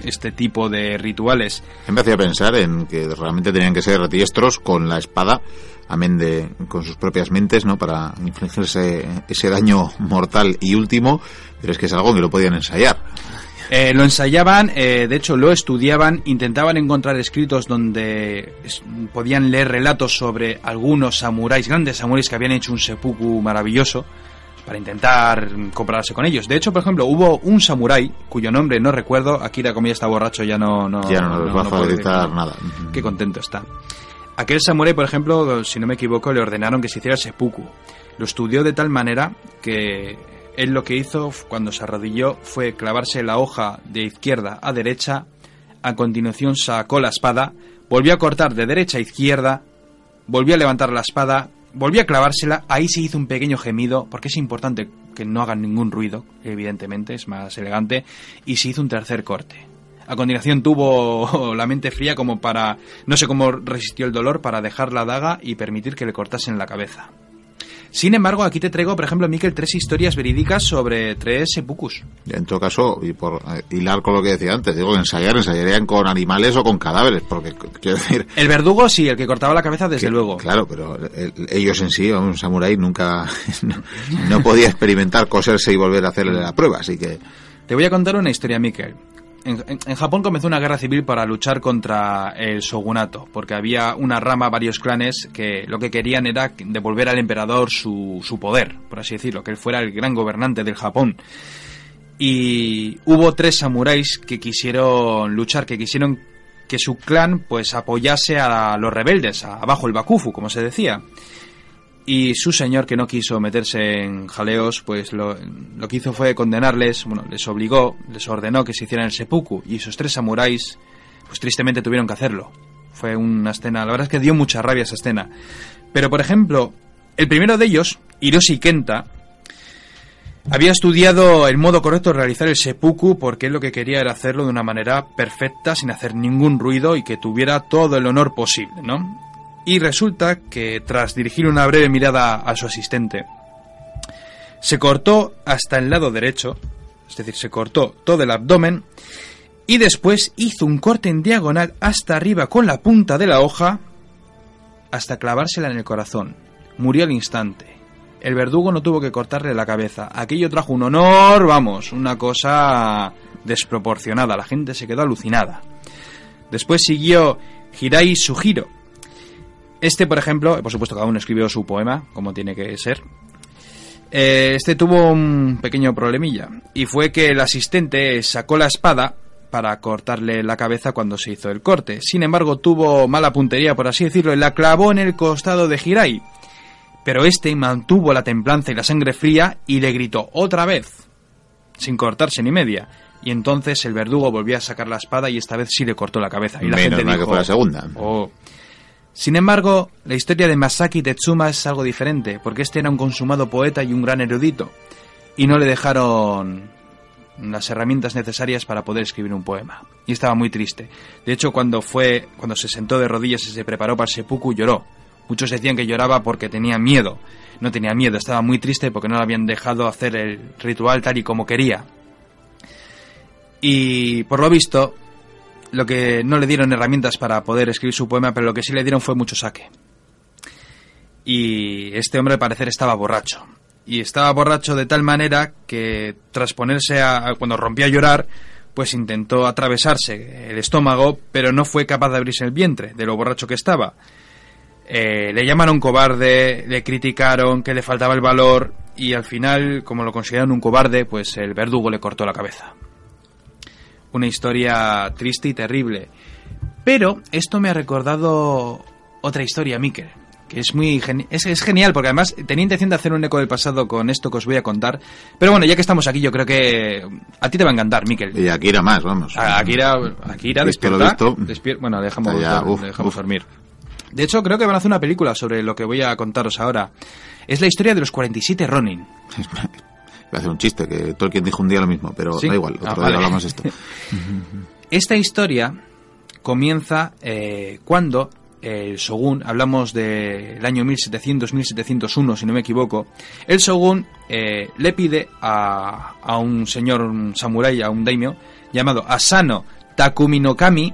este tipo de rituales. Me hacía pensar en que realmente tenían que ser diestros con la espada, amén de con sus propias mentes, ¿no? Para infligirse ese daño mortal y último, pero es que es algo que lo podían ensayar. Eh, lo ensayaban, eh, de hecho lo estudiaban, intentaban encontrar escritos donde es- podían leer relatos sobre algunos samuráis, grandes samuráis que habían hecho un seppuku maravilloso para intentar compararse con ellos. De hecho, por ejemplo, hubo un samurái cuyo nombre no recuerdo, Akira como ya está borracho ya no... no ya no nos va a decir nada. Qué contento está. Aquel samurái, por ejemplo, si no me equivoco, le ordenaron que se hiciera seppuku. Lo estudió de tal manera que él lo que hizo cuando se arrodilló fue clavarse la hoja de izquierda a derecha, a continuación sacó la espada, volvió a cortar de derecha a izquierda, volvió a levantar la espada, volvió a clavársela, ahí se hizo un pequeño gemido, porque es importante que no hagan ningún ruido, evidentemente, es más elegante, y se hizo un tercer corte. A continuación tuvo la mente fría como para... no sé cómo resistió el dolor para dejar la daga y permitir que le cortasen la cabeza. Sin embargo, aquí te traigo, por ejemplo, Miquel, tres historias verídicas sobre tres seppukus. En todo caso, y por eh, hilar con lo que decía antes, digo, ensayar, ensayarían con animales o con cadáveres, porque quiero decir, El verdugo sí, el que cortaba la cabeza, desde que, luego. Claro, pero el- ellos en sí, un samurái nunca no, no podía experimentar coserse y volver a hacerle la prueba, así que Te voy a contar una historia, Miquel. En, Japón comenzó una guerra civil para luchar contra el shogunato, porque había una rama, varios clanes, que lo que querían era devolver al emperador su, su poder, por así decirlo, que él fuera el gran gobernante del Japón. y hubo tres samuráis que quisieron luchar, que quisieron que su clan pues apoyase a los rebeldes, abajo el Bakufu, como se decía. Y su señor, que no quiso meterse en jaleos, pues lo, lo que hizo fue condenarles, bueno, les obligó, les ordenó que se hicieran el seppuku. Y esos tres samuráis, pues tristemente tuvieron que hacerlo. Fue una escena, la verdad es que dio mucha rabia esa escena. Pero, por ejemplo, el primero de ellos, Hiroshi Kenta, había estudiado el modo correcto de realizar el seppuku porque él lo que quería era hacerlo de una manera perfecta, sin hacer ningún ruido y que tuviera todo el honor posible, ¿no? Y resulta que tras dirigir una breve mirada a su asistente, se cortó hasta el lado derecho, es decir, se cortó todo el abdomen y después hizo un corte en diagonal hasta arriba con la punta de la hoja hasta clavársela en el corazón. Murió al instante. El verdugo no tuvo que cortarle la cabeza. Aquello trajo un honor, vamos, una cosa desproporcionada. La gente se quedó alucinada. Después siguió Hirai Sugiro. Este, por ejemplo, por supuesto cada uno escribió su poema, como tiene que ser. Eh, Este tuvo un pequeño problemilla, y fue que el asistente sacó la espada para cortarle la cabeza cuando se hizo el corte. Sin embargo, tuvo mala puntería, por así decirlo, y la clavó en el costado de Hirai. Pero este mantuvo la templanza y la sangre fría y le gritó otra vez, sin cortarse ni media. Y entonces el verdugo volvió a sacar la espada y esta vez sí le cortó la cabeza. Y la Menos gente mal que fue la segunda. "Oh". Sin embargo, la historia de Masaki Tetsuma es algo diferente, porque este era un consumado poeta y un gran erudito, y no le dejaron las herramientas necesarias para poder escribir un poema. Y estaba muy triste. De hecho, cuando fue, cuando se sentó de rodillas y se preparó para el seppuku, lloró. Muchos decían que lloraba porque tenía miedo. No tenía miedo, estaba muy triste porque no le habían dejado hacer el ritual tal y como quería. Y por lo visto, lo que no le dieron herramientas para poder escribir su poema, pero lo que sí le dieron fue mucho saque. Y este hombre al parecer estaba borracho. Y estaba borracho de tal manera que tras ponerse a... cuando rompió a llorar, pues intentó atravesarse el estómago, pero no fue capaz de abrirse el vientre, de lo borracho que estaba. Eh, le llamaron cobarde, le criticaron que le faltaba el valor y al final, como lo consideraron un cobarde, pues el verdugo le cortó la cabeza. Una historia triste y terrible. Pero esto me ha recordado otra historia, Mikel, que es muy geni- es, es genial porque además tenía intención de hacer un eco del pasado con esto que os voy a contar. Pero bueno, ya que estamos aquí, yo creo que a ti te va a encantar, Mikel. Y Akira más, vamos. A- Akira, Akira despierta. despier- bueno, dejamos, Ya, uf, dejamos uf. dormir. De hecho, creo que van a hacer una película sobre lo que voy a contaros ahora. Es la historia de los 47 Ronin. Voy a hacer un chiste, que Tolkien dijo un día lo mismo, pero ¿Sí? da igual, otro Ah, día vale. hablamos de esto. Esta historia comienza eh, cuando el Shogun, hablamos del año 1700-1701, si no me equivoco, el Shogun eh, le pide a, a un señor un samurái, a un daimyo, llamado Asano Takumi no Kami,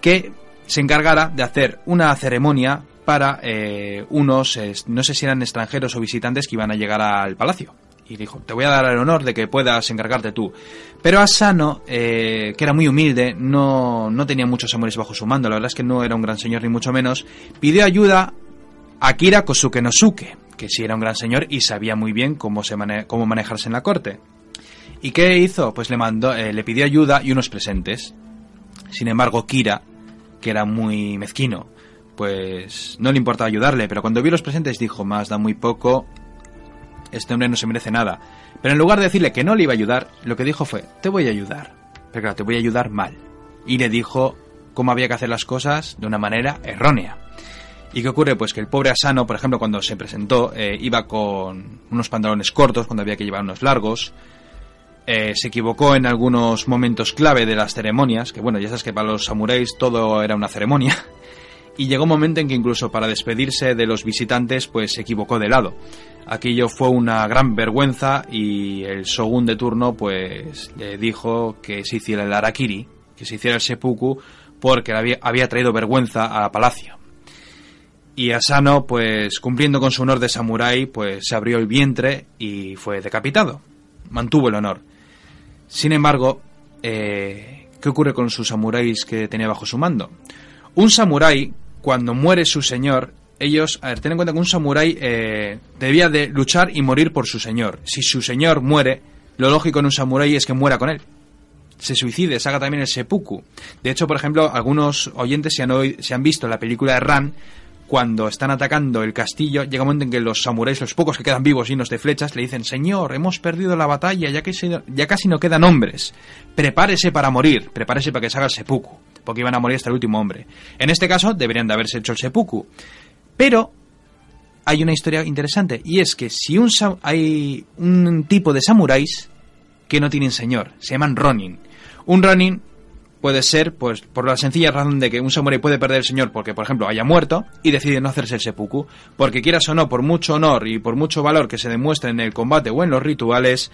que se encargara de hacer una ceremonia para eh, unos, eh, no sé si eran extranjeros o visitantes que iban a llegar al palacio. Y dijo, te voy a dar el honor de que puedas encargarte tú. Pero Asano, eh, que era muy humilde, no, no tenía muchos amores bajo su mando, la verdad es que no era un gran señor ni mucho menos, pidió ayuda a Akira Kosuke Nosuke, que sí era un gran señor y sabía muy bien cómo, cómo manejarse en la corte. ¿Y qué hizo? Pues le mandó, eh, le pidió ayuda y unos presentes. Sin embargo, Kira, que era muy mezquino, pues no le importaba ayudarle, pero cuando vio los presentes dijo, más da muy poco, este hombre no se merece nada. Pero en lugar de decirle que no le iba a ayudar, lo que dijo fue, te voy a ayudar. Pero claro, te voy a ayudar mal. Y le dijo cómo había que hacer las cosas de una manera errónea. ¿Y qué ocurre? Pues que el pobre Asano, por ejemplo, cuando se presentó, eh, iba con unos pantalones cortos cuando había que llevar unos largos. Eh, se equivocó en algunos momentos clave de las ceremonias, que bueno, ya sabes que para los samuráis todo era una ceremonia. Y llegó un momento en que incluso para despedirse de los visitantes, pues se equivocó de lado. Aquello fue una gran vergüenza y el shogun de turno, pues le dijo que se hiciera el harakiri, que se hiciera el seppuku, porque había, traído vergüenza a palacio. Y Asano, pues cumpliendo con su honor de samurái, pues se abrió el vientre y fue decapitado. Mantuvo el honor. Sin embargo, eh, ¿qué ocurre con sus samuráis que tenía bajo su mando? Un samurái, cuando muere su señor, ellos, a ver, ten en cuenta que un samurái eh, debía de luchar y morir por su señor. Si su señor muere, lo lógico en un samurái es que muera con él. Se suicide, se haga también el seppuku. De hecho, por ejemplo, algunos oyentes se han, se han visto la película de Ran cuando están atacando el castillo, llega un momento en que los samuráis, los pocos que quedan vivos llenos de flechas, le dicen, Señor, hemos perdido la batalla, ya, que ya casi no quedan hombres. Prepárese para morir, prepárese para que se haga el seppuku, porque iban a morir hasta el último hombre. En este caso, deberían de haberse hecho el seppuku. Pero hay una historia interesante, y es que si un hay un tipo de samuráis que no tienen señor, se llaman Ronin. Un Ronin puede ser, pues, por la sencilla razón de que un samurái puede perder el señor porque, por ejemplo, haya muerto y decide no hacerse el seppuku. Porque quieras o no, por mucho honor y por mucho valor que se demuestre en el combate o en los rituales,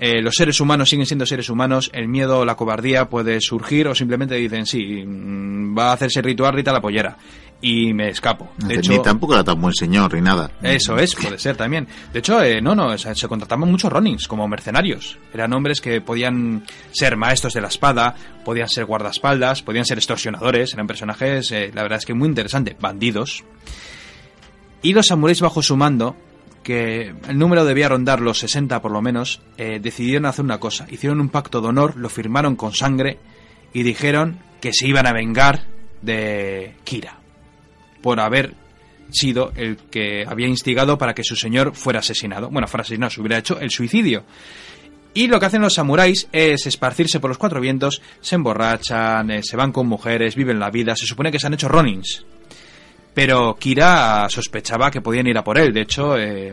eh, los seres humanos siguen siendo seres humanos, el miedo o la cobardía puede surgir o simplemente dicen, sí, mm, va a hacerse el ritual, rita la pollera. Y me escapo. De Ni hecho, tampoco era tan buen señor ni nada. eso es, puede ser también. De hecho, eh, no, no, o sea, se contrataban muchos Ronins como mercenarios. Eran hombres que podían ser maestros de la espada, podían ser guardaespaldas, podían ser extorsionadores, eran personajes, eh, la verdad es que muy interesante, bandidos. Y los samuráis bajo su mando, que el número debía rondar los 60 por lo menos, eh, decidieron hacer una cosa. Hicieron un pacto de honor, lo firmaron con sangre y dijeron que se iban a vengar de Kira por haber sido el que había instigado para que su señor fuera asesinado. Bueno, fuera asesinado, se hubiera hecho el suicidio. Y lo que hacen los samuráis es esparcirse por los cuatro vientos, se emborrachan, eh, se van con mujeres, viven la vida, se supone que se han hecho ronins. Pero Kira sospechaba que podían ir a por él, de hecho, eh,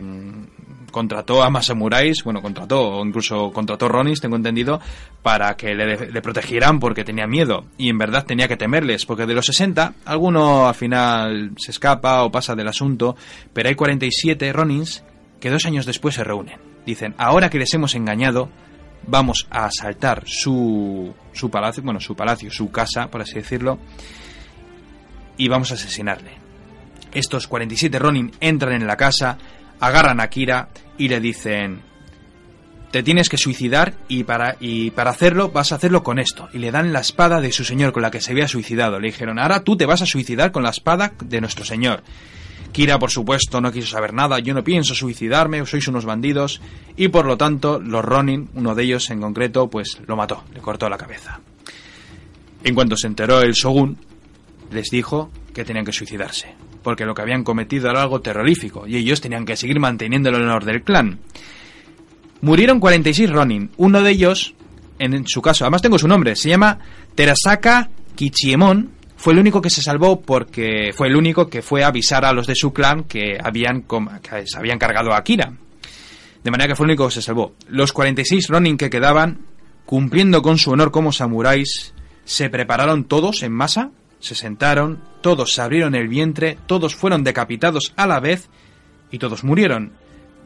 contrató a más samuráis, bueno, contrató, o incluso contrató Ronins, tengo entendido, para que le, le protegieran porque tenía miedo. Y en verdad tenía que temerles, porque de los 60, alguno al final se escapa o pasa del asunto, pero hay 47 Ronins que dos años después se reúnen. Dicen, ahora que les hemos engañado, vamos a asaltar su, su palacio, bueno, su palacio, su casa, por así decirlo, y vamos a asesinarle. Estos 47 Ronin entran en la casa, agarran a Kira y le dicen te tienes que suicidar y para, y para hacerlo vas a hacerlo con esto. Y le dan la espada de su señor con la que se había suicidado. Le dijeron, ahora tú te vas a suicidar con la espada de nuestro señor. Kira, por supuesto, no quiso saber nada. Yo no pienso suicidarme, sois unos bandidos. Y por lo tanto, los Ronin, uno de ellos en concreto, pues lo mató, le cortó la cabeza. En cuanto se enteró el Shogun, les dijo que tenían que suicidarse, porque lo que habían cometido era algo terrorífico y ellos tenían que seguir manteniendo el honor del clan. Murieron 46 Ronin, uno de ellos, en su caso, además tengo su nombre, se llama Terasaka Kichiemon, fue el único que se salvó porque fue el único que fue a avisar a los de su clan que habían, que se habían cargado a Akira. De manera que fue el único que se salvó. Los 46 Ronin que quedaban, cumpliendo con su honor como samuráis, se prepararon todos en masa, se sentaron, todos se abrieron el vientre, todos fueron decapitados a la vez y todos murieron.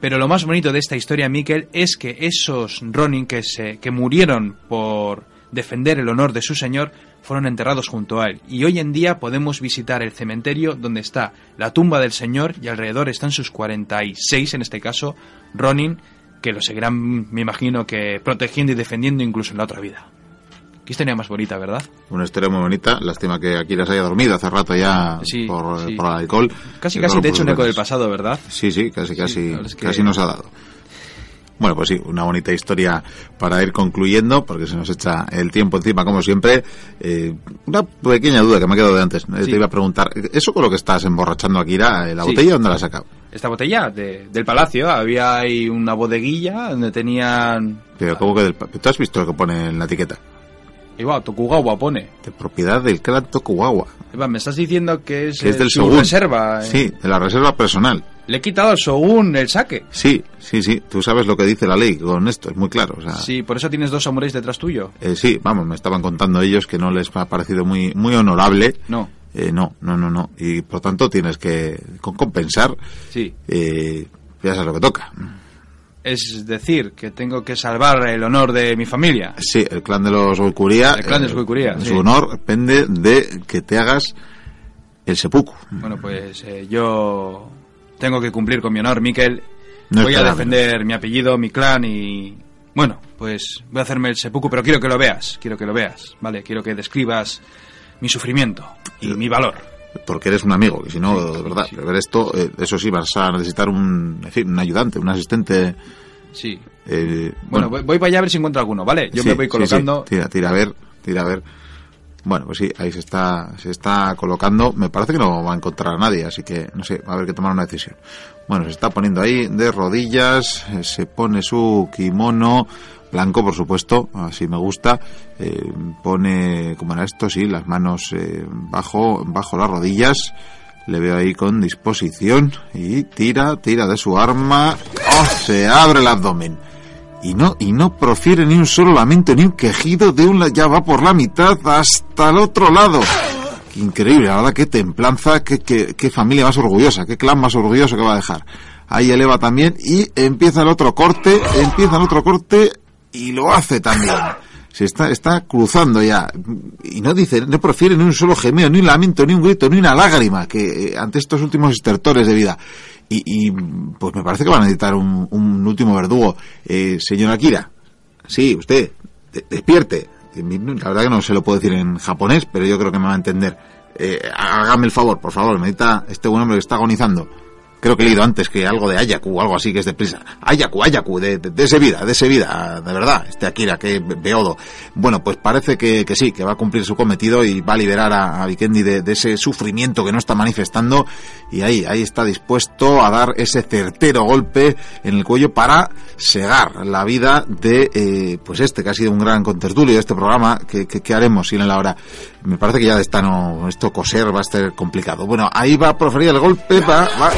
Pero lo más bonito de esta historia, Mikel, es que esos Ronin que, se, que murieron por defender el honor de su señor fueron enterrados junto a él. Y hoy en día podemos visitar el cementerio donde está la tumba del señor y alrededor están sus 46, en este caso, Ronin, que lo seguirán, me imagino, que protegiendo y defendiendo incluso en la otra vida. Qué historia más bonita, ¿verdad? Una historia muy bonita. Lástima que Akira se haya dormido hace rato ya Sí, por, sí. por el alcohol. Casi, casi te he hecho un por eco del pasado, ¿verdad? Sí, sí, casi, casi, la verdad es que- casi nos ha dado. Bueno, pues sí, una bonita historia para ir concluyendo, porque se nos echa el tiempo encima, como siempre. Eh, una pequeña duda que me ha quedado de antes. Eh, Sí. Te iba a preguntar, ¿eso con lo que estás emborrachando a Akira, eh, la Sí. botella, dónde la has sacado? Esta botella de- del palacio, había ahí una bodeguilla donde tenían... Pero, ¿cómo que del pa- ¿Tú has visto lo que pone en la etiqueta? Igual, Tokugawa pone. De propiedad del clan Tokugawa. Eva, me estás diciendo que es, Que es del su Shogun. reserva. eh. Sí, de la reserva personal. Le he quitado al Shogun el saque. Sí, sí, sí. Tú sabes lo que dice la ley con esto, es muy claro. O sea, Sí, por eso tienes dos samuráis detrás tuyo. eh, sí, vamos, me estaban contando ellos que no les ha parecido muy, muy honorable. No, Eh, no, no, no, no. Y por tanto tienes que compensar. sí. Eh, ya sabes lo que toca. Es decir, que tengo que salvar el honor de mi familia. Sí, el clan de los Goikuria. El clan de los Goikuria, Su sí. honor depende de que te hagas el seppuku. Bueno, pues eh, yo tengo que cumplir con mi honor, Miquel. No voy a defender mi apellido, mi clan y... Bueno, pues voy a hacerme el seppuku, pero quiero que lo veas, quiero que lo veas, ¿vale? Quiero que describas mi sufrimiento y mi valor. Porque eres un amigo, que si no, Sí, de verdad, sí. ver esto, eh, eso sí, vas a necesitar un, en fin, un ayudante, un asistente Sí. Eh, Bueno, voy, voy para allá a ver si encuentro alguno, ¿vale? Yo sí, me voy colocando. sí. Tira, tira a ver, tira a ver. Bueno, pues sí, ahí se está, se está colocando. Me parece que no va a encontrar a nadie, así que no sé, va a haber que tomar una decisión. Bueno, se está poniendo ahí de rodillas, eh, se pone su kimono blanco, por supuesto, así me gusta. Eh, pone, como era esto, sí, las manos eh, bajo, bajo las rodillas. Le veo ahí con disposición y tira, tira de su arma. ¡Oh! Se abre el abdomen y no y no profiere ni un solo lamento ni un quejido de un ya va por la mitad hasta el otro lado increíble la verdad qué templanza qué, qué, qué familia más orgullosa qué clan más orgulloso que va a dejar ahí eleva también y empieza el otro corte empieza el otro corte y lo hace también se está está cruzando ya y no dice no profiere ni un solo gemido ni un lamento ni un grito ni una lágrima que eh, ante estos últimos estertores de vida y, y, pues me parece que van a necesitar un, último verdugo. Eh, señora Akira, sí, usted, de- despierte. La verdad que no se lo puedo decir en japonés, pero yo creo que me va a entender. Eh, hágame el favor, por favor, necesita este buen hombre que está agonizando. Creo que he leído antes que algo de Ayaku o algo así que es de prisa. Ayaku, Ayaku, de, de, de ese vida, de ese vida, de verdad, este Akira, que beodo. Bueno, pues parece que, que sí, que va a cumplir su cometido y va a liberar a, a Vikendi de, de ese sufrimiento que no está manifestando y ahí, ahí está dispuesto a dar ese certero golpe en el cuello para segar la vida de, eh, pues este, que ha sido un gran contertulio de este programa, que, que, que haremos sin él ahora. Me parece que ya de esta no, esto coser va a ser complicado. Bueno, ahí va a proferir el golpe, va, va.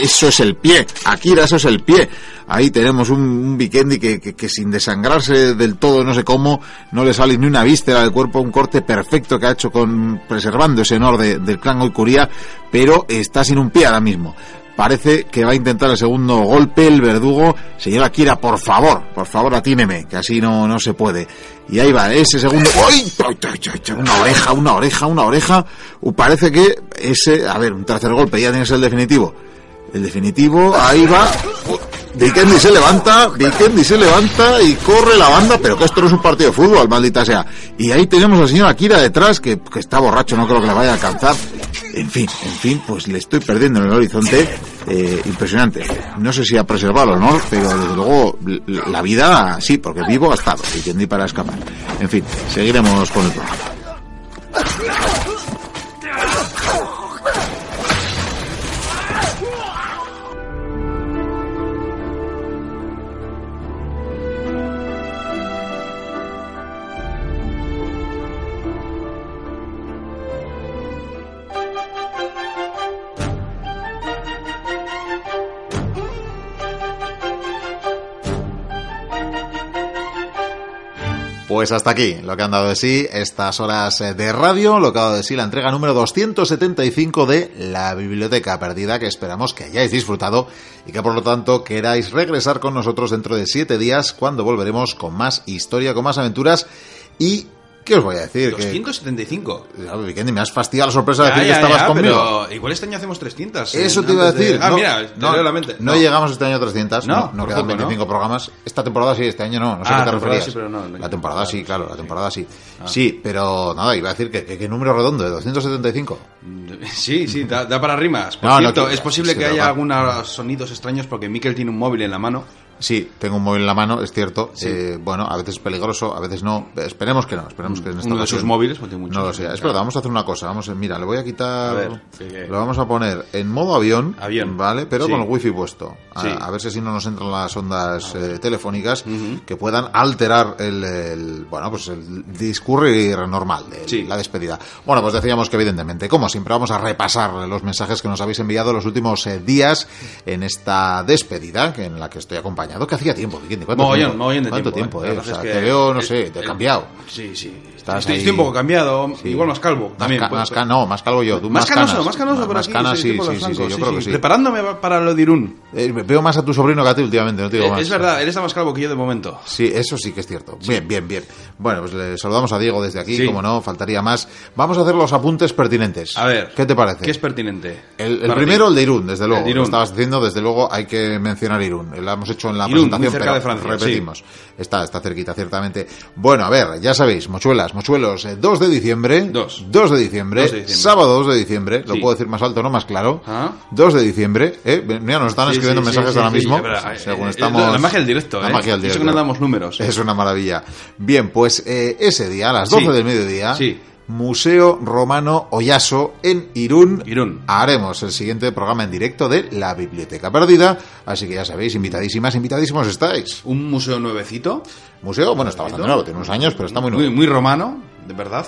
Eso es el pie, Akira, eso es el pie. Ahí tenemos un, un que, que, que sin desangrarse del todo, no sé cómo, no le sale ni una víscera del cuerpo, un corte perfecto que ha hecho con preservando ese honor de- del clan Oikuria, pero está sin un pie ahora mismo. Parece que va a intentar el segundo golpe el verdugo. Señora Akira, por favor, por favor, atíneme, que así no, no se puede. Y ahí va, ese segundo. ¡Ay! Una oreja, una oreja, una oreja. Uh, parece que ese. A ver, un tercer golpe, ya tienes el definitivo. El definitivo, ahí va. Vikendi se levanta, Vikendi se levanta y corre la banda, pero que esto no es un partido de fútbol, maldita sea. Y ahí tenemos al señor Akira detrás, que, que está borracho, no creo que le vaya a alcanzar. En fin, en fin, pues le estoy perdiendo en el horizonte. Eh, impresionante. No sé si ha preservado el honor, pero desde luego la vida sí, porque vivo ha estado. Vikendi para escapar. En fin, seguiremos con el programa. Pues hasta aquí lo que han dado de sí estas horas eh, de radio, lo que ha dado de sí la entrega número 275 de La Biblioteca Perdida, que esperamos que hayáis disfrutado y que por lo tanto queráis regresar con nosotros dentro de siete días cuando volveremos con más historia, con más aventuras y... ¿Qué os voy a decir? Que, 275. Claro, Vikendi, me has fastidiado la sorpresa de Ya, decir que estabas ya, conmigo. pero igual este año hacemos 300. Eso eh, te iba a de- decir. Ah, no, mira, te no, leo la mente. no llegamos este año a 300. No, quedan poco, ¿no? 25 programas. Esta temporada sí, este año no. No sé Ah, qué te referías. sí, pero la temporada sí, claro, la temporada sí. Ah. Sí, pero nada, iba a decir que, que, que número redondo, de 275. Sí, sí, da, da para rimas. Por cierto, es posible que haya algunos sonidos extraños porque Mikel tiene un móvil en la mano. Sí, tengo un móvil en la mano, es cierto. Eh, bueno, a veces es peligroso, a veces no. Esperemos que no, esperemos que en esta Uno de ocasión sus móviles, porque muchos. No lo sé. Es verdad, vamos a hacer una cosa. Vamos a, mira, le voy a quitar. A ver, que- Lo vamos a poner en modo avión. Avión. ¿Vale? Pero Sí. con el wifi puesto. A, Sí. a ver si así no nos entran las ondas eh, telefónicas que puedan alterar el, el- bueno, pues el discurrir normal de la despedida. Bueno, pues decíamos que evidentemente, como siempre, vamos a repasar los mensajes que nos habéis enviado los últimos eh, días en esta despedida, en la que estoy acompañado, que hacía tiempo, ¿cuánto Mogollón, tiempo? mogollón de ¿Cuánto tiempo. tiempo, eh? eh? La O verdad sea, es te veo, no sé, te he cambiado. Sí, sí. Estás estoy, ahí- estoy un poco cambiado, Sí. igual más calvo. Más, también. ca- más ca- no, más calvo yo. Tú más más, canoso, más canoso por Más canas, sí, yo creo que sí. Preparándome para lo de Irún. Eh, veo más a tu sobrino que a ti últimamente, no te digo Eh, más. Es verdad, él está más calvo que yo de momento. Sí, eso sí que es cierto. Bien, bien, bien. Bueno, pues le saludamos a Diego desde aquí, como no, faltaría más. Vamos a hacer los apuntes pertinentes. A ver. ¿Qué te parece? ¿Qué es pertinente? El, primero, ti. el de Irún, desde luego. De Lo Irún. estabas diciendo, desde luego hay que mencionar Irún. Lo hemos hecho en la Irún, muy presentación, cerca pero de Francia, repetimos. Está, está cerquita, ciertamente. Bueno, a ver, ya sabéis, mochuelas, mochuelos, eh, 2 de diciembre. Dos. 2 de diciembre. 2 de diciembre. Sábado 2 de diciembre. Lo Sí. puedo decir más alto, no más claro. Ah. 2 de diciembre. ¿eh? Mira, nos están Sí, escribiendo sí, mensajes ahora mismo. verdad. según Eh, estamos. La magia del directo, La ¿eh? magia del Y eso directo. que no damos números. Es una maravilla. Bien, pues eh, ese día, a las 12 Sí. del mediodía, Sí. Museo Romano Oyaso en Irún. Irún. Haremos el siguiente programa en directo de La Biblioteca Perdida. Así que ya sabéis, invitadísimas, invitadísimos estáis. Un museo nuevecito. Museo, bueno, está bastante nuevo, tiene unos años, pero está muy nuevo. Muy, muy romano, de verdad.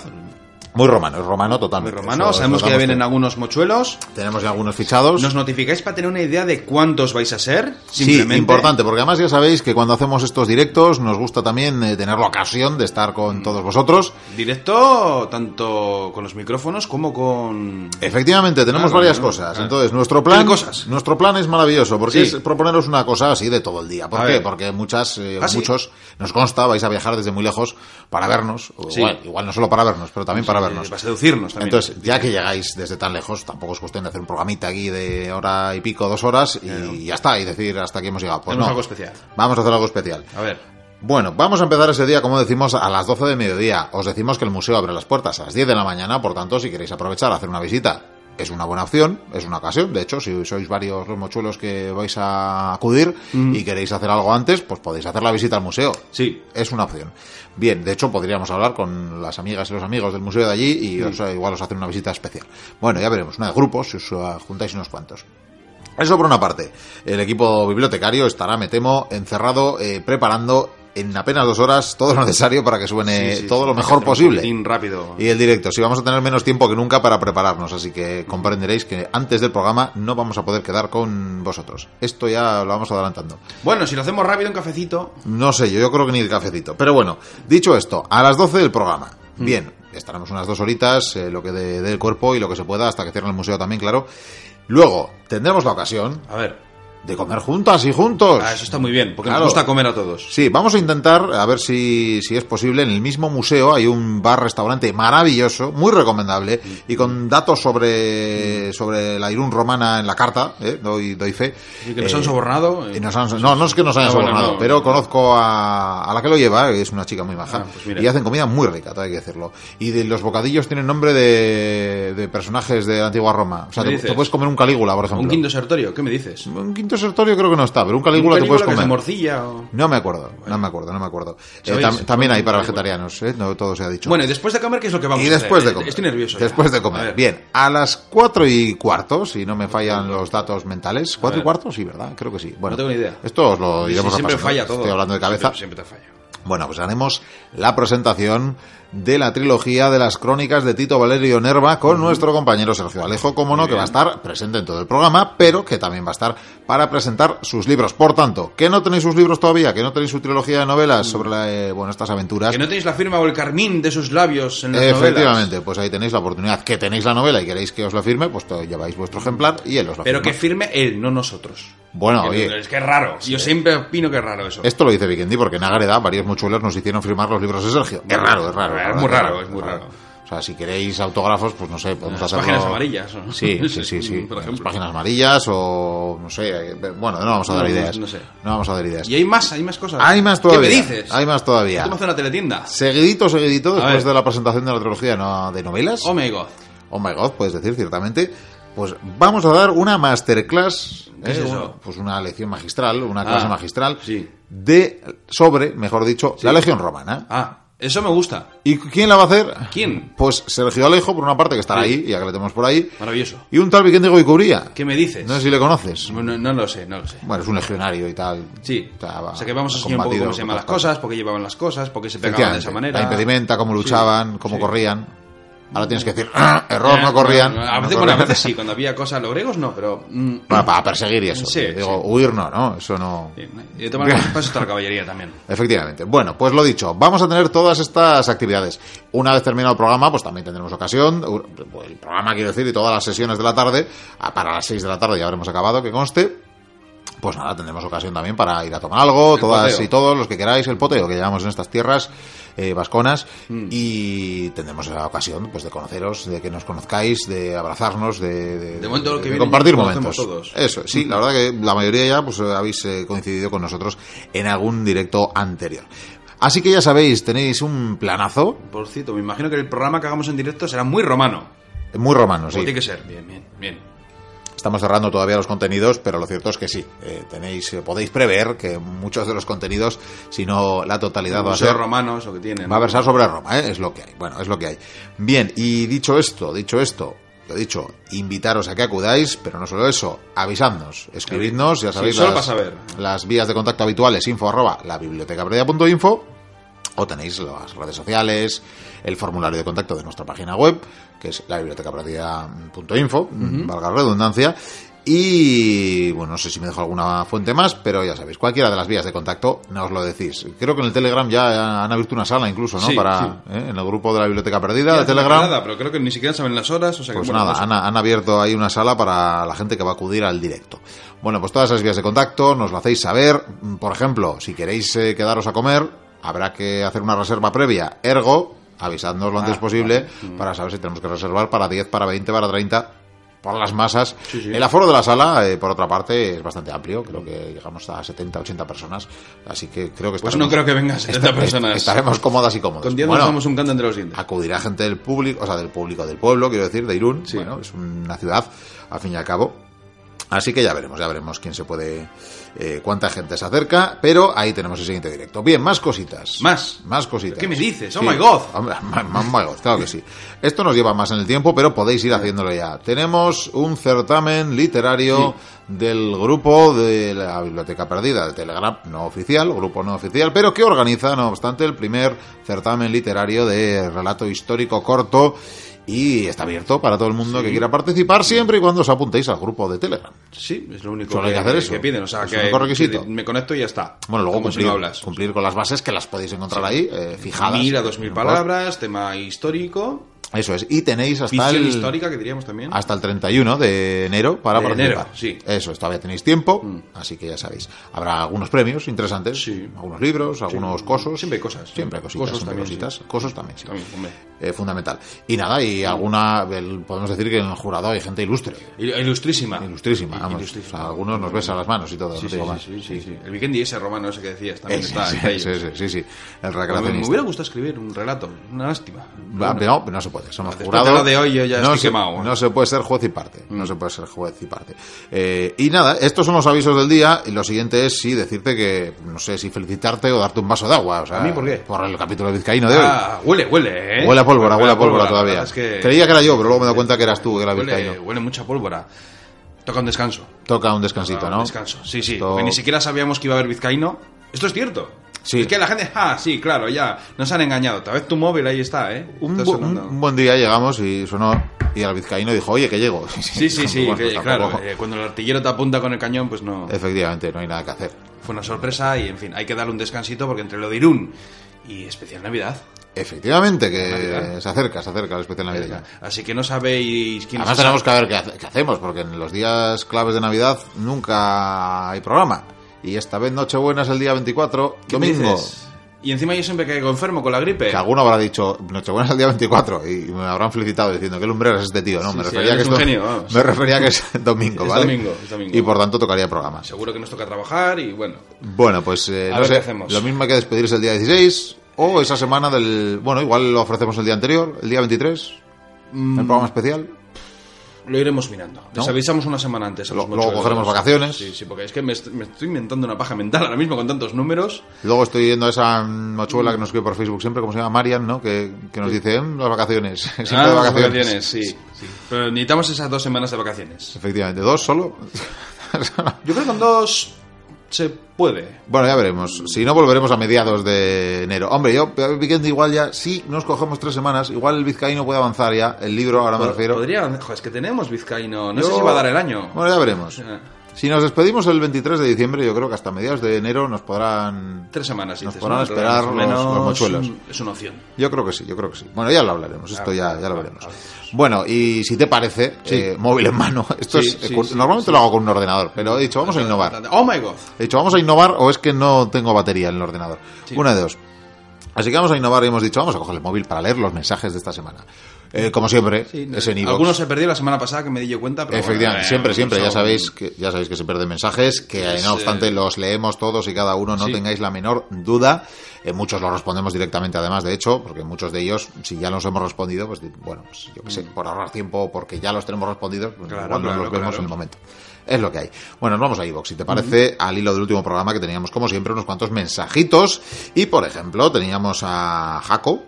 Muy romano, es romano Muy totalmente. romano. Eso Sabemos que ya vienen algunos mochuelos. Tenemos ya algunos fichados. ¿Nos notificáis para tener una idea de cuántos vais a ser? Sí, Simplemente. importante, porque además ya sabéis que cuando hacemos estos directos nos gusta también eh, tener la ocasión de estar con todos vosotros. Directo, tanto con los micrófonos como con. Efectivamente, tenemos Claro, varias cosas. Claro. Entonces, nuestro plan, cosas. nuestro plan es maravilloso, porque Sí. es proponeros una cosa así de todo el día. ¿Por A qué? ver. Porque muchas, eh, ¿Ah, sí? muchos, nos consta, vais a viajar desde muy lejos para vernos. o Sí. Igual, igual no solo para vernos, pero también para vernos. Para seducirnos también. Entonces, ya que llegáis desde tan lejos, tampoco es cuestión de hacer un programita aquí de hora y pico, dos horas, y ya está, y decir hasta aquí hemos llegado. Pues no. algo especial. Vamos a hacer algo especial. A ver. Bueno, vamos a empezar ese día, como decimos, a las 12 de mediodía. Os decimos que el museo abre las puertas a las 10 de la mañana, por tanto, si queréis aprovechar a hacer una visita, es una buena opción, es una ocasión. De hecho, si sois varios los mochuelos que vais a acudir y queréis hacer algo antes, pues podéis hacer la visita al museo. Sí. Es una opción. Bien, de hecho, podríamos hablar con las amigas y los amigos del museo de allí y os, igual os hacen una visita especial. Bueno, ya veremos, una de grupos, si os uh, juntáis unos cuantos. Eso por una parte. El equipo bibliotecario estará, me temo, encerrado eh, preparando en apenas dos horas todo lo necesario para que suene Sí, sí, todo sí. lo mejor posible. rápido. Y el directo, sí, vamos a tener menos tiempo que nunca para prepararnos, así que comprenderéis que antes del programa no vamos a poder quedar con vosotros. Esto ya lo vamos adelantando. Bueno, si lo hacemos rápido, un cafecito. No sé, yo, yo creo que ni el cafecito. Pero bueno, dicho esto, a las 12 del programa. Mm. Bien, estaremos unas dos horitas, eh, lo que dé del cuerpo y lo que se pueda, hasta que cierre el museo también, claro. Luego, tendremos la ocasión A ver. De comer juntas y juntos. Ah, eso está muy bien, porque Claro. nos gusta comer a todos. Sí, vamos a intentar, a ver si, si es posible. En el mismo museo hay un bar-restaurante maravilloso, muy recomendable, y con datos sobre, sobre la Irún romana en la carta, ¿eh? doy, doy fe. Y que nos Eh, han sobornado. eh. nos han- no, no es que nos hayan Ah, bueno, sobornado, no, pero no. conozco a, a la que lo lleva, que es una chica muy maja, Ah, pues y hacen comida muy rica, hay que decirlo. Y de los bocadillos tienen nombre de, de personajes de la antigua Roma. O sea, ¿Qué te, te puedes comer un Calígula, por ejemplo. Un quinto sertorio, ¿qué me dices? Un quinto sertorio creo que no está, pero un Calígula, ¿Un te puedes Calígula de comer. morcilla o...? No me acuerdo, no me acuerdo, no me acuerdo. Eh, tam- también hay para vegetarianos, ¿eh? no todo se ha dicho. Bueno, y después de comer, ¿qué es lo que vamos y a hacer? después de Eh, comer. Estoy nervioso. ya. Después de A comer. ver. Bien, a las cuatro y cuarto, si no me fallan los datos mentales. ¿Cuatro y cuarto? Sí, ¿verdad? Creo que sí. Bueno, No tengo ni idea. Esto os lo Sí, iremos siempre repasando. falla todo. Estoy hablando de cabeza. Siempre, siempre te falla. Bueno, pues haremos la presentación de la trilogía de las crónicas de Tito Valerio Nerva con nuestro compañero Sergio Alejo, como no, que va a estar presente en todo el programa, pero que también va a estar para presentar sus libros. Por tanto, que no tenéis sus libros todavía, que no tenéis su trilogía de novelas sobre la, eh, bueno, estas aventuras. Que no tenéis la firma o el carmín de sus labios en las Efectivamente, novelas. pues ahí tenéis la oportunidad. Que tenéis la novela y queréis que os la firme, pues lleváis vuestro ejemplar y él os la Pero firma. que firme él, no nosotros. Bueno, oye, Es que es raro. Yo siempre opino que es raro eso. esto lo dice Vikendi porque en Ágreda varios muchuelos nos hicieron firmar los libros de Sergio. Es raro, es raro. Es muy raro, es muy raro. O sea, si queréis autógrafos, pues no sé, podemos Las hacerlo... páginas amarillas, ¿no? Sí, sí, sí, sí. Por Las ejemplo. páginas amarillas o no sé, bueno, no vamos a dar No, ideas. no sé. No vamos a dar ideas. Y hay más, hay más cosas. Hay más todavía. ¿Qué me dices? Hay más todavía. ¿Cómo hace una teletienda? Seguidito, seguidito, después de la presentación de la trilogía no- de novelas. Oh my god. Oh my god, puedes decir ciertamente. Pues vamos a dar una masterclass, ¿Qué es ¿eh? eso? Una- pues una lección magistral, una clase Ah, magistral sí. de sobre, mejor dicho, la Legión Romana. Ah, eso me gusta. ¿Y quién la va a hacer? ¿Quién? Pues Sergio Alejo, por una parte, que estará ahí, ya que le tenemos por ahí, Maravilloso. y un tal Vicente Goicuría. ¿Qué me dices? No sé si le conoces. No, no lo sé, no lo sé. Bueno, es un legionario y tal. Sí. O sea, va- o sea que vamos a enseñar un poco cómo se llaman las cosas, por qué llevaban las cosas, por qué se pegaban de esa manera. La impedimenta, cómo Sí, luchaban, cómo sí. corrían. Ahora tienes que decir, "Ah, error, no corrían. A no veces, bueno, a corrían". veces sí, cuando había cosas, los griegos no, pero. mm, Bueno, para perseguir y eso. Sí, Digo, sí. huir no, ¿no? Eso no. sí, Y tomar pasos está la caballería también. Efectivamente. Bueno, pues lo dicho, vamos a tener todas estas actividades. Una vez terminado el programa, pues también tendremos ocasión, el programa quiero decir, y todas las sesiones de la tarde, a- para las 6 de la tarde ya habremos acabado, que conste, pues nada, tendremos ocasión también para ir a tomar algo, todas poteo. y todos los que queráis, el poteo que llevamos en estas tierras eh, vasconas y tendremos la ocasión pues de conoceros, de que nos conozcáis, de abrazarnos, de, de- De momento lo que de viene compartir momentos. todos. Eso, sí, la verdad que la mayoría ya pues habéis eh, coincidido con nosotros en algún directo anterior. Así que ya sabéis, tenéis un planazo, Por cierto, me imagino que el programa que hagamos en directo será muy romano. muy romano, sí. tiene que ser. Bien, bien, bien. Estamos cerrando todavía los contenidos, pero lo cierto es que sí, eh, tenéis, eh, podéis prever que muchos de los contenidos, si no la totalidad, va a ser romano, eso que tiene. Va a versar sobre Roma, ¿eh? es lo que hay. Bueno, es lo que hay. Bien, y dicho esto, dicho esto, lo dicho, invitaros a que acudáis, pero no solo eso, avisadnos, escribidnos, ya sabéis las, las vías de contacto habituales, info arroba la bibliotecapredia.info o tenéis las redes sociales, el formulario de contacto de nuestra página web, que es la bibliotecapredia.info, valga la redundancia. Y bueno, no sé si me dejo alguna fuente más, pero ya sabéis, cualquiera de las vías de contacto nos lo decís. Creo que en el Telegram ya han abierto una sala incluso, ¿no? Sí, Para sí. ¿eh? en el grupo de la biblioteca perdida de Telegram. Nada, pero creo que ni siquiera saben las horas. O sea que, Pues nada, han, han abierto ahí una sala para la gente que va a acudir al directo. Bueno, pues todas esas vías de contacto nos lo hacéis saber. Por ejemplo, si queréis eh, quedaros a comer, habrá que hacer una reserva previa. Ergo, avisadnos lo antes Ah, posible vale. Mm. para saber si tenemos que reservar para 10, para 20, para 30 por las masas. Sí, sí. El aforo de la sala, eh, por otra parte, es bastante amplio. Creo que llegamos a 70, 80 personas. Así que creo que Pues no creo que vengan 70 esta- personas. Estaremos cómodas y cómodos. Con 10 Bueno, nos un canto entre los dientes. acudirá gente del público, o sea, del público del pueblo, quiero decir, de Irún. Sí. Bueno, es una ciudad, al fin y al cabo. Así que ya veremos, ya veremos quién se puede, eh, cuánta gente se acerca, pero ahí tenemos el siguiente directo. Bien, más cositas. Más. Más cositas. ¿Qué me dices? ¡Oh, my God! Ma- my God, claro que sí. Esto nos lleva más en el tiempo, pero podéis ir haciéndolo ya. Tenemos un certamen literario del grupo de la Biblioteca Perdida de Telegram, no oficial, grupo no oficial, pero que organiza, no obstante, el primer certamen literario de relato histórico corto y está abierto para todo el mundo que quiera participar siempre y cuando os apuntéis al grupo de Telegram. Sí, es lo único Solo hay que, que hacer eso. que piden. O sea, Es que, único requisito. que me conecto y ya está. Bueno, luego Como si cumplir, no hablas. cumplir con las bases que las podéis encontrar ahí, eh, fijadas. Mil a dos mil palabras, tema histórico, Eso es. Y tenéis hasta visión el... histórica que diríamos también. hasta el 31 de enero para De participar. enero, sí. Mm. Eso, es, todavía tenéis tiempo, así que ya sabéis. Habrá algunos premios interesantes, Sí. algunos libros, algunos cosos. Siempre hay cosas. Siempre hay cositas, Cosos siempre también, cositas. Cosos también, sí. También, hombre. Eh, fundamental. Y nada, y alguna, el- podemos decir que en el jurado hay gente ilustre. Il- Ilustrísima. Ilustrísima, vamos. Ilustrísima. O sea, algunos nos besan las manos y todo, Sí, no sí, sí. El Vikendi ese romano ese que decías también está. sí, sí, sí, sí. El Me, me recreacionista. hubiera gustado escribir un relato, una lástima. No, pero no se puede. Somos Después jurados. de lo de hoy yo ya no estoy se, quemado. No se puede ser juez y parte. No se puede ser juez y parte. Eh, y nada, estos son los avisos del día. Y lo siguiente es sí decirte que, no sé si felicitarte o darte un vaso de agua. O sea, ¿A mí por qué? Por el capítulo vizcaíno de hoy. Ah, huele, huele, ¿eh? Huele a pólvora, huele a pólvora la todavía. es que- Creía que era yo, pero luego me doy cuenta que eras tú, que era huele, vizcaíno. huele mucha pólvora. Toca un descanso. Toca un descansito, Toca ¿no? Un descanso. Sí, sí. Esto- ni siquiera sabíamos que iba a haber vizcaíno. Esto es cierto. Sí. Es que la gente, ah, sí, claro, ya, nos han engañado. Tal vez tu móvil ahí está, ¿eh? Un, bu- un- buen día llegamos y sonó. Y al vizcaíno dijo, oye, que llego. Sí, sí, sí, Bueno, que, pues claro, eh, cuando el artillero te apunta con el cañón, pues no. Efectivamente, no hay nada que hacer. Fue una sorpresa y, en fin, hay que darle un descansito porque entre lo de Irún y especial Navidad. Efectivamente, que Navidad. se acerca, se acerca el especial navideño. Así que no sabéis quién Además tenemos que ver qué, hace- qué hacemos, porque en los días claves de Navidad nunca hay programa. Y esta vez Nochebuena es el día 24, ¿Qué me domingo. dices? Y encima yo siempre caigo enfermo con la gripe. Que alguno habrá dicho Nochebuena es el día 24 y me habrán felicitado diciendo que lumbrero es este tío, ¿no? Sí, me, sí, refería que es genio, vamos. me refería que es domingo, Es ¿vale? domingo, es domingo. Y por tanto tocaría programa. Seguro que nos toca trabajar y bueno. Bueno, pues eh, A no ver sé, qué hacemos. lo mismo hay que despedirse el día 16 o esa semana del... Bueno, igual lo ofrecemos el día anterior, el día 23, Mm. el programa especial. Lo iremos mirando. Les avisamos una semana antes. a los Lo- luego cogeremos vacaciones. Sí, sí, porque es que me, est- me estoy inventando una paja mental ahora mismo con tantos números. Luego estoy yendo a esa mochuela que nos escribe por Facebook siempre, como se llama Marian, ¿no? Que, que nos dice, "Mm, las vacaciones, siempre Ah, de las vacaciones. sí, sí. Pero necesitamos esas dos semanas de vacaciones. Efectivamente, ¿dos solo? Yo creo que con dos se puede. bueno, ya veremos. Si no, volveremos a mediados de enero. Hombre, yo, Weekend igual ya, sí, nos cogemos tres semanas, igual el vizcaíno puede avanzar ya, el libro, ahora me refiero. Podría, es que tenemos vizcaíno. No Yo- sé si va a dar el año. Bueno, ya veremos. Si nos despedimos el 23 de diciembre, yo creo que hasta mediados de enero nos podrán... Tres semanas, Nos dices, podrán ¿no? esperar los- mochuelos. Es una opción. Yo creo que sí, yo creo que sí. Bueno, ya lo hablaremos, esto ya, ya lo vale, veremos. vale. Bueno, y si te parece, eh, móvil en mano, esto Sí, es, sí, normalmente lo hago con un ordenador, pero he dicho, vamos a innovar. Oh my god. He dicho, vamos a innovar o es que no tengo batería en el ordenador. Una de dos. Así que vamos a innovar y hemos dicho, vamos a coger el móvil para leer los mensajes de esta semana. Eh, como siempre, es en iVoox. Algunos se perdió la semana pasada que me di yo cuenta, pero Efectivamente, bueno, siempre, eh, siempre, ya sabéis que ya sabéis que se pierden mensajes, que Es, no obstante eh, los leemos todos y cada uno, no sí. tengáis la menor duda. Eh, muchos los respondemos directamente, además, de hecho, porque muchos de ellos, si ya los hemos respondido, pues bueno, pues, yo qué sé, por ahorrar tiempo o porque ya los tenemos respondidos, pues Mm. Claro, igual los vemos en el momento. Es lo que hay. Bueno, nos vamos a iVox, si te parece, al hilo del último programa que teníamos, como siempre, unos cuantos mensajitos. Y, por ejemplo, teníamos a Jaco,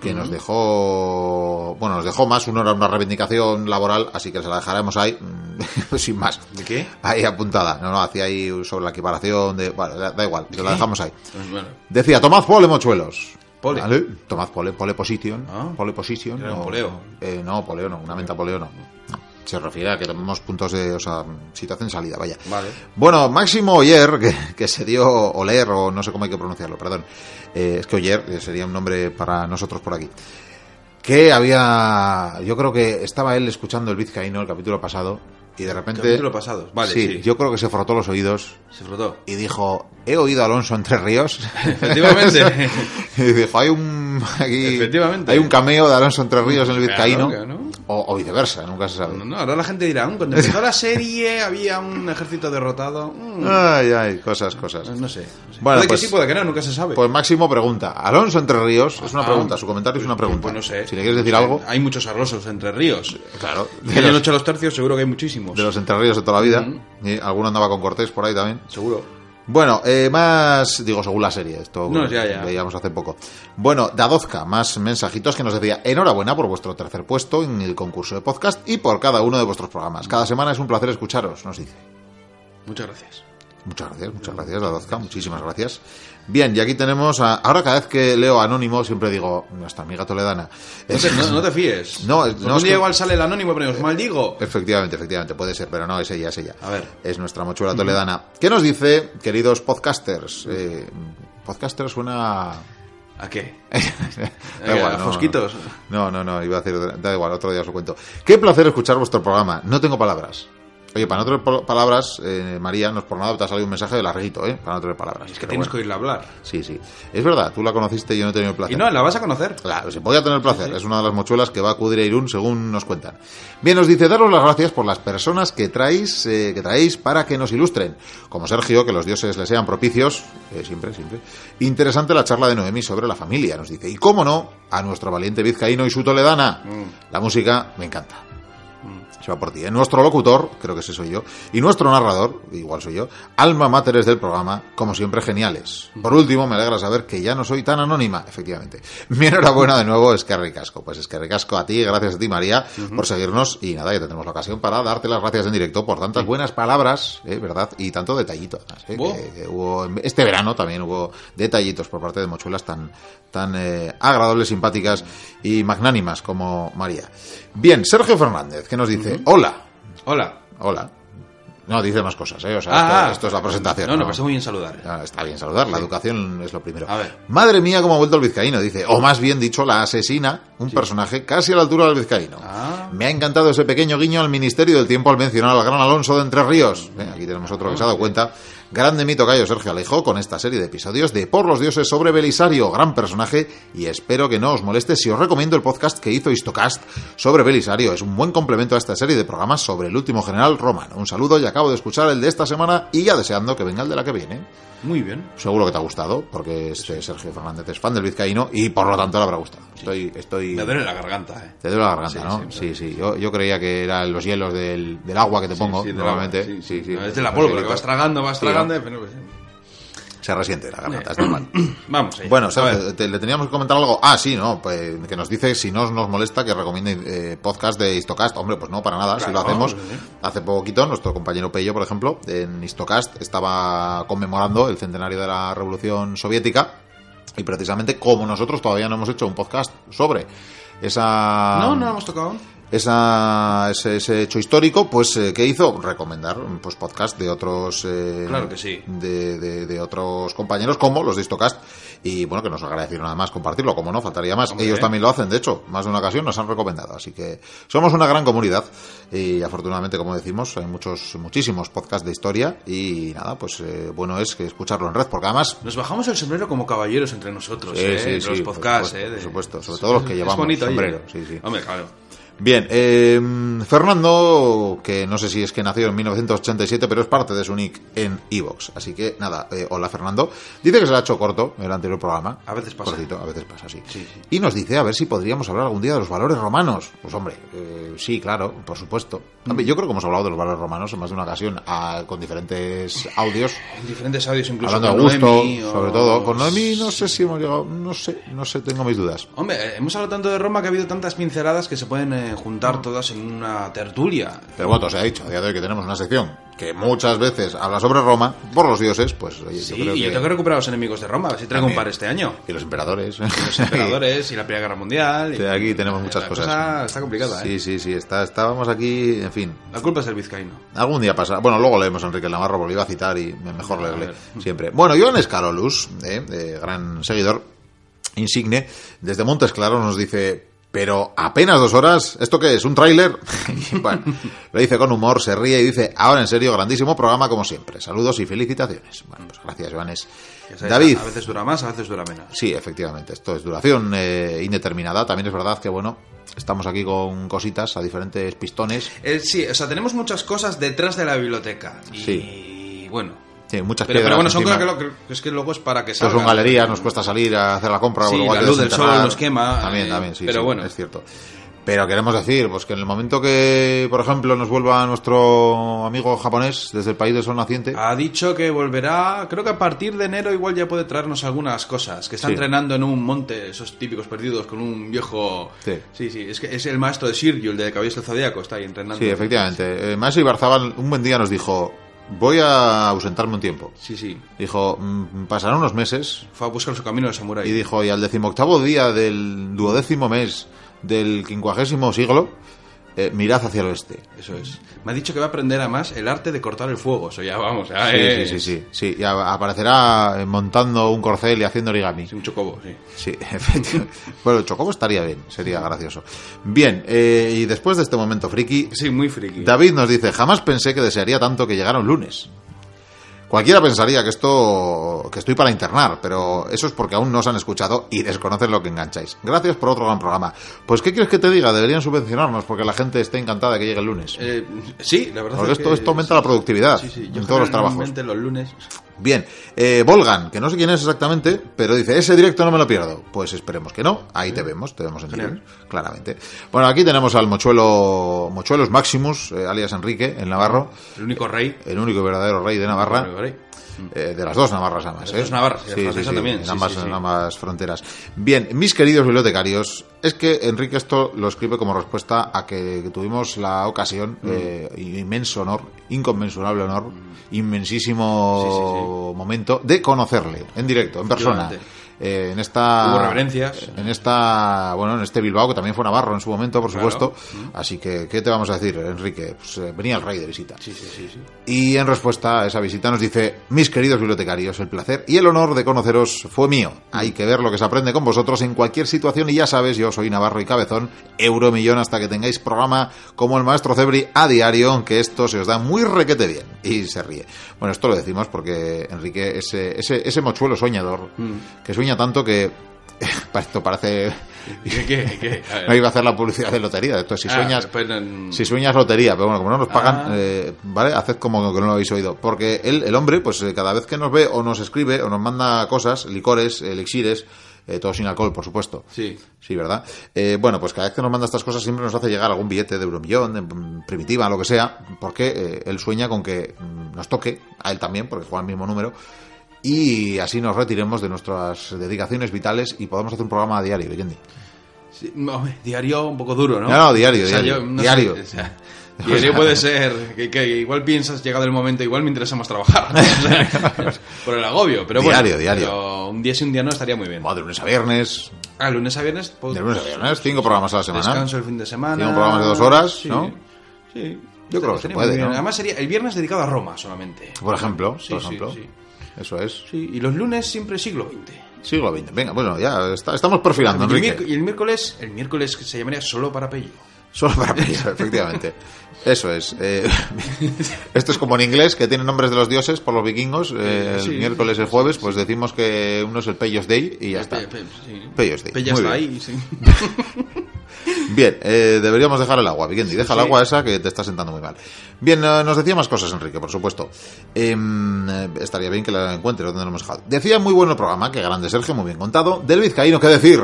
que nos dejó, bueno, nos dejó más, uno era una reivindicación laboral, así que se la dejaremos ahí, mm, sin más. ¿De qué? Ahí apuntada, no, no, hacía ahí sobre la equiparación de, bueno, da, igual, se la dejamos ahí. Pues bueno, Decía, tomad pole, mochuelos. Pole. ¿Vale? Tomad pole, pole position. Ah. Pole position. Era un no, poleo. eh, no, poleo no, una menta poleo no. No, Se refiere a que tomemos puntos de, o sea, situación salida, vaya. Vale. Bueno, Máximo Oyer, que, que se dio Oler, o no sé cómo hay que pronunciarlo, perdón. Eh, es que Oyer eh, sería un nombre para nosotros por aquí. Que había, yo creo que estaba él escuchando el Vizcaíno el capítulo pasado, y de repente... Capítulo pasado, vale, sí. yo creo que se frotó los oídos Se frotó. y dijo, he oído a Alonso entre ríos. Efectivamente. y dijo, hay un aquí, Efectivamente. hay un cameo de Alonso entre ríos en el Claro, Vizcaíno. O, o viceversa, nunca se sabe. No, no, ahora la gente dirá, "Mm, cuando empezó la serie había un ejército derrotado. Mm, Ay, ay, cosas, cosas. no sé. no sé. Bueno, puede pues- que sí, puede que no, nunca se sabe. Pues Máximo pregunta, Alonso entre ríos, es una Ah, pregunta, su comentario es una pregunta. Pues no sé. Si le quieres decir algo, Hay muchos arrosos entre ríos. claro, Que los, los tercios, seguro que hay muchísimos. de los entre ríos de toda la vida. Ujú. Y alguno andaba con Cortés por ahí también. Seguro. Bueno, eh, más, digo, según la serie, esto No, ya, ya. veíamos hace poco. Bueno, Dadozka, más mensajitos que nos decía, enhorabuena por vuestro tercer puesto en el concurso de podcast y por cada uno de vuestros programas. Cada semana es un placer escucharos, nos dice. Muchas gracias. Muchas gracias, muchas gracias, Dadozka, muchísimas gracias. Bien, y aquí tenemos a, ahora cada vez que leo anónimo siempre digo, nuestra amiga toledana. No te, no- no te fíes. No, no, un es día que- igual sale el anónimo, pero os maldigo. Efectivamente, efectivamente, puede ser, pero no, es ella, es ella. A ver. Es nuestra mochuela toledana. ¿Qué nos dice, queridos podcasters? Eh, podcaster suena... ¿A qué? da igual, ¿A no, fosquitos? No, no, no, iba a decir, da igual, otro día os lo cuento. Qué placer escuchar vuestro programa. No tengo palabras. Oye, para no tener palabras, eh, María, no es por nada, te ha salido un mensaje de larguito, ¿eh? Para no tener palabras. Es que Pero tienes bueno. que oírla hablar. Sí, sí. Es verdad, tú la conociste y yo no he tenido el placer. Y no, la vas a conocer. Claro, se podía tener placer. Es una de las mochuelas que va a acudir a Irún, según nos cuentan. Bien, nos dice, daros las gracias por las personas que traéis, eh, que traéis para que nos ilustren. Como Sergio, que los dioses le sean propicios. eh, siempre, siempre. Interesante la charla de Noemi sobre la familia, nos dice. Y cómo no, a nuestro valiente vizcaíno y su toledana. La música me encanta. Se va por ti. ¿eh? Nuestro locutor, creo que ese soy yo, y nuestro narrador, igual soy yo, alma máteres del programa, como siempre geniales. Por último, me alegra saber que ya no soy tan anónima, efectivamente. Mi enhorabuena de nuevo, es que ricasco. Pues es que ricasco a ti, gracias a ti, María, por seguirnos, y nada, ya tendremos la ocasión para darte las gracias en directo por tantas buenas palabras, ¿eh? ¿verdad? Y tanto detallito, además, ¿eh? Que- que hubo, este verano también hubo detallitos por parte de mochuelas tan, tan eh, agradables, simpáticas y magnánimas como María. Bien, Sergio Fernández, que nos dice, hola, Hola. hola. No, dice más cosas, ¿eh? O sea, Ah, esto, ah. esto es la presentación. No, no, parece muy bien saludar. Ah, Está bien saludar, la educación es lo primero. A ver. Madre mía, cómo ha vuelto el vizcaíno, dice. O más bien dicho, la asesina, un personaje casi a la altura del vizcaíno. Ah. Me ha encantado ese pequeño guiño al Ministerio del Tiempo al mencionar al gran Alonso de Entre Ríos. Eh, aquí tenemos otro que se ha dado cuenta. Grande mito Cayo Sergio Alejo con esta serie de episodios de Por los Dioses sobre Belisario, gran personaje, y espero que no os moleste si os recomiendo el podcast que hizo Histocast sobre Belisario. Es un buen complemento a esta serie de programas sobre el último general romano. Un saludo y acabo de escuchar el de esta semana y ya deseando que venga el de la que viene. Muy bien. Seguro que te ha gustado, porque este Sergio Fernández es fan del vizcaíno y por lo tanto le habrá gustado. Estoy, estoy... Me duele la garganta, eh. Te duele la garganta, Sí, ¿no? sí, Sí, sí. Yo, yo creía que eran los hielos del, del agua que te pongo, Sí, normalmente. sí, Sí. No, es de la pólvora, que vas tragando, vas Sí, pues, Se resiente la garganta, es normal. Vamos. Bueno, te- le teníamos que comentar algo. Ah, sí, no, pues que nos dice si no nos molesta que recomiende eh, podcast de Histocast. Hombre, pues no, para nada, si lo hacemos. sí. Hace poquito, nuestro compañero Pello, por ejemplo, en Histocast estaba conmemorando el centenario de la Revolución Soviética. Y precisamente como nosotros todavía no hemos hecho un podcast sobre esa... No, no hemos tocado. Esa, ese, ese hecho histórico, pues eh, ¿qué hizo? Recomendar pues podcast de otros eh, Claro que sí. de, de- de otros compañeros como los de Histocast y bueno que nos agradecieron nada más compartirlo, como no, faltaría más. Hombre. Ellos también lo hacen, de hecho, más de una ocasión nos han recomendado, así que somos una gran comunidad y afortunadamente, como decimos, hay muchos muchísimos podcasts de historia y nada, pues eh, bueno es que escucharlo en red, porque además Nos bajamos el sombrero como caballeros entre nosotros, Sí, ¿eh? sí, los por podcasts, supuesto, ¿eh? por supuesto, sobre todo los que es llevamos bonito, oye. sombrero, sí, sí. Hombre, claro. Bien, eh, Fernando, que no sé si es que nació en 1987, pero es parte de su nick en Evox. Así que nada, eh, hola Fernando. Dice que se le ha hecho corto el anterior programa. A veces pasa. Cortito, a veces pasa, sí. Sí, sí. Y nos dice a ver si podríamos hablar algún día de los valores romanos. Pues hombre, eh, sí, claro, por supuesto. Hombre, yo creo que hemos hablado de los valores romanos en más de una ocasión ah, con diferentes audios. En diferentes audios, incluso Hablando con de gusto, Noemi o- sobre todo. Con Noemi no sé si hemos llegado, no sé, no sé, tengo mis dudas. Hombre, eh, hemos hablado tanto de Roma que ha habido tantas pinceladas que se pueden eh, juntar todas en una tertulia. Pero bueno, se ha dicho a día de hoy que tenemos una sección que muchas veces habla sobre Roma por los dioses, pues oye, Sí, yo creo y que... yo tengo que recuperar a los enemigos de Roma, a ver si traigo un par este año. Y los emperadores. Los emperadores y la Primera Guerra Mundial. Y- aquí tenemos muchas la cosas. cosa está complicada, Sí, ¿eh? sí, sí, está, estábamos aquí, en fin. La culpa es del vizcaíno. Algún día pasa. Bueno, luego leemos a Enrique Navarro, porque lo iba a citar y mejor A leerle siempre. Bueno, Joan Escarolus, eh, eh, gran seguidor insigne, desde Montes Claros nos dice, pero apenas dos horas, ¿esto qué es? ¿Un tráiler? Bueno, lo dice con humor, se ríe y dice, ahora en serio, grandísimo programa como siempre. Saludos y felicitaciones. Bueno, pues gracias, sabes, David. A veces dura más, a veces dura menos. Sí, efectivamente, esto es duración eh, indeterminada. También es verdad que, bueno, estamos aquí con cositas a diferentes pistones. Eh, sí, o sea, tenemos muchas cosas detrás de la biblioteca. Y, Sí. bueno. Sí, muchas Pero, piedras pero bueno, son cosas que, lo- que- es que luego es para que salgan. son galerías, nos cuesta salir a hacer la compra. Sí, luego la luz del sol nos quema, También, eh, también, sí, pero sí, bueno. es cierto. Pero queremos decir, pues que en el momento que, por ejemplo, nos vuelva nuestro amigo japonés desde el país del sol naciente, Ha dicho que volverá, creo que a partir de enero igual ya puede traernos algunas cosas. Que está Sí. entrenando en un monte, esos típicos perdidos, con un viejo... Sí. sí, sí, es que es el maestro de Sirgio, el de Caballeros del Zodíaco, está ahí entrenando. sí, efectivamente. Eh, Masi Barzabal un buen día nos dijo, voy a ausentarme un tiempo. Sí, sí. Dijo, "Mm, pasarán unos meses, Fue a buscar su camino de samurái. y dijo, y al decimoctavo día del duodécimo mes del quincuagésimo siglo, eh, mirad hacia el oeste. Eso es. Me ha dicho que va a aprender además el arte de cortar el fuego. Eso ya vamos, ya Sí, es- sí, sí, sí, sí. Y aparecerá eh, montando un corcel y haciendo origami. Sí, un chocobo, sí. Sí, efectivamente. Bueno, el chocobo estaría bien, sería gracioso. Bien, eh, y después de este momento friki, Sí, muy friki. David nos dice, jamás pensé que desearía tanto que llegara un lunes. Cualquiera pensaría que esto que estoy para internar, pero eso es porque aún no os han escuchado y desconocen lo que engancháis. Gracias por otro gran programa. Pues ¿qué quieres que te diga? Deberían subvencionarnos porque la gente está encantada de que llegue el lunes. Eh, sí, la verdad Porque es esto, que esto aumenta la productividad Sí, sí. en Yo todos los trabajos. los lunes... Bien, eh, Volgan, que no sé quién es exactamente, pero dice, ese directo no me lo pierdo. Pues esperemos que no, ahí te vemos, te vemos en directo, claramente. Bueno, aquí tenemos al mochuelo, mochuelos Maximus, eh, alias Enrique, el Navarro, El único rey. el único verdadero rey de El Navarra. único rey. Eh, de las dos Navarras ambas. De las ¿eh? dos Navarras, y la francesa también, En ambas, en fronteras. Bien, mis queridos bibliotecarios, es que Enrique esto lo escribe como respuesta a que, tuvimos la ocasión, Mm. eh, inmenso honor, inconmensurable honor, inmensísimo momento de conocerle en directo, en persona. Eh, en esta Hubo reverencias. en esta bueno en este Bilbao que también fue Navarro en su momento por Claro. supuesto así que qué te vamos a decir Enrique pues eh, venía el rey de visita Sí, sí, sí, sí. y en respuesta a esa visita nos dice, mis queridos bibliotecarios, el placer y el honor de conoceros fue mío. Hay que ver lo que se aprende con vosotros en cualquier situación y ya sabes, yo soy Navarro y Cabezón, euromillón hasta que tengáis programa como el maestro Cebri a diario, que esto se os da muy requete bien. Y se ríe. Bueno, esto lo decimos porque Enrique, ese, ese, ese mochuelo soñador, que sueña tanto que... Esto parece... ¿Qué. No iba a hacer la publicidad de lotería. Esto, si Ah, sueñas, pues, mm, si sueñas lotería, pero bueno, como no nos pagan, Ah. eh, ¿vale? Haced como que no lo habéis oído. Porque él, el hombre, pues eh, cada vez que nos ve o nos escribe o nos manda cosas, licores, elixires, eh, todo sin alcohol, por supuesto. Sí. Sí, ¿verdad? Eh, bueno, pues cada vez que nos manda estas cosas siempre nos hace llegar algún billete de euromillón, de mm, primitiva, lo que sea, porque eh, él sueña con que mm, nos toque, a él también, porque juega el mismo número, y así nos retiremos de nuestras dedicaciones vitales y podamos hacer un programa a diario, Yendi. Sí, no, diario un poco duro, ¿no? No, no, diario, O sea, diario, yo no diario. sé, o sea, diario puede ser que, que igual piensas, llegado el momento, igual me interesa más trabajar. Por el agobio, pero bueno. Diario, diario. pero un día sí, un día no estaría muy bien. Bueno, de lunes a viernes, Ah, lunes a viernes. pues, De lunes a viernes, cinco programas a la semana. Descanso el fin de semana. Cinco programas de dos horas, Sí, ¿no? Sí. Yo creo que se puede. Además sería el viernes dedicado a Roma solamente. Por ejemplo, Sí, por sí, ejemplo. sí. Eso es. Sí, y los lunes siempre siglo XX. Siglo XX. Venga, bueno, ya está- estamos perfilando, Y el, Enrique. miérc- y el miércoles, el miércoles que se llamaría solo para Pello. Solo para pillar, efectivamente. Eso es. eh, esto es como en inglés, que tiene nombres de los dioses por los vikingos. eh, el Sí, miércoles y el jueves, pues decimos que uno es el Peyos Day y ya está. Sí. Day. Bien. ahí, sí. Bien, eh, deberíamos dejar el agua, Vikendi. Deja el agua esa que te está sentando muy mal. Bien, eh, nos decía más cosas, Enrique, por supuesto. Em, eh, estaría bien que la encuentre donde lo hemos dejado. Decía muy bueno el programa, que grande Sergio, muy bien contado. Del vizcaíno, ¿qué decir?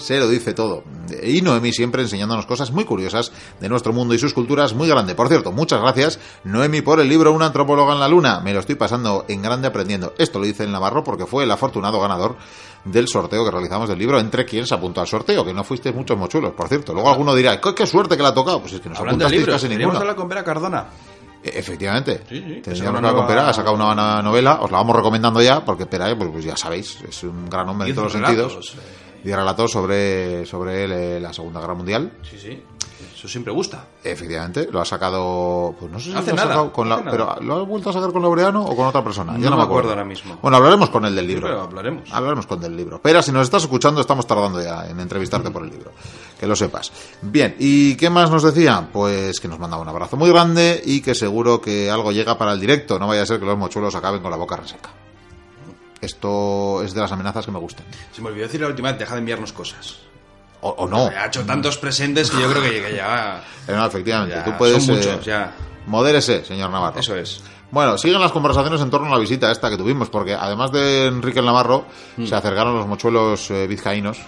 Se lo dice todo. Y Noemi siempre enseñándonos cosas muy curiosas de nuestro mundo y sus culturas, muy grande. Por cierto, muchas gracias, Noemi, por el libro Una antropóloga en la luna. Me lo estoy pasando en grande aprendiendo. Esto lo dice el Navarro porque fue el afortunado ganador del sorteo que realizamos del libro, entre quien se apuntó al sorteo, que no fuisteis muchos mochuelos, por cierto. Luego alguno dirá, ¿qué, qué suerte que le ha tocado? Pues es que nos Hablando apuntasteis libros, casi ninguno. hablar con Vera Cardona. Efectivamente. Sí, sí, Tendríamos que nueva- ha sacado una buena novela, os la vamos recomendando ya, porque Pera, pues, pues ya sabéis, es un gran hombre en todos los relatos, sentidos. eh. Y relatos sobre, sobre eh, la Segunda Guerra Mundial. Sí, sí. Eso siempre gusta. Efectivamente, lo ha sacado, pues no sé si Hace lo ha nada, sacado con la, pero nada. ¿lo ha vuelto a sacar con Laureano o con otra persona? Ya No no, me acuerdo acuerdo ahora mismo. Bueno, hablaremos con el del libro. Pero hablaremos. Hablaremos con del libro. Pero si nos estás escuchando, estamos tardando ya en entrevistarte por el libro. Que lo sepas. Bien, ¿y qué más nos decía? Pues que nos mandaba un abrazo muy grande y que seguro que algo llega para el directo. No vaya a ser que los mochuelos acaben con la boca reseca. Esto es de las amenazas que me gustan. Se me olvidó decir la última vez, deja de enviarnos cosas. O, o no. Ha hecho tantos presentes que yo creo que, ya, Eh, no, efectivamente. ya Tú puedes. son eh, ya. Modérese, señor Navarro. Eso es. Bueno, siguen las conversaciones en torno a la visita esta que tuvimos, porque además de Enrique el Navarro, Mm. se acercaron los mochuelos eh, vizcaínos,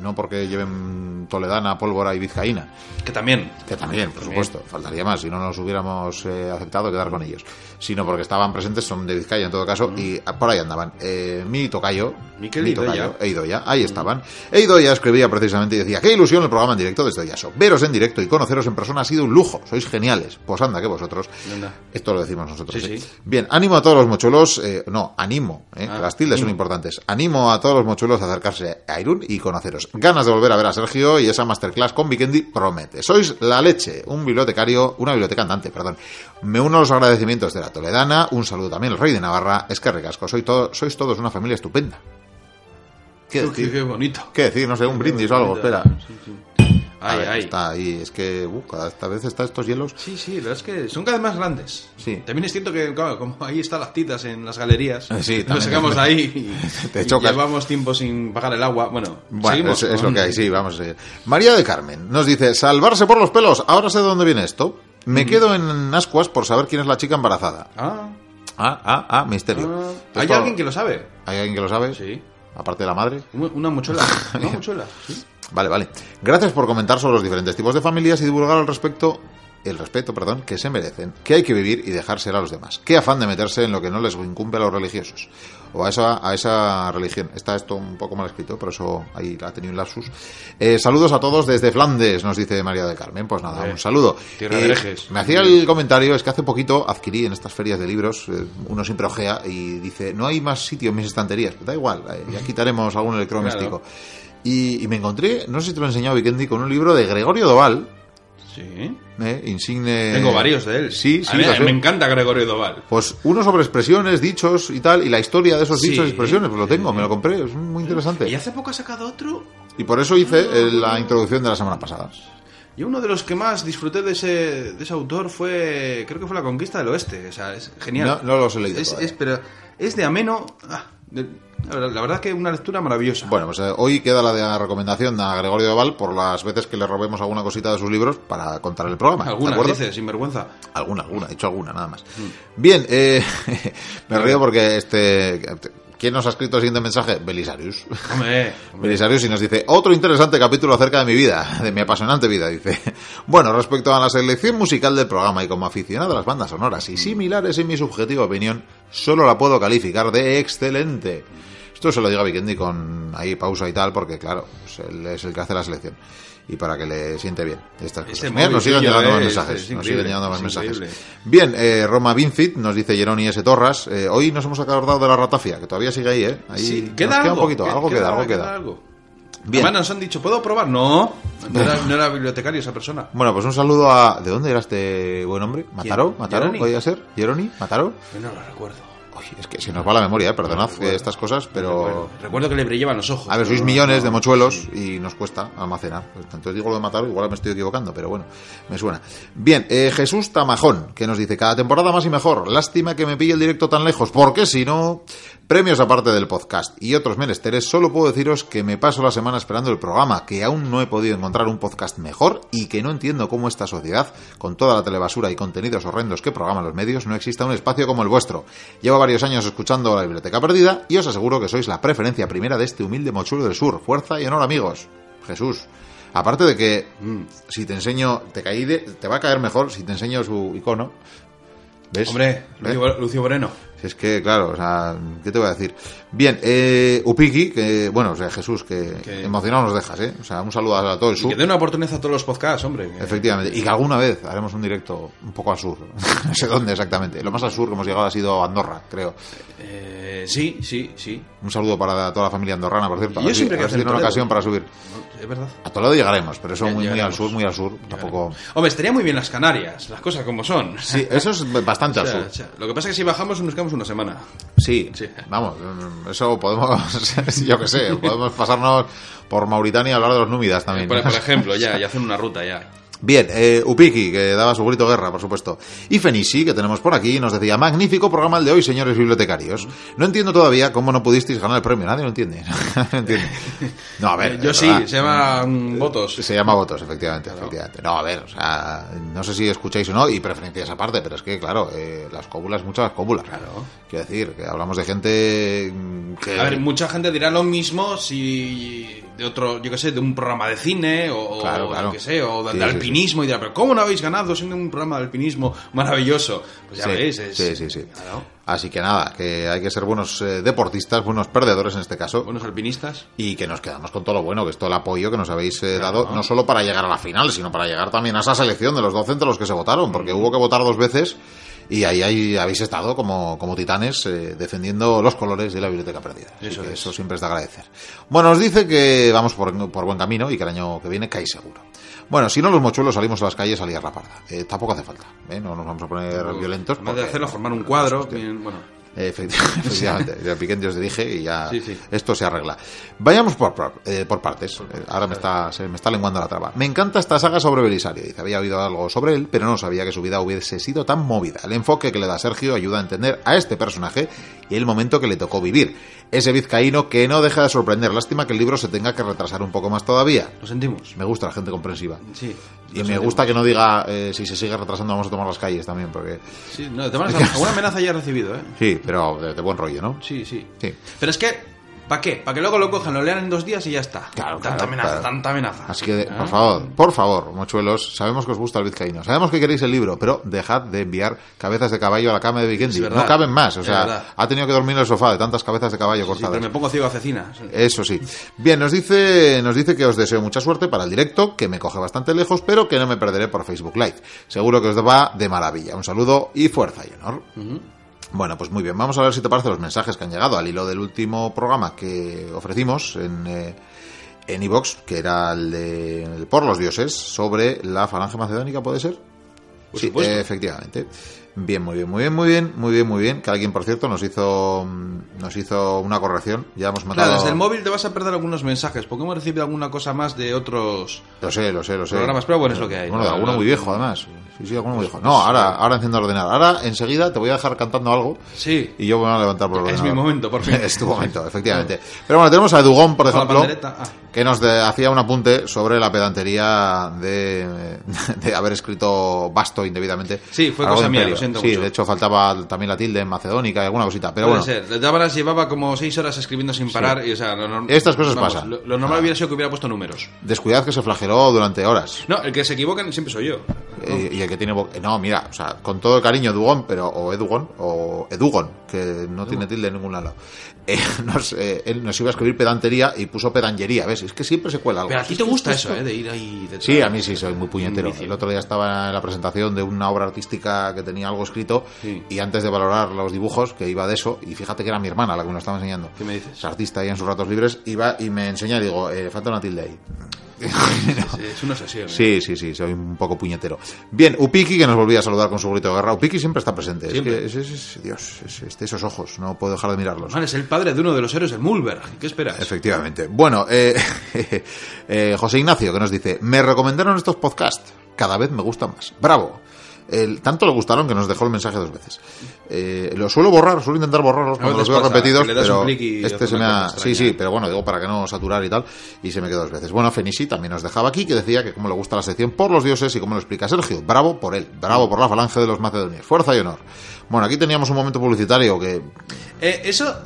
no porque lleven toledana, pólvora y vizcaína, Que también. que también, por También. supuesto, faltaría más si no nos hubiéramos eh, aceptado quedar con ellos, sino porque estaban presentes, son de Vizcaya en todo caso, y ah, por ahí andaban. Eh, mi tocayo, Miquel mi tocayo, e Idoia, ahí estaban. E Idoia escribía precisamente y decía, qué ilusión el programa en directo desde Yaso. Veros en directo y conoceros en persona ha sido un lujo, sois geniales. Pues anda, que vosotros. Anda. Esto lo decimos nosotros. Sí, ¿eh? sí. Bien, ánimo a todos los mochuelos, eh, no, animo, eh, Ah, las tildes son importantes. Animo a todos los mochuelos a acercarse a Irún y conoceros. Ganas de volver a ver a Sergio y esa masterclass con Vikendi promete. Sois la leche, un bibliotecario, una biblioteca andante, perdón. Me uno a los agradecimientos de la Toledana, un saludo también al rey de Navarra, es que recasco, soy todo, sois todos una familia estupenda. ¿Qué decir? qué bonito. ¿Qué decir? No sé, un brindis o algo, espera. Sí, sí. A Ay, ver, ay. Está ahí, es que uh, cada esta vez está estos hielos. Sí, sí, la verdad es que son cada vez más grandes. Sí. También es cierto que, claro, como ahí están las titas en las galerías, Eh, sí, nos sacamos ahí y, Te y chocas. llevamos tiempo sin pagar el agua. Bueno, Bueno, seguimos es, es lo que hay, sí, vamos a seguir. María de Carmen nos dice, salvarse por los pelos, ahora sé de dónde viene esto. Me quedo en ascuas por saber quién es la chica embarazada. Ah, Ah, ah, ah, misterio. ah. ¿Hay alguien que lo sabe? ¿Hay alguien que lo sabe? Sí. Aparte de la madre. Una una mochuela. Una mochuela, sí. Vale, vale. Gracias por comentar sobre los diferentes tipos de familias y divulgar al respecto el respeto, perdón, que se merecen, que hay que vivir y dejar ser a los demás. Qué afán de meterse en lo que no les incumbe a los religiosos o a esa, a esa religión. Está esto un poco mal escrito, por eso ahí ha tenido un lapsus. Eh, saludos a todos desde Flandes, nos dice María de Carmen. Pues nada, Hombre, un saludo. tierra de herejes. Me hacía el comentario, es que hace poquito adquirí en estas ferias de libros, eh, uno siempre ojea y dice, no hay más sitio en mis estanterías. Da igual, eh, ya quitaremos algún electrodoméstico. Y, y me encontré, no sé si te lo he enseñado, Vikendi, con un libro de Gregorio Doval, Sí. eh, insigne... Tengo varios de él. Sí, A sí, mí lo sé. me encanta Gregorio Doval. Pues uno sobre expresiones, dichos y tal, y la historia de esos Sí. dichos y expresiones, pues lo tengo, me lo compré, es muy interesante. Y hace poco ha sacado otro. Y por eso hice eh, la introducción de la semana pasada. Y uno de los que más disfruté de ese, de ese autor fue, creo que fue La Conquista del Oeste. O sea, es genial. No, no los he leído Es, pero es de ameno. ah, de- la, verdad, verdad que una lectura maravillosa. Bueno, pues eh, hoy queda la de la recomendación a Gregorio Doval por las veces que le robemos alguna cosita de sus libros para contar el programa. ¿de Algunas, acuerdo? dice, sin vergüenza. Alguna, alguna, he hecho alguna, nada más. Bien, eh, me río porque este... ¿Quién nos ha escrito el siguiente mensaje? Belisarius. Hombre, hombre. Belisarius y nos dice, otro interesante capítulo acerca de mi vida, de mi apasionante vida, dice. Bueno, respecto a la selección musical del programa y como aficionado a las bandas sonoras y similares en mi subjetiva opinión, solo la puedo calificar de excelente. Esto se lo digo a Vikendi con ahí pausa y tal, porque claro, pues él es el que hace la selección. Y para que le siente bien estas cosas. Mira, nos siguen llegando más es- mensajes. es nos siguen llegando más es mensajes. Bien, eh, Roma Vincit nos dice Jeroni S. Torras. eh, hoy nos hemos acordado de la ratafia, que todavía sigue ahí, ¿eh? Ahí Sí, queda queda algo. un poquito, algo queda, algo queda. algo. Bien. Además nos han dicho, ¿puedo probar? No, no era, no era bibliotecario esa persona. Bueno, pues un saludo a... ¿De dónde era este buen hombre? ¿Mataró? Jeroni. ¿Podía ser? ¿Jeroni? ¿Mataró? Yo no lo recuerdo. Uy, es que se nos va la memoria, ¿eh? perdonad que estas cosas, pero... Recuerdo, recuerdo que le brillaban los ojos. A ver, sois millones de mochuelos y nos cuesta almacenar. Pues, Entonces digo lo de matar, igual me estoy equivocando, pero bueno, me suena. Bien, eh, Jesús Tamajón, que nos dice, cada temporada más y mejor. Lástima que me pille el directo tan lejos, porque si no, premios aparte del podcast y otros menesteres, solo puedo deciros que me paso la semana esperando el programa, que aún no he podido encontrar un podcast mejor y que no entiendo cómo esta sociedad, con toda la telebasura y contenidos horrendos que programan los medios, no exista un espacio como el vuestro. Llevo varios años escuchando la Biblioteca Perdida y os aseguro que sois la preferencia primera de este humilde mochuelo del sur. Fuerza y honor, amigos. Jesús. Aparte de que mm, si te enseño, te caí de- te va a caer mejor si te enseño su icono. ¿Ves? Hombre, Lucio Moreno. Es que, claro, o sea, ¿qué te voy a decir? Bien, eh, Upiki, que, bueno, o sea, Jesús, que Que- emocionado nos dejas, ¿eh? O sea, un saludo a todo el Y sur. que dé una oportunidad a todos los podcasts, hombre. que- Efectivamente, y que alguna vez haremos un directo un poco al sur. no sé dónde exactamente. Lo más al sur que hemos llegado ha sido Andorra, creo. Eh, sí, sí, sí. Un saludo para toda la familia andorrana, por cierto. Y yo si- siempre que tiene una ocasión para subir. No, Es verdad. A Toledo llegaremos, pero eso muy, muy al sur, muy al sur. Tampoco. Hombre, estaría muy bien las Canarias, las cosas como son. Sí, eso es bastante O al sur. o sea, lo que pasa es que si bajamos nos quedamos una semana. Sí, Sí. vamos, eso podemos, yo que sé, podemos pasarnos por Mauritania y hablar de los númidas también. Por, por ejemplo, ya, y hacer una ruta ya. Bien, eh, Upiki, que daba su grito guerra, por supuesto. Y Fenisi, que tenemos por aquí, nos decía, magnífico programa el de hoy, señores bibliotecarios. No entiendo todavía cómo no pudisteis ganar el premio, nadie lo entiende. no entiende. No, a ver. Yo sí, verdad. se llama mm, votos. Se llama votos, efectivamente, efectivamente. No, a ver, o sea, no sé si escucháis o no, y preferencias aparte, pero es que, claro, eh, las cóbulas, muchas cóbulas. Claro. Quiero decir, que hablamos de gente mm, que... A ver, mucha gente dirá lo mismo si de otro, yo qué sé, de un programa de cine o, Claro, o claro. yo qué sé, o de, Sí, de sí, alpinismo y dirá, pero ¿cómo no habéis ganado siendo un programa de alpinismo maravilloso? Pues ya veis, es, sí, sí, sí. Claro. Así que nada, que hay que ser buenos eh, deportistas, buenos perdedores en este caso. Buenos alpinistas. Y que nos quedamos con todo lo bueno, que es todo el apoyo que nos habéis eh, dado, no solo para llegar a la final, sino para llegar también a esa selección de los 12 entre los que se votaron, porque hubo que votar dos veces y ahí, ahí habéis estado como, como titanes eh, defendiendo los colores de la biblioteca perdida. Así Eso que es. eso siempre es de agradecer. Bueno, nos dice que vamos por, por buen camino y que el año que viene cae seguro. Bueno, si no los mochuelos salimos a las calles a liar la parda. Eh, tampoco hace falta, ¿eh? no nos vamos a poner violentos. En vez de hacerlo, formar un cuadro. Bien, bueno, Efecti- Efectivamente, el piquete os dirige y ya Sí, sí. esto se arregla. Vayamos por, por, eh, por partes. Eh, Ahora me está, se me está lenguando la traba. Me encanta esta saga sobre Belisario. Dice, había oído algo sobre él, pero no sabía que su vida hubiese sido tan movida. El enfoque que le da Sergio ayuda a entender a este personaje y el momento que le tocó vivir. Ese vizcaíno que no deja de sorprender. Lástima que el libro se tenga que retrasar un poco más todavía. lo sentimos. Me gusta la gente comprensiva. Sí. Y me sentimos. gusta que no diga, eh, si se sigue retrasando vamos a tomar las calles también, porque... Sí, no, de todas maneras, alguna amenaza ya he recibido, ¿eh? Sí, pero de, de buen rollo, ¿no? Sí, sí. Sí. Pero es que, ¿para qué? Para que luego lo cojan, lo lean en dos días y ya está. Claro, Tanta claro, amenaza, claro. tanta amenaza. Así que, por favor, por favor, mochuelos, sabemos que os gusta el vizcaíno, sabemos que queréis el libro, pero dejad de enviar cabezas de caballo a la cama de Vikendi. No caben más, o sea, ha tenido que dormir en el sofá de tantas cabezas de caballo Sí, cortadas. pero me pongo ciego a cecina. Eso sí. Bien, nos dice, nos dice que os deseo mucha suerte para el directo, que me coge bastante lejos, pero que no me perderé por Facebook Live. Seguro que os va de maravilla. Un saludo y fuerza y honor. Bueno, pues muy bien. Vamos a ver si te parecen los mensajes que han llegado al hilo del último programa que ofrecimos en eh, en iVox, que era el de el Por los Dioses, sobre la falange macedónica, ¿puede ser? Por sí, eh, efectivamente. Bien, muy bien, muy bien, muy bien, muy bien, muy bien. Que alguien, por cierto, nos hizo nos hizo una corrección. Ya hemos matado. Claro, desde el móvil te vas a perder algunos mensajes, porque hemos recibido alguna cosa más de otros... Lo sé, lo sé, lo sé. Programas, pero bueno, es lo que hay. Bueno, de No, alguno no, muy viejo, además. Sí, sí, alguno muy viejo. No, ahora, ahora enciendo el ordenador. Ahora, enseguida, te voy a dejar cantando algo Sí. y yo me voy a levantar por el Es ordenador. mi momento, por fin. es tu momento, efectivamente. Pero bueno, tenemos a Dugón, por ejemplo, ah. Que nos de- hacía un apunte sobre la pedantería de, de haber escrito basto indebidamente. Sí, fue cosa mía, lo siento Sí, mucho. de hecho faltaba también la tilde en macedónica y alguna cosita. Pero Puede bueno, ser. De todas maneras, llevaba como seis horas escribiendo sin parar y, o sea, lo norm- Estas cosas vamos, pasan. Lo, lo normal Ah. hubiera sido que hubiera puesto números. descuidad que se flageló durante horas. No, el que se equivoca siempre soy yo. Eh, y el que tiene... No, mira, o sea, con todo el cariño, Dugón, pero... O Edugon, o Edugon, que no tiene tilde en ningún lado. Eh, nos, eh, él nos iba a escribir pedantería y puso pedangería, ¿ves? Es que siempre se cuela algo. Pero a ti te gusta eso, ¿eh? De ir ahí... de- Sí, a mí sí, soy muy puñetero. El otro día estaba en la presentación de una obra artística que tenía algo escrito Sí. y antes de valorar los dibujos, que iba de eso, y fíjate que era mi hermana la que me lo estaba enseñando. ¿Qué me dices? Es artista ahí en sus ratos libres, iba y me enseña y digo, eh, falta una tilde ahí. Sí, es una sesión. ¿eh? Sí, sí, sí, soy un poco puñetero. Bien, Upiki, que nos volvía a saludar con su grito de guerra. Upiki siempre está presente. Siempre. Es que, es, es- es- Dios, es, es de esos ojos, no puedo dejar de mirarlos. Man, es el padre de uno de los héroes del Mulberg. ¿Qué esperas? Efectivamente. Bueno, eh, eh, José Ignacio, que nos dice, me recomendaron estos podcasts, cada vez me gustan más. Bravo. El- tanto le gustaron que nos dejó el mensaje dos veces. Eh, lo suelo borrar, suelo intentar borrarlos cuando los veo pasa, repetidos, pero este se me ha... Sí, sí, pero bueno, digo para que no saturar y tal, y se me quedó dos veces. Bueno, Fenisi también nos dejaba aquí, que decía que cómo le gusta la sección por los dioses y cómo lo explica Sergio. Bravo por él, bravo por la falange de los macedonios. Fuerza y honor. Bueno, aquí teníamos un momento publicitario que Eh, eso...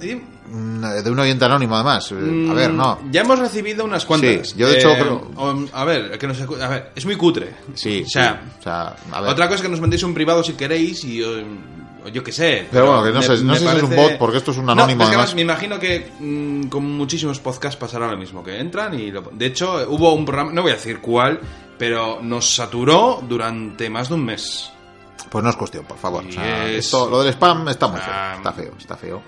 mm, de un oyente anónimo además. Eh, A ver, no. Ya hemos recibido unas cuantas. Sí, yo de hecho Eh, creo- o- a ver, que nos a ver, es muy cutre. Sí, O sea, sí. o sea, a ver. otra cosa es que nos mandéis un privado si queréis y o yo qué sé. Pero bueno, que no sé- no sé si es un bot, porque esto es un anónimo, No, es que además. me imagino que mm, con muchísimos podcasts pasará lo mismo, que entran y... lo- de hecho, hubo un programa, no voy a decir cuál, pero nos saturó durante más de un mes. Pues no es cuestión, por favor. O sea, esto, lo del spam está muy O feo. Está feo, está feo.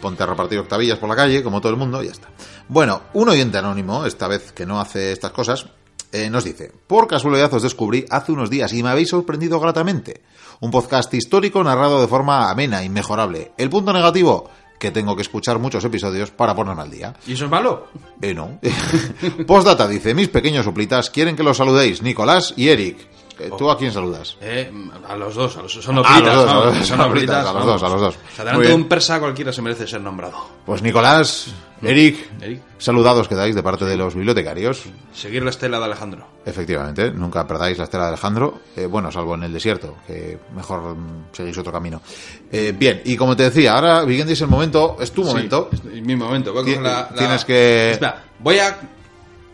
Ponte a repartir octavillas por la calle, como todo el mundo, y ya está. Bueno, un oyente anónimo, esta vez que no hace estas cosas, eh, nos dice: Por casualidad os descubrí hace unos días y me habéis sorprendido gratamente. Un podcast histórico narrado de forma amena, inmejorable. El punto negativo, que tengo que escuchar muchos episodios para ponerme al día. ¿Y eso es malo? Eh, no. Postdata dice: Mis pequeños soplitas quieren que los saludéis, Nicolás y Eric. Eh, ¿Tú a quién saludas? Eh, a los dos, a los son Ah, oplitas, a los dos, vamos, a los- son oplitas, a los dos, a los dos. O sea, Muy delante bien. de un persa cualquiera se merece ser nombrado. Pues Nicolás, Eric, Eric. saludados que dais de parte de los bibliotecarios. Seguir la estela de Alejandro. Efectivamente, nunca perdáis la estela de Alejandro, eh, bueno, salvo en el desierto, que mejor seguís otro camino. Eh, bien, y como te decía, ahora, Vigendi, es el momento, es tu momento, Sí, es mi momento. Voy a coger la- la- tienes que- Espera, voy a,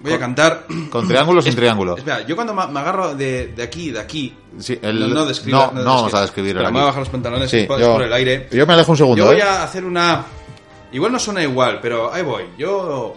voy a cantar. con triángulo sin triángulo. Espera, yo cuando me agarro de, de aquí, de aquí. Sí, el- no, no, describa- no, no vamos a describir el me voy a bajar los pantalones Sí, por, yo- por el aire. Yo me alejo un segundo, Yo voy ¿eh? a hacer una. Igual no suena igual, pero ahí voy. Yo.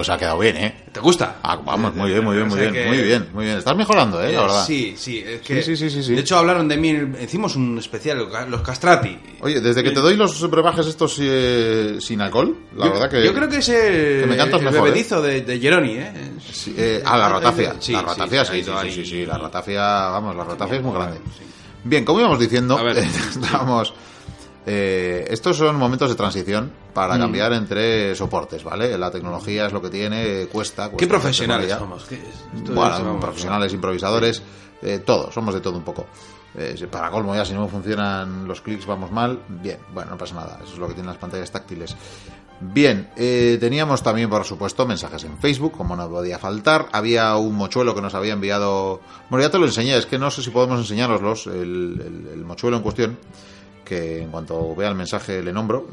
Pues ha quedado bien, ¿eh? ¿Te gusta? Ah, vamos, muy bien, muy bien, muy bien, que- muy bien, muy bien. Estás mejorando, ¿eh? La Eh, verdad. Sí, sí, es que. Sí, sí, sí, sí, sí. De hecho, hablaron de mí. Hicimos un especial, los castrati. Oye, desde que te doy los brebajes estos eh, sin alcohol, la yo, verdad que... Yo creo que es el, que me cantas el mejor, bebedizo de, de Geroni, ¿eh? Sí, eh, ah, la ratafia. Sí, la sí, ratafia, sí, sí, sí, sí, la ratafia, vamos, la ratafia es muy grande. Bien, como íbamos diciendo, estábamos... eh, estos son momentos de transición para Mm. cambiar entre soportes, ¿vale? La tecnología es lo que tiene, cuesta. Qué cuesta profesionales tecnología. somos. qué- Bueno, profesionales, improvisadores, eh, todo, somos de todo un poco. Eh, para colmo ya, si no funcionan los clics, vamos mal. Bien, bueno, no pasa nada, eso es lo que tienen las pantallas táctiles. Bien, eh, teníamos también, por supuesto, mensajes en Facebook, como no podía faltar. Había un mochuelo que nos había enviado. Bueno, ya te lo enseñé, es que no sé si podemos enseñároslos, el, el- el mochuelo en cuestión, que en cuanto vea el mensaje le nombro.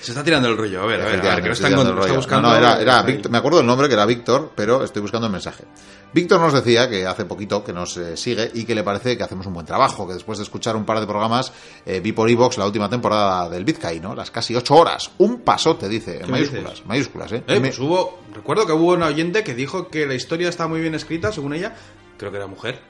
Se está tirando el rollo. A ver, a ver, a ver, que no está, está buscando. No, no, era, era Víctor- me acuerdo el nombre que era Víctor, pero estoy buscando el mensaje. Víctor nos decía que hace poquito que nos eh, sigue y que le parece que hacemos un buen trabajo, que después de escuchar un par de programas eh, vi por iVox la última temporada del Bitcoin, ¿no? Las casi ocho horas. Un pasote, dice, en ¿Qué me mayúsculas. dices? Mayúsculas, ¿eh? Eh, pues hubo, recuerdo que hubo una oyente que dijo que la historia está muy bien escrita, según ella. Creo que era mujer.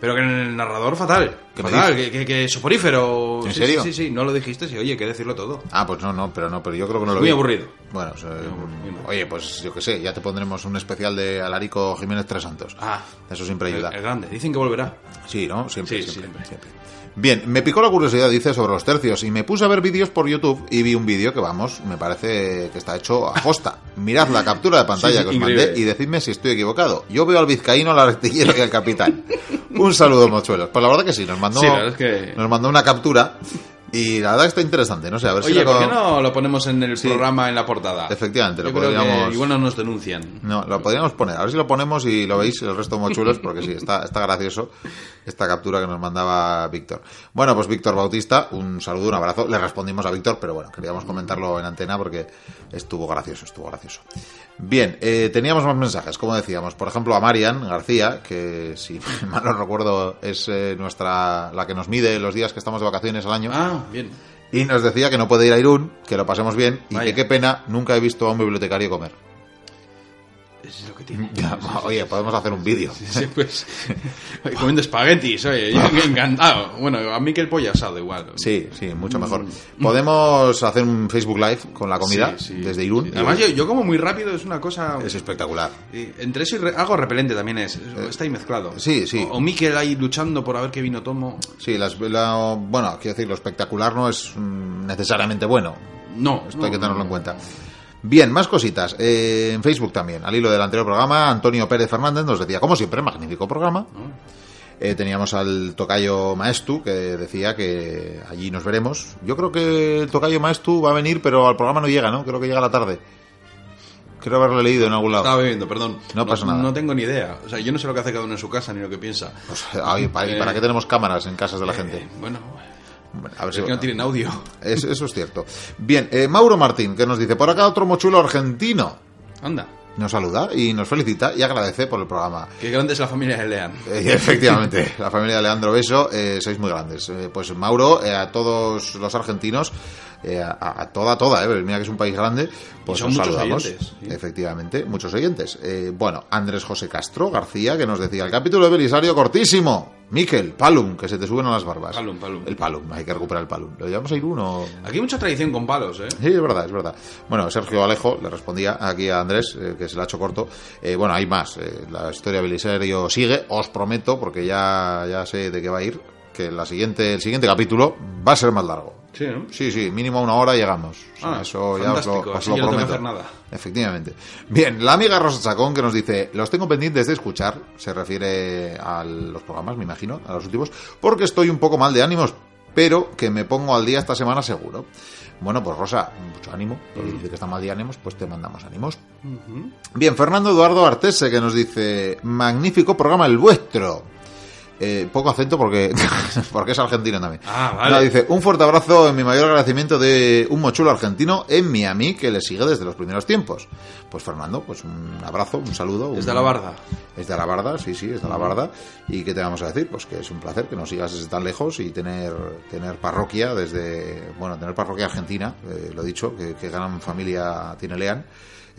Pero que en el narrador fatal. ¿Qué me fatal, que, que, que soporífero. ¿En Sí, serio? Sí, sí, sí, no lo dijiste, sí, oye, hay que decirlo todo. Ah, pues no, no, pero no, pero yo creo que no lo Muy vi. aburrido. Bueno, o sea, muy aburrido. oye, pues yo qué sé, ya te pondremos un especial de Alarico Jiménez Tres Santos. Ah, Eso siempre ayuda. el, el grande. Dicen que volverá. Sí, ¿no? Siempre, Sí, siempre, siempre. siempre. Bien, me picó la curiosidad, dice, sobre los tercios y me puse a ver vídeos por YouTube y vi un vídeo que, vamos, me parece que está hecho a posta. Mirad la captura de pantalla Sí, que os increíble. mandé y decidme si estoy equivocado. Yo veo al vizcaíno, al artillero y al capitán. un saludo, mochuelos. Pues la verdad que sí, nos mandó, Sí, la verdad es que- nos mandó una captura y la verdad que está interesante. No sé, a ver si Oye, la ¿por qué co- no lo ponemos en el Sí. programa, en la portada? Efectivamente, lo Yo creo que podríamos- igual no nos denuncian. No, lo podríamos poner. A ver si lo ponemos y lo veis el resto mochuelos, porque sí, está, está gracioso esta captura que nos mandaba Víctor. Bueno, pues Víctor Bautista, un saludo, un abrazo. Le respondimos a Víctor, pero bueno, queríamos comentarlo en antena porque estuvo gracioso, estuvo gracioso. Bien, eh, teníamos más mensajes, como decíamos. Por ejemplo, a Marian García, que si mal no recuerdo es eh, nuestra la que nos mide los días que estamos de vacaciones al año. Ah, bien. Y nos decía que no puede ir a Irún, que lo pasemos bien y que qué pena, nunca he visto a un bibliotecario comer. Es lo que tiene. Ya, oye, podemos hacer un vídeo. Sí, pues. comiendo espaguetis, oye, encantado. Bueno, a mí que el pollo asado igual. Sí, sí, mucho mejor. Podemos hacer un Facebook Live con la comida Sí, sí. desde Irún. Sí. Además, yo, yo como muy rápido, es una cosa. Es espectacular. Entre eso y re- algo repelente también es. Está ahí mezclado. sí, sí. O, o Miquel ahí luchando por a ver qué vino tomo. Sí, las, la- bueno, quiero decir, lo espectacular no es mm, necesariamente bueno. No, Esto no, hay que tenerlo no. en cuenta. Bien, más cositas. Eh, en Facebook también. Al hilo del anterior programa, Antonio Pérez Fernández nos decía, como siempre, magnífico programa. Eh, teníamos al tocayo Maestu, que decía que allí nos veremos. Yo creo que el tocayo Maestu va a venir, pero al programa no llega, ¿no? Creo que llega a la tarde. Creo haberlo leído en algún lado. Estaba bebiendo, perdón. No pasa nada. No tengo ni idea. O sea, yo no sé lo que hace cada uno en su casa ni lo que piensa. Pues, ay, ¿para, para qué tenemos cámaras en casas de la gente? Eh, bueno, Bueno, a ver es si que no tienen audio. Es- eso es cierto. Bien, eh, Mauro Martín, que nos dice, por acá otro mochulo argentino. Anda, Nos saluda y nos felicita y agradece por el programa. qué grande es la familia de Lean. Eh, efectivamente, la familia de Leandro Beso, eh, sois muy grandes. Eh, pues Mauro, a todos los argentinos, eh, a, a toda, toda, eh, mira que es un país grande, pues son os muchos saludamos. oyentes, sí. Efectivamente, muchos oyentes. Eh, bueno, Andrés José Castro García, que nos decía, el capítulo de Belisario cortísimo. Miquel, Palum, que se te suben a las barbas. Palum, palum. El Palum, hay que recuperar el Palum. ¿Lo llevamos a ir uno? Aquí hay mucha tradición con palos, ¿eh? Sí, es verdad, es verdad. Bueno, Sergio Alejo le respondía aquí a Andrés, eh, que se la ha hecho corto. Eh, bueno, hay más. eh, la historia de Belisario sigue, os prometo, porque ya, ya sé de qué va a ir, que la siguiente, el siguiente capítulo va a ser más largo. Sí, ¿no? Sí, sí, mínimo una hora llegamos. Ah, eso ya os lo, os lo ya no prometo. hacer nada. Efectivamente. Bien, la amiga Rosa Chacón que nos dice, los tengo pendientes de escuchar, se refiere a los programas, me imagino, a los últimos, porque estoy un poco mal de ánimos, pero que me pongo al día esta semana seguro. Bueno, pues Rosa, mucho ánimo, porque dice que está mal de ánimos, pues te mandamos ánimos. Bien, Fernando Eduardo Artese que nos dice, magnífico programa el vuestro. Eh, poco acento porque, porque es argentino también. Ah, vale. Dice, un fuerte abrazo en mi mayor agradecimiento de un mochulo argentino en Miami que le sigue desde los primeros tiempos. Pues Fernando, pues un abrazo, un saludo. Desde un- la barda. Es de la barda, sí, sí, es de la barda. ¿Y qué te vamos a decir? Pues que es un placer que nos sigas desde tan lejos y tener, tener parroquia desde, bueno, tener parroquia argentina, eh, lo he dicho, que, que gran familia tiene Lean.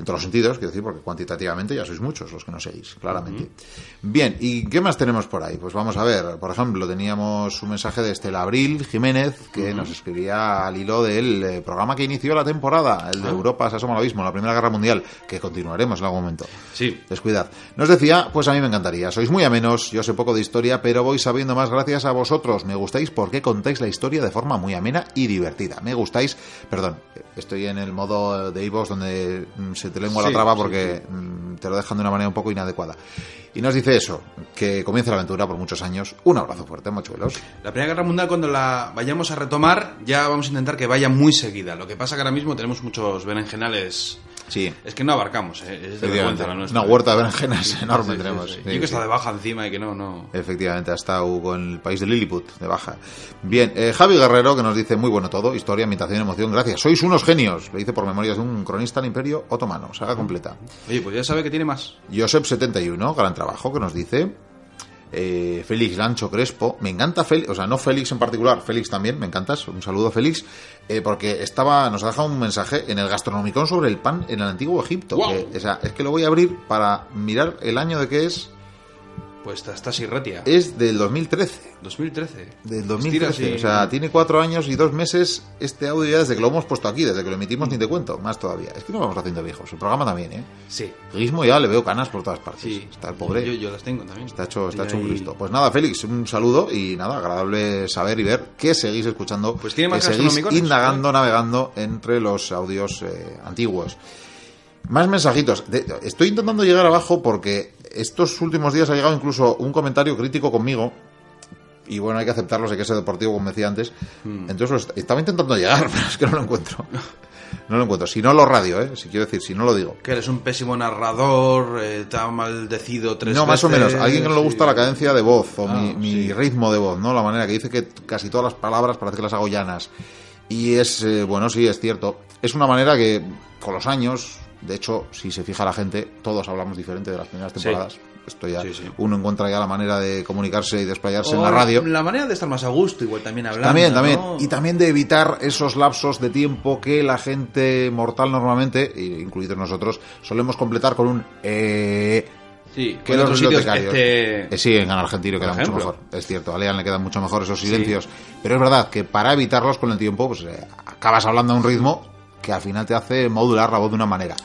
En todos los sentidos, quiero decir, porque cuantitativamente ya sois muchos los que nos seguís, claramente. Bien, ¿y qué más tenemos por ahí? Pues vamos a ver, por ejemplo, teníamos un mensaje de Estela Abril Jiménez que nos escribía al hilo del eh, programa que inició la temporada, el de Europa se asoma al abismo, la Primera Guerra Mundial, que continuaremos en algún momento. Sí. Descuidad. Nos decía, pues a mí me encantaría. Sois muy amenos, yo sé poco de historia, pero voy sabiendo más gracias a vosotros. Me gustáis porque contáis la historia de forma muy amena y divertida. Me gustáis, perdón, estoy en el modo de iVoox donde mm, se te lengua la Sí, traba sí, porque mm, te lo dejan de una manera un poco inadecuada. Y nos dice eso, que comience la aventura por muchos años. Un abrazo fuerte, mochuelos. La Primera Guerra Mundial, cuando la vayamos a retomar, ya vamos a intentar que vaya muy seguida. Lo que pasa que ahora mismo tenemos muchos berenjenales. Sí. Es que no abarcamos, ¿eh? es de vergüenza la nuestra. Una huerta de berenjenas enorme Sí, sí, tenemos. Yo que está de baja encima y que no, no. Efectivamente, ha estado con el país de Lilliput, de baja. Bien, eh, Javi Guerrero, que nos dice muy bueno todo, historia, ambientación, emoción, gracias. Sois unos genios, le dice por memorias de un cronista del Imperio Otomano, saga completa. Oye, pues ya sabe que tiene más. Josep71, gran trabajo, que nos dice. Eh, Félix Lancho Crespo, me encanta Félix, o sea, no Félix en particular, Félix también, me encantas, un saludo Félix, eh, porque estaba, nos ha dejado un mensaje en el Gastronomicón sobre el pan en el antiguo Egipto. O sea, es que lo voy a abrir para mirar el año de que es Pues está, está Sirratia. Es del 2013. 2013. Del Estira 2013. así. O sea, tiene cuatro años y dos meses este audio ya desde que lo hemos puesto aquí, desde que lo emitimos, ni te cuento, más todavía. Es que nos vamos haciendo viejos. El programa también, ¿eh? Sí. Guismo ya le veo canas por todas partes. Sí. Está el pobre. Yo, yo las tengo también. Está hecho, está Y hecho un Cristo. Pues nada, Félix, un saludo y nada, agradable saber y ver que seguís escuchando, Pues tiene más que seguís indagando, navegando entre los audios eh, antiguos. Más mensajitos. De- estoy intentando llegar abajo porque estos últimos días ha llegado incluso un comentario crítico conmigo. Y bueno, hay que aceptarlo, sé que es deportivo, como decía antes. Hmm. Entonces estaba intentando llegar, pero es que no lo encuentro. No lo encuentro. Si no lo radio, ¿eh? Si quiero decir, si no lo digo. Que eres un pésimo narrador, eh, te ha maldecido tres No, más o menos. Alguien que no le gusta la cadencia de voz o Ah, mi, mi sí. ritmo de voz, ¿no? La manera que dice que casi todas las palabras parece que las hago llanas. Y es, eh, bueno, sí, es cierto. Es una manera que con los años, de hecho, si se fija la gente, todos hablamos diferente de las primeras Sí. temporadas. Esto ya, Sí, sí. uno encuentra ya la manera de comunicarse y desplayarse en la radio. La manera de estar más a gusto, igual también hablando. También, también. ¿no? Y también de evitar esos lapsos de tiempo que la gente mortal normalmente, incluidos nosotros, solemos completar con un eh, Sí, que los bibliotecarios. este- Eh, sí, en argentino queda mucho mejor. Es cierto, a Lean le quedan mucho mejor esos silencios. Pero es verdad que para evitarlos con el tiempo, pues eh, acabas hablando a un ritmo que al final te hace modular la voz de una manera.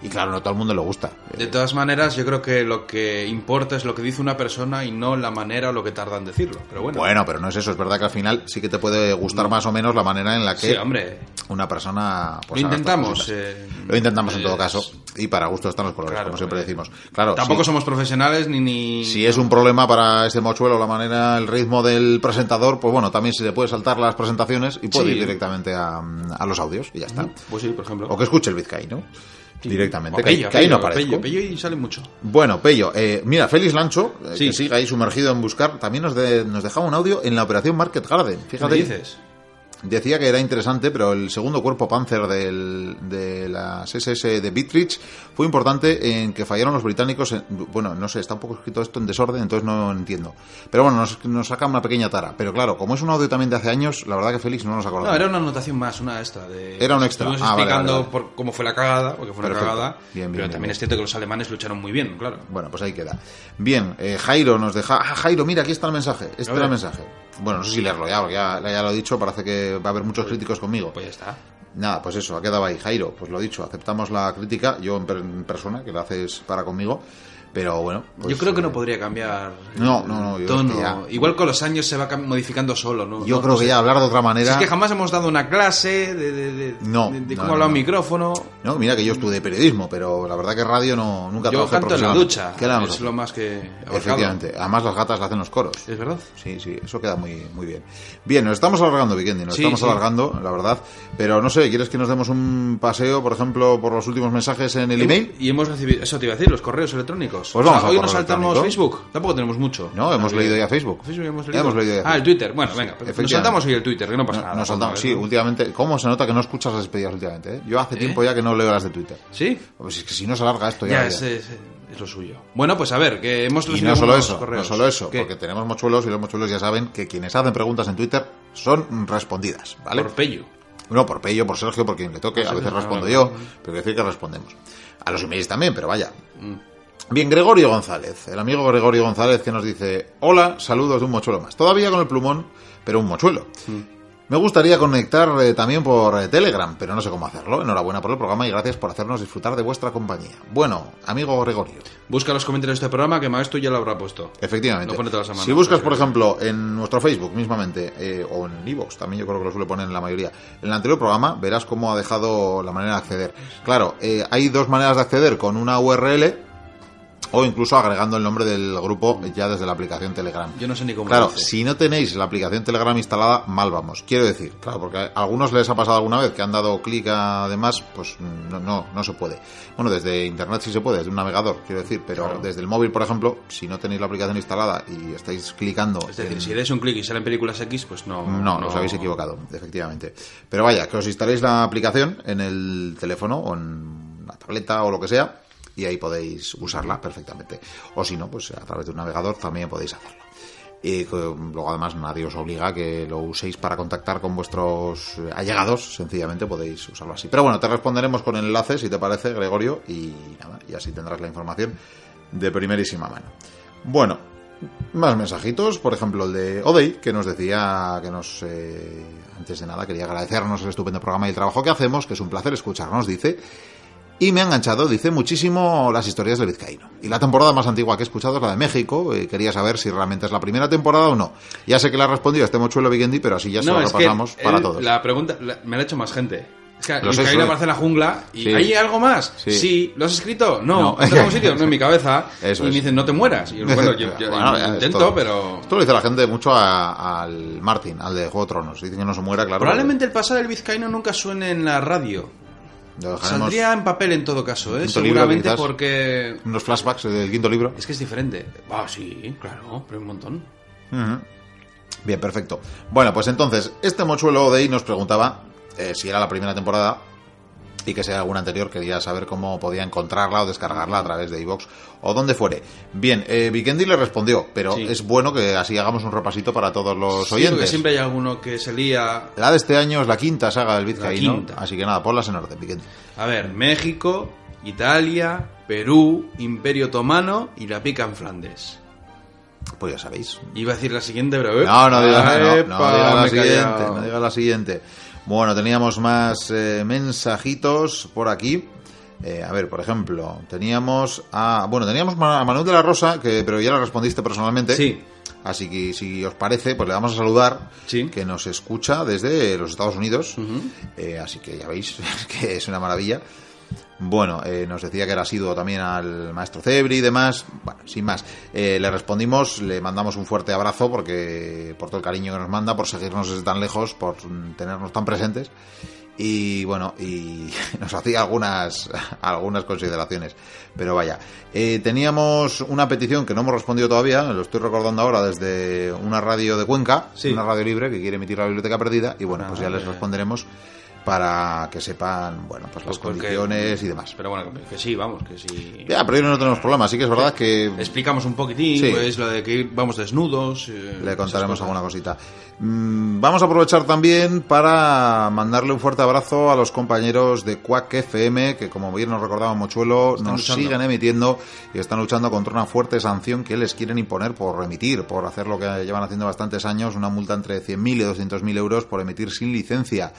Y claro, no todo el mundo le gusta. De todas maneras, yo creo que lo que importa es lo que dice una persona y no la manera o lo que tarda en decirlo. Pero bueno. Bueno, pero no es eso. Es verdad que al final sí que te puede gustar más o menos la manera en la que sí, hombre. una persona. pues, lo intentamos. eh, Lo intentamos en todo es- caso. Y para gusto están los colores, Claro, como siempre eh, decimos. Claro, Tampoco sí. somos profesionales ni. ni... Si es un problema para ese mochuelo la manera, el ritmo del presentador, pues bueno, también se le puede saltar las presentaciones y puede Sí. ir directamente a, a los audios y ya está. Pues sí, por ejemplo. O que escuche el vizcaíno directamente. Pello, que, ahí no aparezco. Pello, Pello y sale mucho. Bueno, Pello, eh, mira, Félix Lancho, eh, Sí. que sigue ahí sumergido en buscar, también nos, de- nos dejaba un audio en la operación Market Garden. ¿Qué Fíjate, me dices? Decía que era interesante, pero el segundo cuerpo Panzer del, de las SS de Bitrich fue importante en que fallaron los británicos. en- bueno, no sé, está un poco escrito esto en desorden, entonces no entiendo. Pero bueno, nos, nos saca una pequeña tara. Pero claro, como es un audio también de hace años, la verdad que Félix no nos acordamos. No, era una anotación más, una esta. De, Era un extra. Estuvimos Ah, explicando vale, vale. Por cómo fue la cagada, porque fue una Perfecto. cagada. Bien, bien, pero bien, también es cierto que los alemanes lucharon muy bien, claro. Bueno, pues ahí queda. Bien, eh, Jairo nos deja. Ah, Jairo, mira, aquí está el mensaje. Este era el mensaje. Bueno, no sé si leerlo ya, porque ya, ya lo he dicho. Parece que va a haber muchos críticos conmigo. Pues ya está. Nada, pues eso, ha quedado ahí. Jairo, pues lo dicho, aceptamos la crítica. Yo en persona, que la haces para conmigo. Pero bueno. pues, Yo creo que eh, no podría cambiar. No, no, no, yo tono. es que ya- Igual con los años se va modificando solo, ¿no? Yo No- creo no que sé. ya hablar de otra manera. Si es que jamás hemos dado una clase de, de, de- No, de- cómo hablar un no. micrófono. No, mira que yo estudié periodismo, pero la verdad que radio no nunca Yo trabajé canto en la ducha. ¿Qué le vamos a Es lo más que. Efectivamente. Además las gatas le hacen los coros. ¿Es verdad? Sí, sí, eso queda muy, muy bien. Bien, nos estamos alargando, Vikendi, nos Sí, estamos sí. alargando, la verdad. Pero no sé, ¿quieres que nos demos un paseo, por ejemplo, por los últimos mensajes en el email? Y hemos recibido, eso te iba a decir, los correos electrónicos. Pues vamos al hoy correo nos saltamos. Facebook. Tampoco tenemos mucho. No, hemos leído ya Facebook. Facebook hemos leído. hemos leído ya Ah, el Twitter. Bueno, venga, nos saltamos hoy el Twitter, que no pasa No- nada. nos saltamos, sí, últimamente. ¿Cómo se nota que no escuchas las despedidas últimamente? eh? Yo hace ¿Eh? tiempo ya que no leo las de Twitter. ¿Sí? Pues es que si no se alarga esto ya. Ya, ya. es, es- lo suyo. Bueno, pues a ver, que hemos Y no solo eso, no solo eso, ¿Qué? porque tenemos mochuelos y los mochuelos ya saben que quienes hacen preguntas en Twitter son respondidas, ¿vale? Por Pello. No, por Pello, por Sergio, por quien le toque, a veces respondo ah, yo, pero quiero decir que respondemos. A los emails también, pero vaya. Bien, Gregorio González, el amigo Gregorio González que nos dice, hola, saludos de un mochuelo más. Todavía con el plumón, pero un mochuelo. Mm. Me gustaría conectar eh, también por eh, Telegram, pero no sé cómo hacerlo. Enhorabuena por el programa y gracias por hacernos disfrutar de vuestra compañía. Bueno, amigo Gregorio, Busca los comentarios de este programa que Maestro ya lo habrá puesto. Efectivamente. Todas las semanas, si buscas, por ejemplo, en nuestro Facebook mismamente, eh, o en Evox, también yo creo que lo suele poner en la mayoría, en el anterior programa verás cómo ha dejado la manera de acceder. Claro, hay dos maneras de acceder, con una URL o incluso agregando el nombre del grupo ya desde la aplicación Telegram. Yo no sé ni cómo Claro, si no tenéis la aplicación Telegram instalada, mal vamos. Quiero decir, claro, porque a algunos les ha pasado alguna vez que han dado clic además, pues no, no, no se puede. Bueno, desde internet sí se puede, desde un navegador, quiero decir, pero Claro. desde el móvil, por ejemplo, si no tenéis la aplicación instalada y estáis clicando... Es decir, en- si dais un clic y salen películas X, pues no. no, os habéis equivocado, efectivamente. Pero vaya, que os instaléis la aplicación en el teléfono o en la tableta o lo que sea y ahí podéis usarla perfectamente. O si no, pues a través de un navegador también podéis hacerlo. Y que, luego además nadie os obliga a que lo uséis para contactar con vuestros eh, allegados, sencillamente podéis usarlo así. Pero bueno, te responderemos con el enlace si te parece, Gregorio, y nada, y así tendrás la información de primerísima mano. Bueno, Más mensajitos, por ejemplo el de Odey, que nos decía que nos, eh, antes de nada, quería agradecernos el estupendo programa y el trabajo que hacemos, que es un placer escucharnos, dice. Y me ha enganchado, dice, muchísimo las historias del vizcaíno. Y la temporada más antigua que he escuchado es la de México. eh, quería saber si realmente es la primera temporada o no. Ya sé que le ha respondido este mochuelo Vikendi, pero así ya se lo repasamos para él- todos. La pregunta la- me la ha hecho más gente. Es que Vizcaíno aparece en la jungla y Sí. ¿hay algo más? Sí. ¿Lo has escrito? No. No. ¿Está en algún sitio? No, en mi cabeza. Eso y me es. dicen, no te mueras. Y yo, bueno, yo, yo Bueno, ya, intento, esto- pero... Esto lo dice la gente mucho a- al Martin, al de Juego de Tronos. Dicen que no se muera, claro. Probablemente el pasado del vizcaíno nunca suene en la radio. Saldría en papel en todo caso, ¿eh? Libro, Seguramente porque... unos flashbacks del quinto libro. Es que es diferente. Ah, sí, claro, pero un montón. Bien, perfecto. Bueno, pues entonces, este mochuelo de ahí nos preguntaba eh, si era la primera temporada y que sea alguna anterior, quería saber cómo podía encontrarla o descargarla a través de iVox o donde fuere. Bien, eh, Vikendi le respondió, pero Sí. es bueno que así hagamos un repasito para todos los Sí, porque oyentes. siempre hay alguno que se lía... La de este año es la quinta saga del Vizcaíno, así que nada, ponlas en orden, Vikendi. A ver, México, Italia, Perú, Imperio Otomano y la pica en Flandes. Pues ya sabéis. Iba a decir la siguiente, pero... No, no digas, no, no Epa, digas la siguiente, no digas la siguiente. Bueno, teníamos más eh, mensajitos por aquí. Eh, a ver, por ejemplo, teníamos a, bueno, teníamos a Manuel de la Rosa, que, pero ya le respondiste personalmente. Sí. Así que si os parece, pues le vamos a saludar, Sí. que nos escucha desde los Estados Unidos. Eh, así que ya veis que es una maravilla. Bueno, eh, nos decía que era asiduo también al maestro Cebri y demás. Bueno, sin más. Eh, le respondimos, le mandamos un fuerte abrazo porque por todo el cariño que nos manda, por seguirnos desde tan lejos, por tenernos tan presentes. Y bueno, y nos hacía algunas, algunas consideraciones. Pero vaya, Eh, teníamos una petición que no hemos respondido todavía, lo estoy recordando ahora desde una radio de Cuenca, Sí. una radio libre que quiere emitir la biblioteca perdida. Y bueno, pues ya les responderemos para que sepan, bueno, pues las Pues condiciones y demás. Pero bueno, que, sí, vamos, que sí. Ya, pero hoy no tenemos problema, así que es verdad que Explicamos un poquitín, Sí. pues lo de que vamos desnudos. eh, le contaremos alguna cosita. Mm, Vamos a aprovechar también para mandarle un fuerte abrazo a los compañeros de Quack FM, que como bien nos recordaba Mochuelo, Están nos luchando. siguen emitiendo y están luchando contra una fuerte sanción que les quieren imponer por emitir, por hacer lo que llevan haciendo bastantes años, una multa entre 100.000 y 200.000 euros por emitir sin licencia.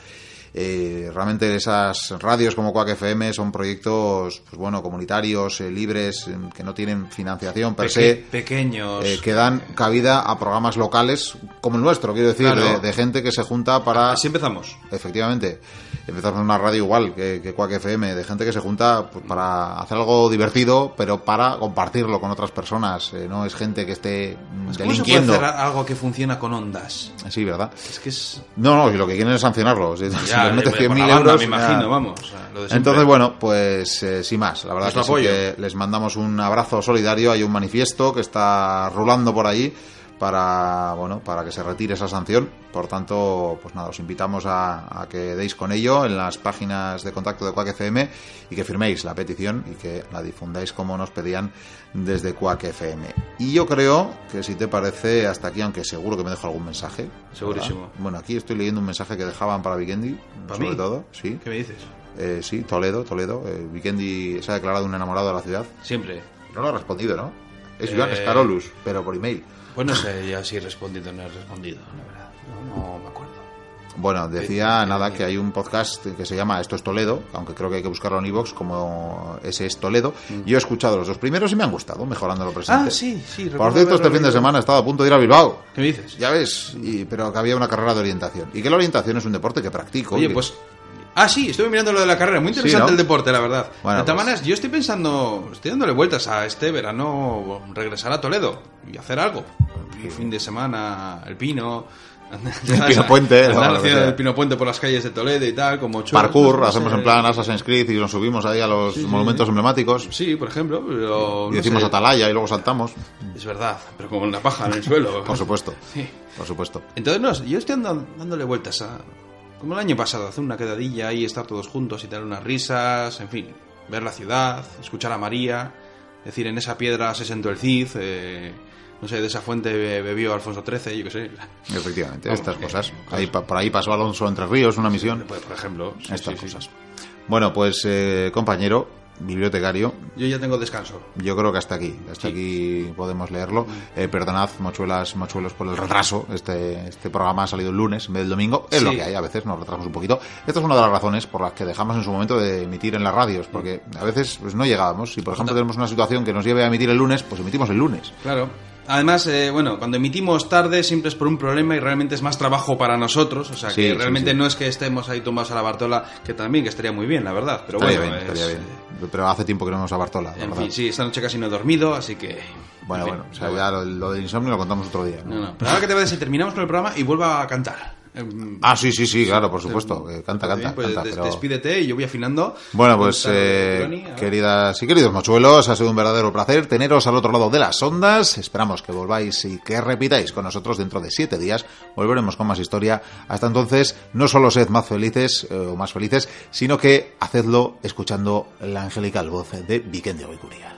Eh, realmente esas radios como Quack FM son proyectos, pues bueno, comunitarios, eh, libres, eh, que no tienen financiación per Peque- se. pequeños. eh, que dan cabida a programas locales como el nuestro, quiero decir, Claro. de, de gente que se junta para... Así empezamos. Efectivamente, empezamos una radio igual que, que Quack FM, de gente que se junta pues, para hacer algo divertido, pero para compartirlo con otras personas. no es gente que esté mm, ¿Cómo se puede delinquiendo. hacer algo que funciona con ondas? Sí, ¿verdad? Es que es... No, no, si lo que quieren es sancionarlo. Si, si Ya, les metes por la 100.000 banda, euros. me imagino, ya- vamos. o sea, lo de siempre. Entonces, bueno, pues eh, sin más. La verdad Nuestro que sí que les mandamos un abrazo solidario. Hay un manifiesto que está rulando por ahí para, bueno, para que se retire esa sanción. Por tanto, pues nada, os invitamos a, a que deis con ello en las páginas de contacto de Quack FM y que firméis la petición y que la difundáis como nos pedían desde Quack FM. Y yo creo que si te parece hasta aquí, aunque seguro que me dejo algún mensaje. ¿verdad? Segurísimo. Bueno, aquí estoy leyendo un mensaje que dejaban para Vikendi, ¿Para sobre mí? todo, sí. ¿Qué me dices? Eh, sí, Toledo, Toledo. Eh, Vikendi se ha declarado un enamorado de la ciudad. Siempre. No lo ha respondido, ¿no? Es Eh, Joan Scarolus, pero por email. Pues no sé ya si he respondido o no he respondido, la verdad. No, no me acuerdo. Bueno, decía Sí, nada que hay un podcast que se llama Esto es Toledo, aunque creo que hay que buscarlo en iVoox como ese es Toledo. Yo he escuchado los dos primeros y me han gustado, mejorando lo presente. Mm. Ah, sí, sí. Por cierto, este fin de semana he estado a punto de ir a Bilbao. ¿Qué me dices? Ya ves, y- pero que había una carrera de orientación. Y que la orientación es un deporte que practico. Oye, pues... Ah, sí, estuve mirando lo de la carrera. Muy interesante ¿no? el deporte, la verdad. Bueno, de todas pues- maneras, yo estoy pensando... Estoy dándole vueltas a este verano regresar a Toledo y hacer algo. El fin de semana, el pino... El Pino Puente, el Pino Puente por las calles de Toledo y tal, como... chulos, Parkour, no hacemos en plan Assassin's Creed y nos subimos ahí a los Sí, sí. monumentos emblemáticos. Sí, por ejemplo, pero... Y no decimos sé. atalaya y luego saltamos. Es verdad, pero como una paja en el suelo. Por supuesto, Sí. por supuesto. Entonces, no, yo estoy andando- dándole vueltas a. Como el año pasado, hacer una quedadilla y estar todos juntos y tener unas risas, en fin, ver la ciudad, escuchar a María, decir, en esa piedra se sentó el Cid, eh, no sé, de esa fuente be- bebió Alfonso XIII, yo qué sé. Efectivamente, Vamos, estas que- cosas. cosas. Ahí, por ahí pasó Alonso Entre Ríos, una misión. Pues, por ejemplo, sí, Estas sí. cosas. Bueno, pues eh, compañero, bibliotecario. Yo ya tengo descanso. Yo creo que hasta aquí, hasta aquí podemos leerlo. Eh, perdonad, mochuelas, mochuelos, por el retraso. Este, este programa ha salido el lunes en vez del domingo. Es lo que hay, a veces nos retrasamos un poquito. Esta es una de las razones por las que dejamos en su momento de emitir en las radios, porque a veces pues, no llegábamos. Si, por ejemplo, tenemos una situación que nos lleve a emitir el lunes, pues emitimos el lunes. Claro. Además, eh, bueno, cuando emitimos tarde siempre es por un problema y realmente es más trabajo para nosotros. O sea, Sí, que realmente sí. no es que estemos ahí tumbados a la Bartola, que también, que estaría muy bien, la verdad. Pero estaría bueno, bien, es- estaría bien. Pero hace tiempo que no vemos a Bartola. la En verdad. fin, sí, esta noche casi no he dormido, así que... Bueno, en fin, bueno, o sea, ya lo, lo del insomnio lo contamos otro día. ¿no? No, no. Pero ahora que te parece, terminamos con el programa y vuelvo a cantar. Em, Ah, sí, sí, sí, claro, por supuesto. canta, Bien, canta, pues canta. des- pero- despídete y yo voy afinando. Bueno, pues Con esta eh, Crony, a ver. queridas y queridos mochuelos, ha sido un verdadero placer teneros al otro lado de las ondas. Esperamos que volváis y que repitáis con nosotros dentro de siete días. Volveremos con más historia. Hasta entonces, no solo sed más felices eh, o más felices, sino que hacedlo escuchando la angelical voz de Vicente Oicuría.